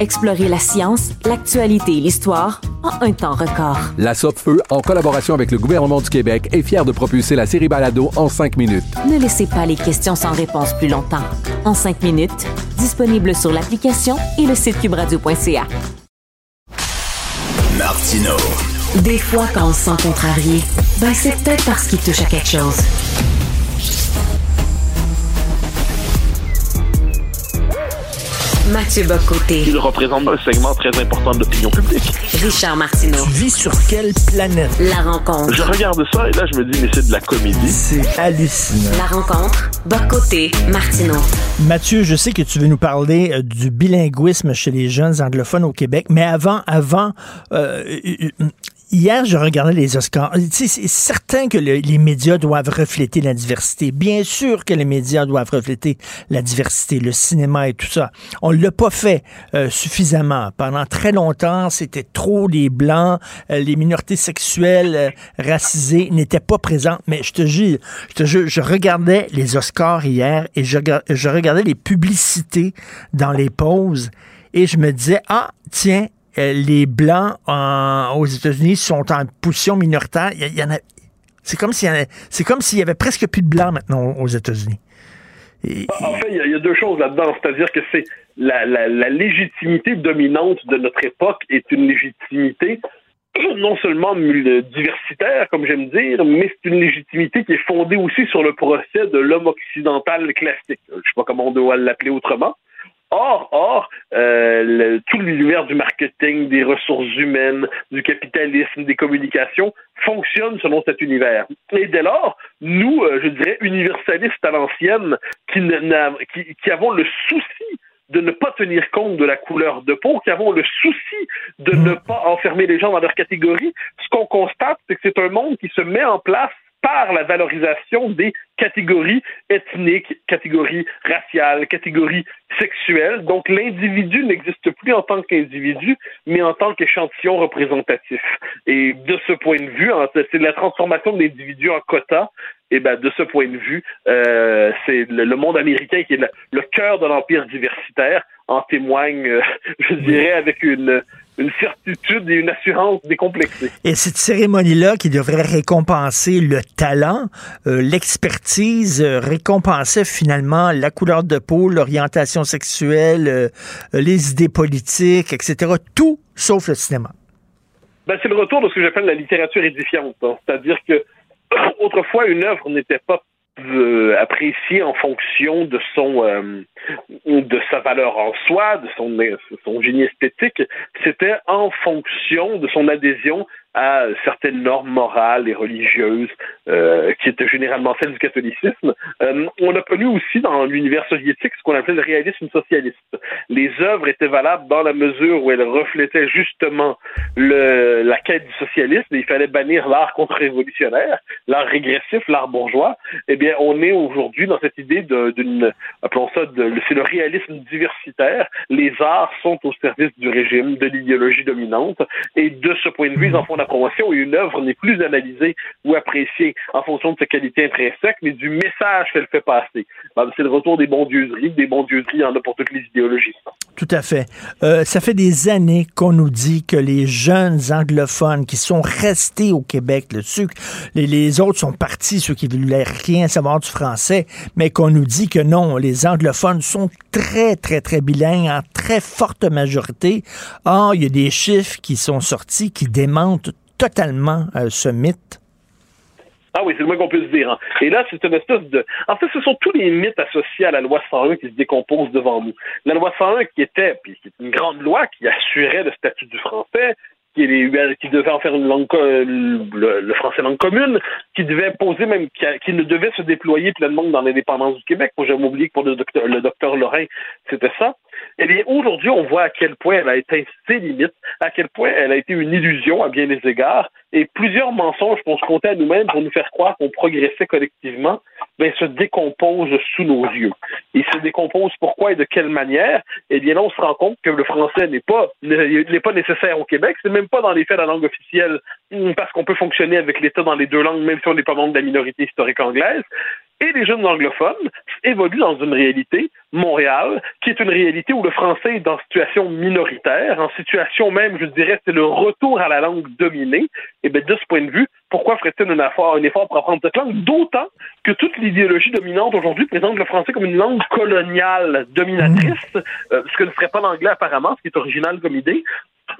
Explorez la science, l'actualité et l'histoire en un temps record. La Feu, en collaboration avec le gouvernement du Québec, est fière de propulser la série Balado en cinq minutes. Ne laissez pas les questions sans réponse plus longtemps. En cinq minutes, disponible sur l'application et le site cubradio.ca. Martino. Des fois, quand on se sent contrarié, ben c'est peut-être parce qu'il touche à quelque chose. Mathieu Bocoté. Il représente un segment très important de l'opinion publique. Richard Martineau. Tu vis sur quelle planète? La rencontre. Je regarde ça et là, je me dis, mais c'est de la comédie. C'est hallucinant. La rencontre. Bocoté. Martineau. Mathieu, je sais que tu veux nous parler euh, du bilinguisme chez les jeunes anglophones au Québec, mais avant, avant, euh, Hier, je regardais les Oscars. C'est certain que les médias doivent refléter la diversité. Bien sûr que les médias doivent refléter la diversité, le cinéma et tout ça. On l'a pas fait euh, suffisamment. Pendant très longtemps, c'était trop les blancs, euh, les minorités sexuelles, euh, racisées n'étaient pas présentes. Mais je te jure, je te jure, je regardais les Oscars hier et je, je regardais les publicités dans les pauses et je me disais, ah, tiens, les Blancs aux États-Unis sont en position minoritaire. Il y, en a, c'est comme s'il y, y avait presque plus de Blancs maintenant aux États-Unis. En fait, il y, a deux choses là-dedans. C'est-à-dire que c'est la, légitimité dominante de notre époque est une légitimité non seulement diversitaire, comme j'aime dire, mais c'est une légitimité qui est fondée aussi sur le procès de l'homme occidental classique. Je ne sais pas comment on doit l'appeler autrement. Or, or, euh, tout l'univers du marketing, des ressources humaines, du capitalisme, des communications fonctionne selon cet univers. Et dès lors, nous, euh, je dirais, universalistes à l'ancienne, qui, qui, qui avons le souci de ne pas tenir compte de la couleur de peau, qui avons le souci de ne pas enfermer les gens dans leur catégorie, ce qu'on constate, c'est que c'est un monde qui se met en place par la valorisation des catégories ethniques, catégories raciales, catégories sexuelles. Donc l'individu n'existe plus en tant qu'individu, mais en tant qu'échantillon représentatif. Et de ce point de vue, c'est la transformation de l'individu en quota. Et ben de ce point de vue, euh, c'est le, monde américain qui est le, cœur de l'empire diversitaire en témoigne, euh, je dirais, avec une une certitude et une assurance décomplexée. Et cette cérémonie-là qui devrait récompenser le talent, euh, l'expertise, euh, récompensait finalement la couleur de peau, l'orientation sexuelle, euh, les idées politiques, etc. Tout sauf le cinéma. Ben, c'est le retour de ce que j'appelle la littérature édifiante. Hein. C'est-à-dire que [CLEARS THROAT] autrefois, une œuvre n'était pas appréciée en fonction de son de sa valeur en soi, de son, son génie esthétique, c'était en fonction de son adhésion à certaines normes morales et religieuses euh, qui étaient généralement celles du catholicisme. Euh, on a connu aussi dans l'univers soviétique ce qu'on appelait le réalisme socialiste. Les œuvres étaient valables dans la mesure où elles reflétaient justement le, la quête du socialisme et il fallait bannir l'art contre-révolutionnaire, l'art régressif, l'art bourgeois. Eh bien, on est aujourd'hui dans cette idée d'une, appelons ça c'est le réalisme diversitaire. Les arts sont au service du régime, de l'idéologie dominante, et de ce point de vue, ils en font la promotion, et une œuvre n'est plus analysée ou appréciée en fonction de sa qualité intrinsèque, mais du message qu'elle fait passer. Ben, c'est le retour des bondieuseries. Des bondieuseries, il y en a pour toutes les idéologies. Tout à fait. Euh, ça fait des années qu'on nous dit que les jeunes anglophones qui sont restés au Québec, le sucre, les, les autres sont partis, ceux qui ne voulaient rien savoir du français, mais qu'on nous dit que non, les anglophones sont très, très, très bilingues en très forte majorité. Or, il y a des chiffres qui sont sortis qui démentent totalement euh, ce mythe. Ah oui, c'est le moins qu'on puisse dire. Hein. Et là, c'est une espèce de... En fait, ce sont tous les mythes associés à la loi 101 qui se décomposent devant nous. La loi 101 qui était, puis qui est une grande loi qui assurait le statut du français, qui, qui devait en faire langue, le, français langue commune, qui devait poser même, qui, ne devait se déployer pleinement dans l'indépendance du Québec. Moi, j'aime oublié que pour le docteur, le docteur Lorrain, c'était ça. Eh bien, aujourd'hui, on voit à quel point elle a été ses limites, à quel point elle a été une illusion à bien des égards, et plusieurs mensonges qu'on se comptait à nous-mêmes pour nous faire croire qu'on progressait collectivement. ben, se décompose sous nos yeux. Il se décompose pourquoi et de quelle manière? Eh bien, là, on se rend compte que le français n'est pas, n'est pas nécessaire au Québec. C'est même pas dans les faits la langue officielle, parce qu'on peut fonctionner avec l'État dans les deux langues, même si on n'est pas membre de la minorité historique anglaise et les jeunes anglophones évoluent dans une réalité, Montréal, qui est une réalité où le français est dans situation minoritaire, en situation même, je dirais, c'est le retour à la langue dominée. Et bien, de ce point de vue, pourquoi ferait-il un effort, un effort pour apprendre cette langue? D'autant que toute l'idéologie dominante aujourd'hui présente le français comme une langue coloniale dominatrice, euh, ce que ne serait pas l'anglais apparemment, ce qui est original comme idée.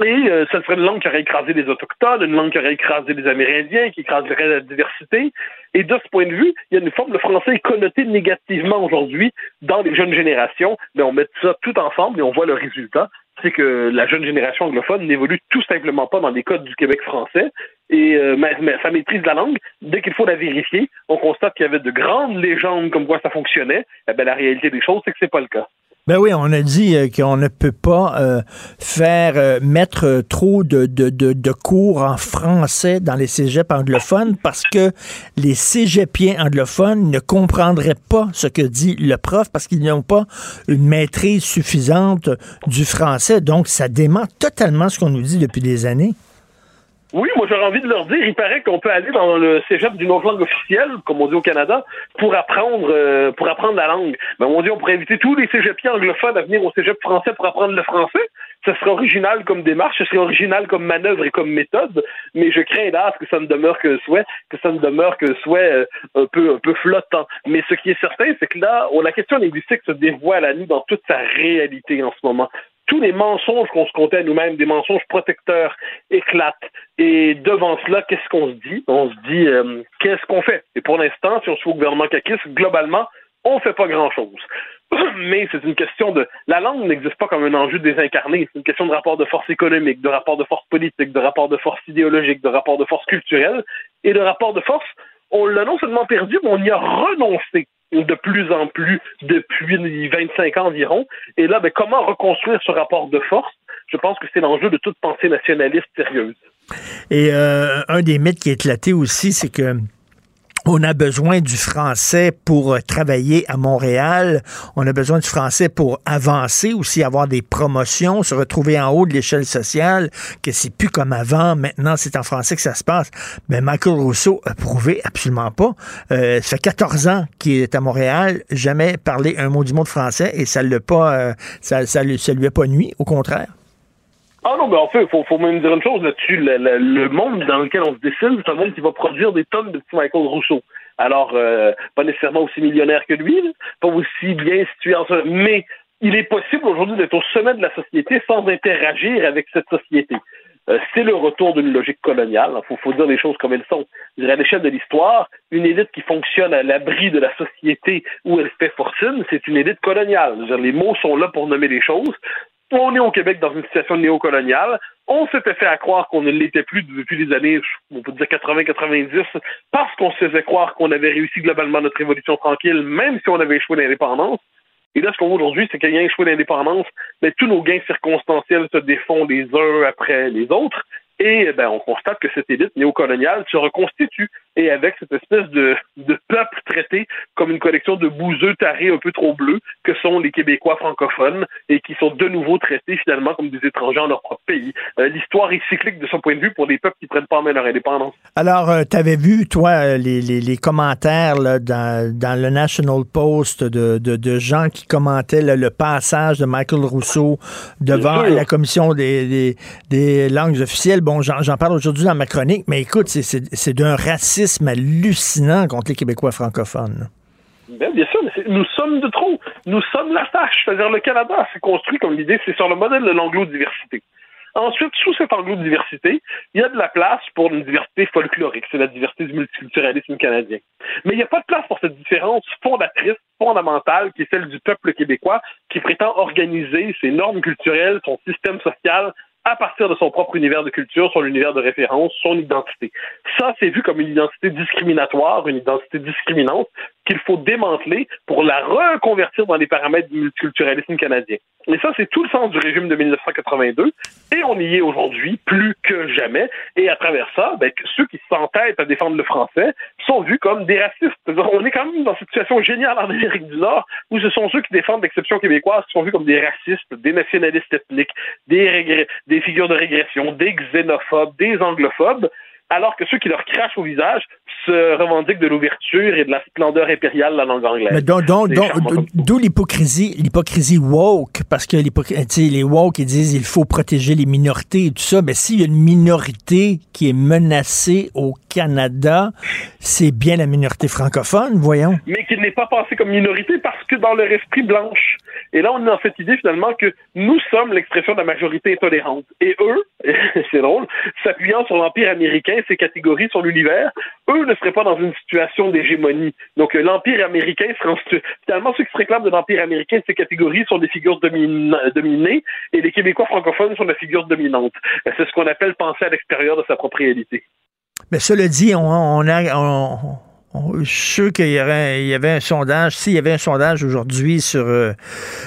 Et euh, ça serait une langue qui aurait écrasé les Autochtones, une langue qui aurait écrasé les Amérindiens, qui écraserait la diversité. Et de ce point de vue, il y a une forme, le français est connoté négativement aujourd'hui dans les jeunes générations, mais on met ça tout ensemble et on voit le résultat c'est que la jeune génération anglophone n'évolue tout simplement pas dans les codes du Québec français et euh, mais, sa maîtrise de la langue, dès qu'il faut la vérifier, on constate qu'il y avait de grandes légendes comme quoi ça fonctionnait. Eh bien, la réalité des choses, c'est que c'est pas le cas. Ben oui, on a dit euh, qu'on ne peut pas euh, faire euh, mettre trop de, cours en français dans les cégeps anglophones parce que les cégepiens anglophones ne comprendraient pas ce que dit le prof parce qu'ils n'ont pas une maîtrise suffisante du français. Donc, ça dément totalement ce qu'on nous dit depuis des années. Oui, moi j'aurais envie de leur dire, il paraît qu'on peut aller dans le cégep d'une autre langue officielle, comme on dit au Canada, pour apprendre euh, pour apprendre la langue. Mais on dit on pourrait inviter tous les cégepiens anglophones à venir au cégep français pour apprendre le français. Ce serait original comme démarche, ce serait original comme manœuvre et comme méthode, mais je crains hélas que ça ne demeure que souhait, que ça ne demeure que souhait euh, un peu un peu flottant. Mais ce qui est certain, c'est que là, la question linguistique se dévoile à nous dans toute sa réalité en ce moment tous les mensonges qu'on se comptait à nous-mêmes, des mensonges protecteurs, éclatent. Et devant cela, qu'est-ce qu'on se dit? On se dit, euh, qu'est-ce qu'on fait? Et pour l'instant, si on se fait au gouvernement caquiste, globalement, on ne fait pas grand-chose. [CLEARS THROAT] Mais c'est une question de... La langue n'existe pas comme un enjeu désincarné. C'est une question de rapport de force économique, de rapport de force politique, de rapport de force idéologique, de rapport de force culturelle. Et de rapport de force, on l'a non seulement perdu, mais on y a renoncé de plus en plus depuis 25 ans environ. Et là, ben, comment reconstruire ce rapport de force? Je pense que c'est l'enjeu de toute pensée nationaliste sérieuse. Et euh, un des mythes qui est éclaté aussi, c'est que on a besoin du français pour euh, travailler à Montréal. On a besoin du français pour avancer aussi, avoir des promotions, se retrouver en haut de l'échelle sociale, que c'est plus comme avant. Maintenant, c'est en français que ça se passe. Mais Michael Rousseau a prouvé absolument pas. Euh, ça fait 14 ans qu'il est à Montréal, jamais parlé un mot du mot de français et ça ne pas, euh, ça, ça, ça lui a pas nuit, au contraire. Ah non, mais en fait, faut, faut, même dire une chose là-dessus. Le, monde dans lequel on se dessine, c'est un monde qui va produire des tonnes de petits Michael Rousseau. Alors, euh, pas nécessairement aussi millionnaire que lui, pas aussi bien situé en ce... Mais il est possible aujourd'hui d'être au sommet de la société sans interagir avec cette société. Euh, c'est le retour d'une logique coloniale. Il faut, dire les choses comme elles sont. À l'échelle de l'histoire, une élite qui fonctionne à l'abri de la société où elle fait fortune, c'est une élite coloniale. les mots sont là pour nommer les choses on est au Québec dans une situation néocoloniale. On s'était fait à croire qu'on ne l'était plus depuis les années, on peut dire 80-90, parce qu'on se faisait croire qu'on avait réussi globalement notre révolution tranquille, même si on avait échoué l'indépendance. Et là, ce qu'on voit aujourd'hui, c'est a échoué l'indépendance, mais tous nos gains circonstanciels se défont les uns après les autres. Et eh ben, on constate que cette élite néocoloniale se reconstitue. Et avec cette espèce de, de peuple traité comme une collection de bouseux tarés un peu trop bleus que sont les Québécois francophones et qui sont de nouveau traités finalement comme des étrangers en leur propre pays. Euh, l'histoire est cyclique de son point de vue pour les peuples qui prennent pas en main leur indépendance. Alors, euh, tu avais vu, toi, euh, les, les, les commentaires là, dans, dans, le National Post de, de, de gens qui commentaient le passage de Michael Rousseau devant la commission des, des, des langues officielles bon, j'en parle aujourd'hui dans ma chronique, mais écoute, c'est d'un racisme hallucinant contre les Québécois francophones. Bien, bien sûr, nous sommes de trop. Nous sommes la tâche. C'est-à-dire, le Canada s'est construit comme l'idée, c'est sur le modèle de l'anglo-diversité. Ensuite, sous cette anglo-diversité, il y a de la place pour une diversité folklorique, c'est la diversité du multiculturalisme canadien. Mais il n'y a pas de place pour cette différence fondatrice, fondamentale, qui est celle du peuple québécois, qui prétend organiser ses normes culturelles, son système social à partir de son propre univers de culture, son univers de référence, son identité. Ça, c'est vu comme une identité discriminatoire, une identité discriminante, qu'il faut démanteler pour la reconvertir dans les paramètres du multiculturalisme canadien. Et ça, c'est tout le sens du régime de 1982, et on y est aujourd'hui plus que jamais. Et à travers ça, ben, ceux qui s'entêtent à défendre le français sont vus comme des racistes. On est quand même dans cette situation géniale en Amérique du Nord, où ce sont ceux qui défendent l'exception québécoise qui sont vus comme des racistes, des nationalistes ethniques, des, des figures de régression, des xénophobes, des anglophobes alors que ceux qui leur crachent au visage se revendiquent de l'ouverture et de la splendeur impériale de la langue anglaise. Mais d'où l'hypocrisie, l'hypocrisie woke, parce que les woke, ils disent il faut protéger les minorités et tout ça. Mais s'il y a une minorité qui est menacée au Canada, c'est bien la minorité francophone, voyons. Mais qui n'est pas pensée comme minorité parce que dans leur esprit blanche. Et là, on est dans cette idée finalement que nous sommes l'expression de la majorité intolérante. Et eux, [LAUGHS] c'est drôle, s'appuyant sur l'Empire américain, ses catégories, sur l'univers, eux ne seraient pas dans une situation d'hégémonie. Donc euh, l'Empire américain serait finalement ceux qui se réclament de l'Empire américain, ces catégories sont des figures dominées et les Québécois francophones sont des figures dominantes. C'est ce qu'on appelle penser à l'extérieur de sa propre réalité. Mais cela dit, on, on a, on, je suis sûr qu'il y, aurait, il y avait un sondage. S'il y avait un sondage aujourd'hui sur euh,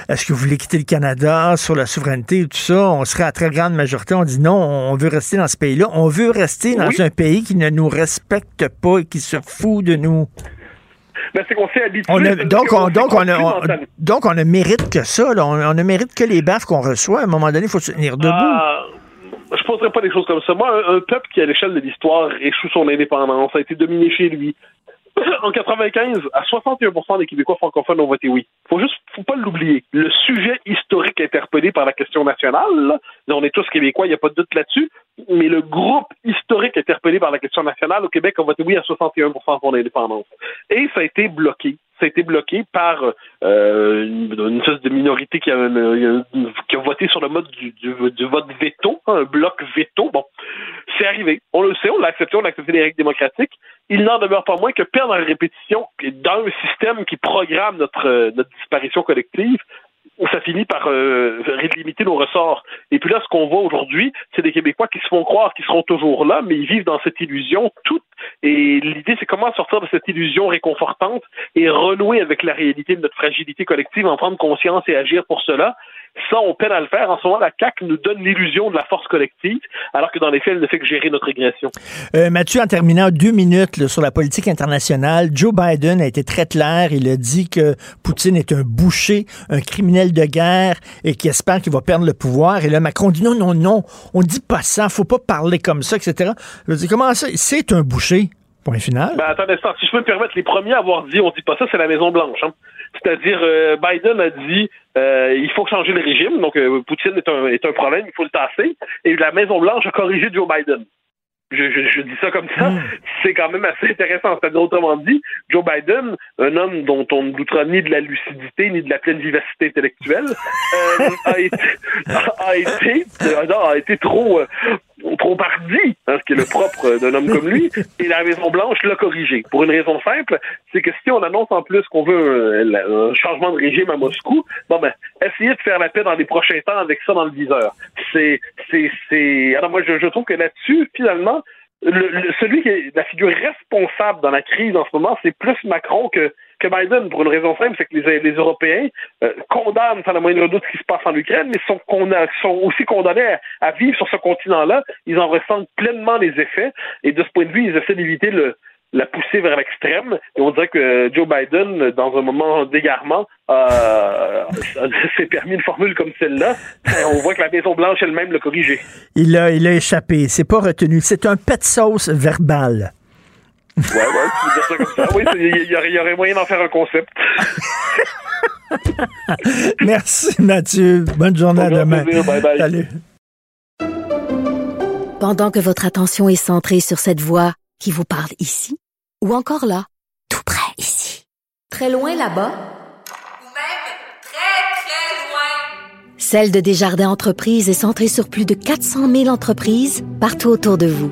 est-ce que vous voulez quitter le Canada, sur la souveraineté et tout ça, on serait à très grande majorité. On dit non, on veut rester dans ce pays-là. On veut rester dans un pays qui ne nous respecte pas et qui se fout de nous. Ben, c'est qu'on s'est habitué. donc, on, donc, on a, donc, on ne mérite que ça. Là. On, ne mérite que les baffes qu'on reçoit. À un moment donné, il faut se tenir debout. Ah, je poserais pas des choses comme ça. Moi, un, un peuple qui, à l'échelle de l'histoire, échoue son indépendance, a été dominé chez lui, en 95, à 61% des Québécois francophones ont voté oui. Faut juste, faut pas l'oublier. Le sujet historique interpellé par la question nationale, on est tous Québécois, il n'y a pas de doute là-dessus, mais le groupe historique interpellé par la question nationale au Québec a voté oui à 61% pour l'indépendance. Et ça a été bloqué a été bloqué par euh, une, espèce de minorité qui a, qui a voté sur le mode du, du, vote veto, hein, un bloc veto. Bon, c'est arrivé. On le sait, on l'a accepté, on a accepté les règles démocratiques. Il n'en demeure pas moins que perdre la répétition dans un système qui programme notre, notre disparition collective, ça finit par euh, limiter nos ressorts. Et puis là, ce qu'on voit aujourd'hui, c'est des Québécois qui se font croire qu'ils seront toujours là, mais ils vivent dans cette illusion toute. Et l'idée, c'est comment sortir de cette illusion réconfortante et renouer avec la réalité de notre fragilité collective, en prendre conscience et agir pour cela. Ça, on peine à le faire. En ce moment, la CAQ nous donne l'illusion de la force collective, alors que dans les faits, elle ne fait que gérer notre régression. Euh, Mathieu, en terminant deux minutes sur la politique internationale, Joe Biden a été très clair. Il a dit que Poutine est un boucher, un criminel de guerre et qu'il espère qu'il va perdre le pouvoir. Et là, Macron dit non, non, non, on dit pas ça, faut pas parler comme ça, etc. Je dis, comment ça? C'est un boucher? Point final. Ben, attends si je peux me permettre, les premiers à avoir dit on dit pas ça, c'est la Maison-Blanche. Hein. C'est-à-dire, euh, Biden a dit euh, il faut changer le régime, donc euh, Poutine est un, est un problème, il faut le tasser. Et la Maison-Blanche a corrigé Joe Biden. Je, je, dis ça comme ça, hmm. c'est quand même assez intéressant. C'est-à-dire, autrement dit, Joe Biden, un homme dont on ne doutera ni de la lucidité ni de la pleine vivacité intellectuelle, [LAUGHS] a, été, a, été, a été trop trop pardi, hein, ce qui est le propre d'un homme comme lui, [LAUGHS] et la Maison-Blanche l'a corrigé. Pour une raison simple, c'est que si on annonce en plus qu'on veut un, changement de régime à Moscou, bon ben, essayez de faire la paix dans les prochains temps avec ça dans le viseur. C'est, c'est, c'est... Alors moi, je, je trouve que là-dessus, finalement, le, celui qui est la figure responsable dans la crise en ce moment, c'est plus Macron que, que Biden, pour une raison simple, c'est que les, Européens euh, condamnent sans la moindre doute ce qui se passe en Ukraine, mais sont, aussi condamnés à, vivre sur ce continent-là. Ils en ressentent pleinement les effets, et de ce point de vue, ils essaient d'éviter le, la pousser vers l'extrême. Et on dirait que Joe Biden, dans un moment d'égarement, [LAUGHS] s'est permis une formule comme celle-là. On voit que la Maison-Blanche elle-même l'a corrigé. Il a, il a échappé. C'est pas retenu. C'est un pet sauce verbal. Ouais, ouais, tu veux dire ça comme ça. Oui, il y, aurait moyen d'en faire un concept. [LAUGHS] Merci, Mathieu. Bonne journée à demain. Bye bye. Salut. Pendant que votre attention est centrée sur cette voix qui vous parle ici, ou encore là, tout près ici, très loin là-bas, ou même très, très loin, Celle de Desjardins Entreprises est centrée sur plus de 400 000 entreprises partout autour de vous.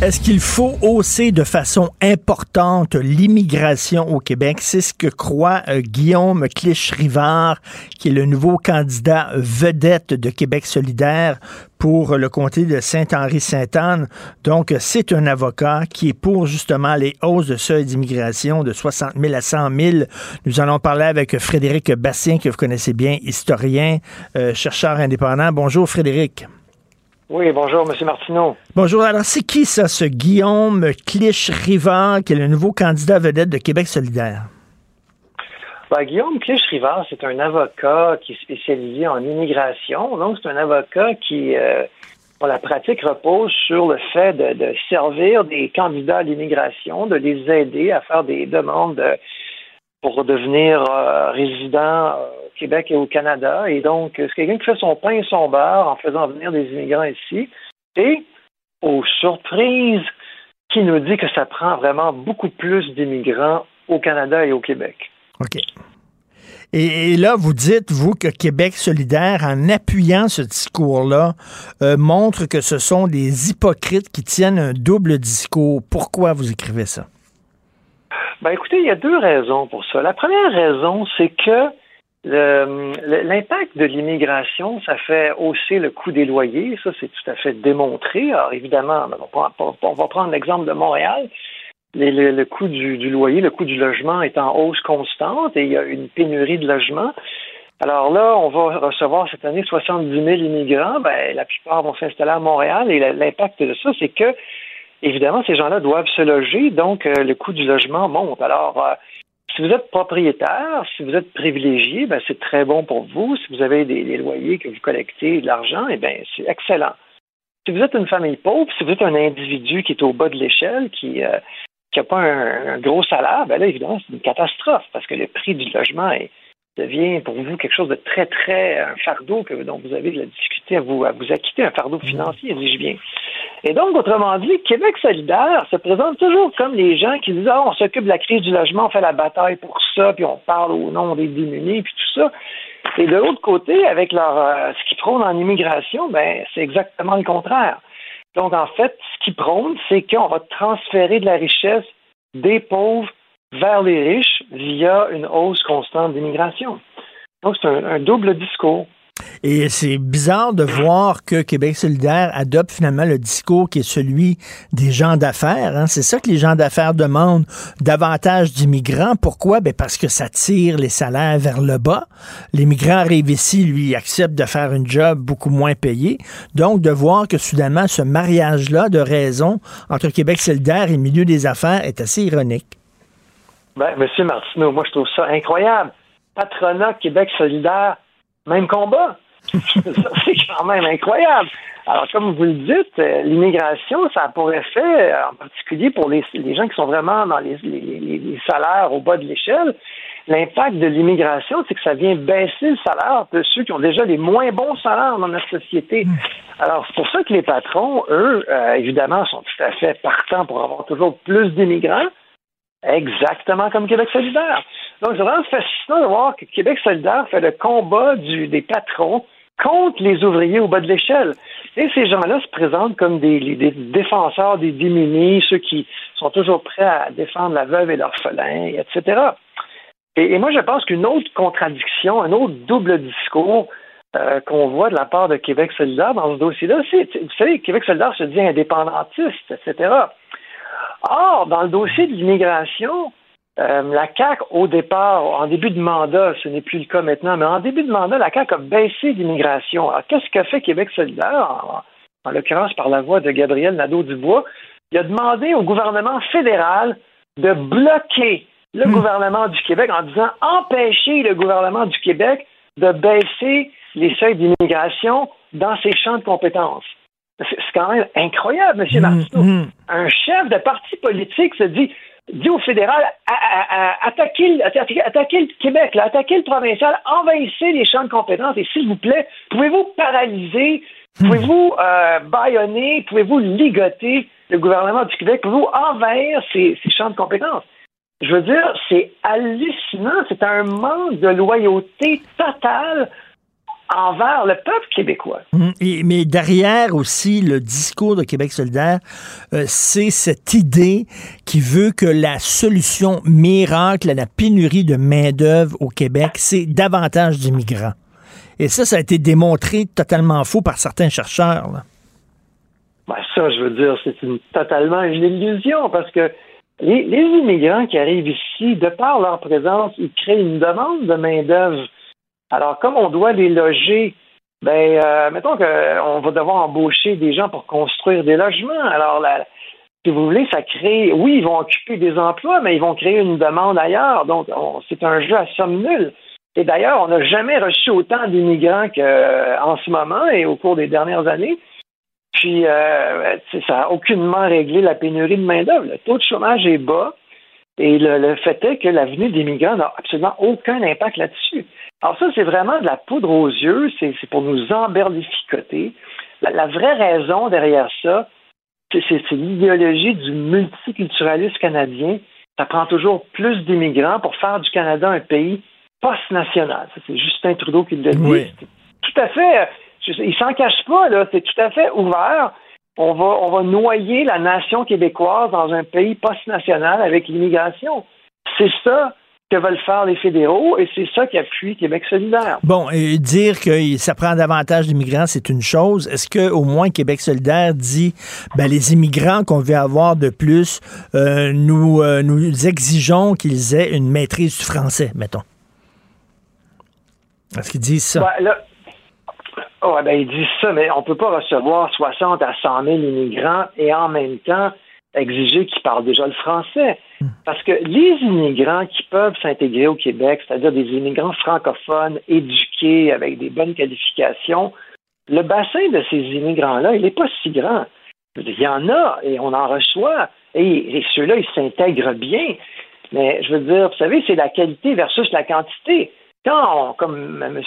Est-ce qu'il faut hausser de façon importante l'immigration au Québec? C'est ce que croit euh, Guillaume Clich-Rivard, qui est le nouveau candidat vedette de Québec solidaire pour le comté de Saint-Henri-Sainte-Anne. Donc, c'est un avocat qui est pour justement les hausses de seuil d'immigration de 60 000 à 100 000. Nous allons parler avec Frédéric Bastien, que vous connaissez bien, historien, euh, chercheur indépendant. Bonjour, Frédéric. Oui, bonjour, M. Martineau. Bonjour. Alors, c'est qui ça, ce Guillaume Clich-Rivard, qui est le nouveau candidat vedette de Québec solidaire? Ben, Guillaume Clich-Rivard, c'est un avocat qui est spécialisé en immigration. Donc, c'est un avocat qui, euh, la pratique repose sur le fait de, servir des candidats à l'immigration, de les aider à faire des demandes pour devenir euh, résident euh, Québec et au Canada. Et donc, c'est quelqu'un qui fait son pain et son beurre en faisant venir des immigrants ici. Et, aux surprises, qui nous dit que ça prend vraiment beaucoup plus d'immigrants au Canada et au Québec. OK. Et, là, vous dites, vous, que Québec solidaire, en appuyant ce discours-là, euh, montre que ce sont des hypocrites qui tiennent un double discours. Pourquoi vous écrivez ça? Ben écoutez, il y a deux raisons pour ça. La première raison, c'est que L'impact de l'immigration, ça fait hausser le coût des loyers. Ça, c'est tout à fait démontré. Alors, évidemment, on va prendre l'exemple de Montréal. Le, coût du, loyer, le coût du logement est en hausse constante et il y a une pénurie de logements. Alors là, on va recevoir cette année 70 000 immigrants. Ben, la plupart vont s'installer à Montréal et l'impact de ça, c'est que, évidemment, ces gens-là doivent se loger, donc euh, le coût du logement monte. Alors, euh, si vous êtes propriétaire, si vous êtes privilégié, ben, c'est très bon pour vous. Si vous avez des, loyers que vous collectez de l'argent, eh bien, c'est excellent. Si vous êtes une famille pauvre, si vous êtes un individu qui est au bas de l'échelle, qui n'a euh, pas un, gros salaire, ben là, évidemment, c'est une catastrophe parce que le prix du logement devient pour vous quelque chose de très, très un fardeau que, dont vous avez de la difficulté à vous, à vous acquitter, un fardeau financier, dis-je bien. Et donc, autrement dit, Québec solidaire se présente toujours comme les gens qui disent, ah, on s'occupe de la crise du logement, on fait la bataille pour ça, puis on parle au nom des démunis, puis tout ça. Et de l'autre côté, avec leur, euh, ce qu'ils prônent en immigration, ben, c'est exactement le contraire. Donc, en fait, ce qu'ils prônent, c'est qu'on va transférer de la richesse des pauvres vers les riches via une hausse constante d'immigration. Donc, c'est un double discours. Et c'est bizarre de voir que Québec solidaire adopte finalement le discours qui est celui des gens d'affaires. Hein. C'est ça que les gens d'affaires demandent, davantage d'immigrants. Pourquoi? Ben parce que ça tire les salaires vers le bas. Les migrants arrivent ici, lui, acceptent de faire un job beaucoup moins payé. Donc, de voir que soudainement, ce mariage-là de raison entre Québec solidaire et milieu des affaires est assez ironique. Ben, Monsieur Martineau, moi, je trouve ça incroyable. Patronat Québec solidaire même combat. [LAUGHS] c'est quand même incroyable. Alors, comme vous le dites, euh, l'immigration, ça a pour effet, euh, en particulier pour les, gens qui sont vraiment dans les, salaires au bas de l'échelle, l'impact de l'immigration, c'est que ça vient baisser le salaire de ceux qui ont déjà les moins bons salaires dans notre société. Alors, c'est pour ça que les patrons, eux, euh, évidemment, sont tout à fait partants pour avoir toujours plus d'immigrants, exactement comme Québec solidaire. Donc, c'est vraiment fascinant de voir que Québec solidaire fait le combat des patrons contre les ouvriers au bas de l'échelle. Et ces gens-là se présentent comme des, défenseurs des démunis, ceux qui sont toujours prêts à défendre la veuve et l'orphelin, etc. Et, moi, je pense qu'une autre contradiction, un autre double discours euh, qu'on voit de la part de Québec solidaire dans ce dossier-là, c'est, vous savez, Québec solidaire se dit indépendantiste, etc. Or, dans le dossier de l'immigration, Euh, la CAQ, au départ, en début de mandat, ce n'est plus le cas maintenant, mais en début de mandat, la CAQ a baissé l'immigration. Alors, qu'est-ce qu'a fait Québec solidaire, en, l'occurrence par la voix de Gabriel Nadeau-Dubois? Il a demandé au gouvernement fédéral de bloquer le hmm. gouvernement du Québec en disant empêcher le gouvernement du Québec de baisser les seuils d'immigration dans ses champs de compétences. C'est quand même incroyable, M. Hmm, Martineau. Hmm. Un chef de parti politique se dit dit au fédéral attaquez, le Québec, attaquez le provincial, envahissez les champs de compétences et s'il vous plaît, pouvez-vous paralyser, pouvez-vous euh, baïonner, pouvez-vous ligoter le gouvernement du Québec, pouvez-vous envahir ces, ces champs de compétences? Je veux dire, c'est hallucinant, c'est un manque de loyauté totale envers le peuple québécois. Hum, mais derrière aussi le discours de Québec solidaire, euh, c'est cette idée qui veut que la solution miracle à la pénurie de main-d'œuvre au Québec, c'est davantage d'immigrants. Et ça, ça a été démontré totalement faux par certains chercheurs. Ben, ça, je veux dire, c'est totalement une illusion parce que les, les immigrants qui arrivent ici, de par leur présence, ils créent une demande de main-d'œuvre alors, comme on doit les loger, ben, euh, mettons qu'on va devoir embaucher des gens pour construire des logements. Alors, si vous voulez, ça crée, oui, ils vont occuper des emplois, mais ils vont créer une demande ailleurs. Donc, c'est un jeu à somme nulle. Et d'ailleurs, on n'a jamais reçu autant d'immigrants qu'en euh, ce moment et au cours des dernières années. Puis, euh, ça n'a aucunement réglé la pénurie de main-d'œuvre. Le taux de chômage est bas et le, fait est que la venue d'immigrants n'a absolument aucun impact là-dessus. Alors ça, c'est vraiment de la poudre aux yeux, c'est pour nous emberlificoter. La, la, vraie raison derrière ça, c'est l'idéologie du multiculturalisme canadien. Ça prend toujours plus d'immigrants pour faire du Canada un pays post-national. C'est Justin Trudeau qui le dit. Tout à fait, il s'en cache pas, là, c'est tout à fait ouvert. On va, on va noyer la nation québécoise dans un pays post-national avec l'immigration. C'est ça que veulent faire les fédéraux et c'est ça qui appuie Québec solidaire. Bon, et dire que ça prend davantage d'immigrants, c'est une chose. Est-ce que au moins Québec solidaire dit ben, les immigrants qu'on veut avoir de plus, euh, nous, euh, nous exigeons qu'ils aient une maîtrise du français, mettons? Est-ce qu'ils disent ça? Ben, là, oh, ben, ils disent ça, mais on peut pas recevoir 60 à 100 000 immigrants et en même temps exiger qu'ils parlent déjà le français. Parce que les immigrants qui peuvent s'intégrer au Québec, c'est-à-dire des immigrants francophones, éduqués, avec des bonnes qualifications, le bassin de ces immigrants-là, il n'est pas si grand. Il y en a et on en reçoit. Et, ceux-là, ils s'intègrent bien. Mais je veux dire, vous savez, c'est la qualité versus la quantité. Quand, comme M.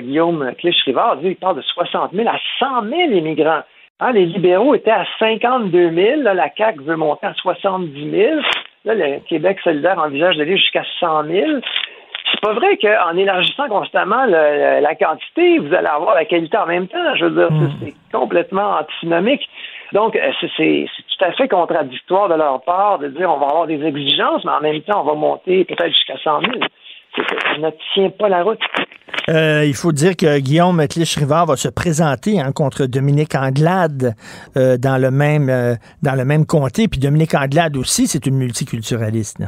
Guillaume Clich-Rivard dit, il parle de 60 000 à 100 000 immigrants. Hein, les libéraux étaient à 52 000. Là, la CAQ veut monter à 70 000. Là, le Québec solidaire envisage d'aller jusqu'à 100 000. C'est pas vrai qu'en élargissant constamment la quantité, vous allez avoir la qualité en même temps. Je veux dire, hmm. c'est complètement antinomique. Donc, euh, c'est tout à fait contradictoire de leur part de dire on va avoir des exigences, mais en même temps, on va monter peut-être jusqu'à 100 000. Ça ne tient pas la route. Euh, il faut dire que Guillaume Clich-Rivard va se présenter hein, contre Dominique Anglade euh, dans, le même, euh, dans le même comté. Puis Dominique Anglade aussi, c'est une multiculturaliste.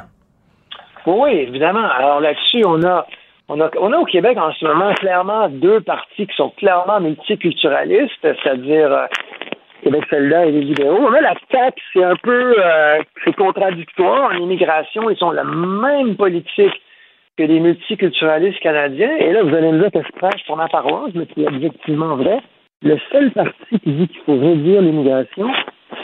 Oui, évidemment. Alors là-dessus, on a, on, a, on a au Québec en ce moment clairement deux partis qui sont clairement multiculturalistes, c'est-à-dire Québec solidaire et les libéraux. On a la CAQ, c'est un peu c'est contradictoire. En immigration, ils sont la même politique que les multiculturalistes canadiens, et là, vous allez me dire que je prêche pour ma paroisse, mais c'est objectivement vrai, le seul parti qui dit qu'il faut réduire l'immigration,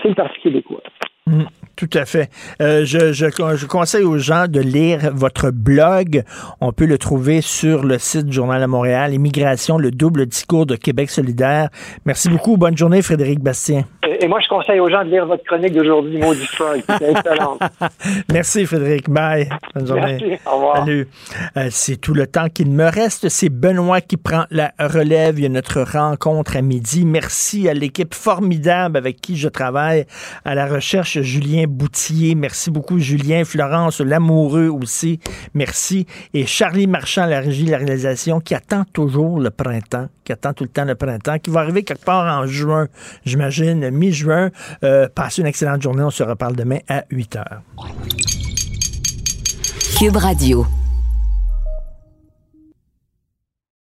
c'est le Parti québécois. Mmh. Tout à fait. Euh, je, je, je, conseille aux gens de lire votre blog. On peut le trouver sur le site du Journal à Montréal, Immigration, le double discours de Québec solidaire. Merci beaucoup. Bonne journée, Frédéric Bastien. Et, moi, je conseille aux gens de lire votre chronique d'aujourd'hui, Maudit C'est [LAUGHS] excellent. Merci, Frédéric. Bye. Bonne journée. Merci. Au revoir. Salut. Euh, c'est tout le temps qu'il me reste. C'est Benoît qui prend la relève. Il y a notre rencontre à midi. Merci à l'équipe formidable avec qui je travaille à la recherche, Julien Boutier. Merci beaucoup, Julien. Florence Lamoureux aussi. Merci. Et Charlie Marchand, la régie de la réalisation, qui attend toujours le printemps, qui attend tout le temps le printemps, qui va arriver quelque part en juin, j'imagine, mi-juin. Euh, passez une excellente journée. On se reparle demain à 8 heures. Cube Radio.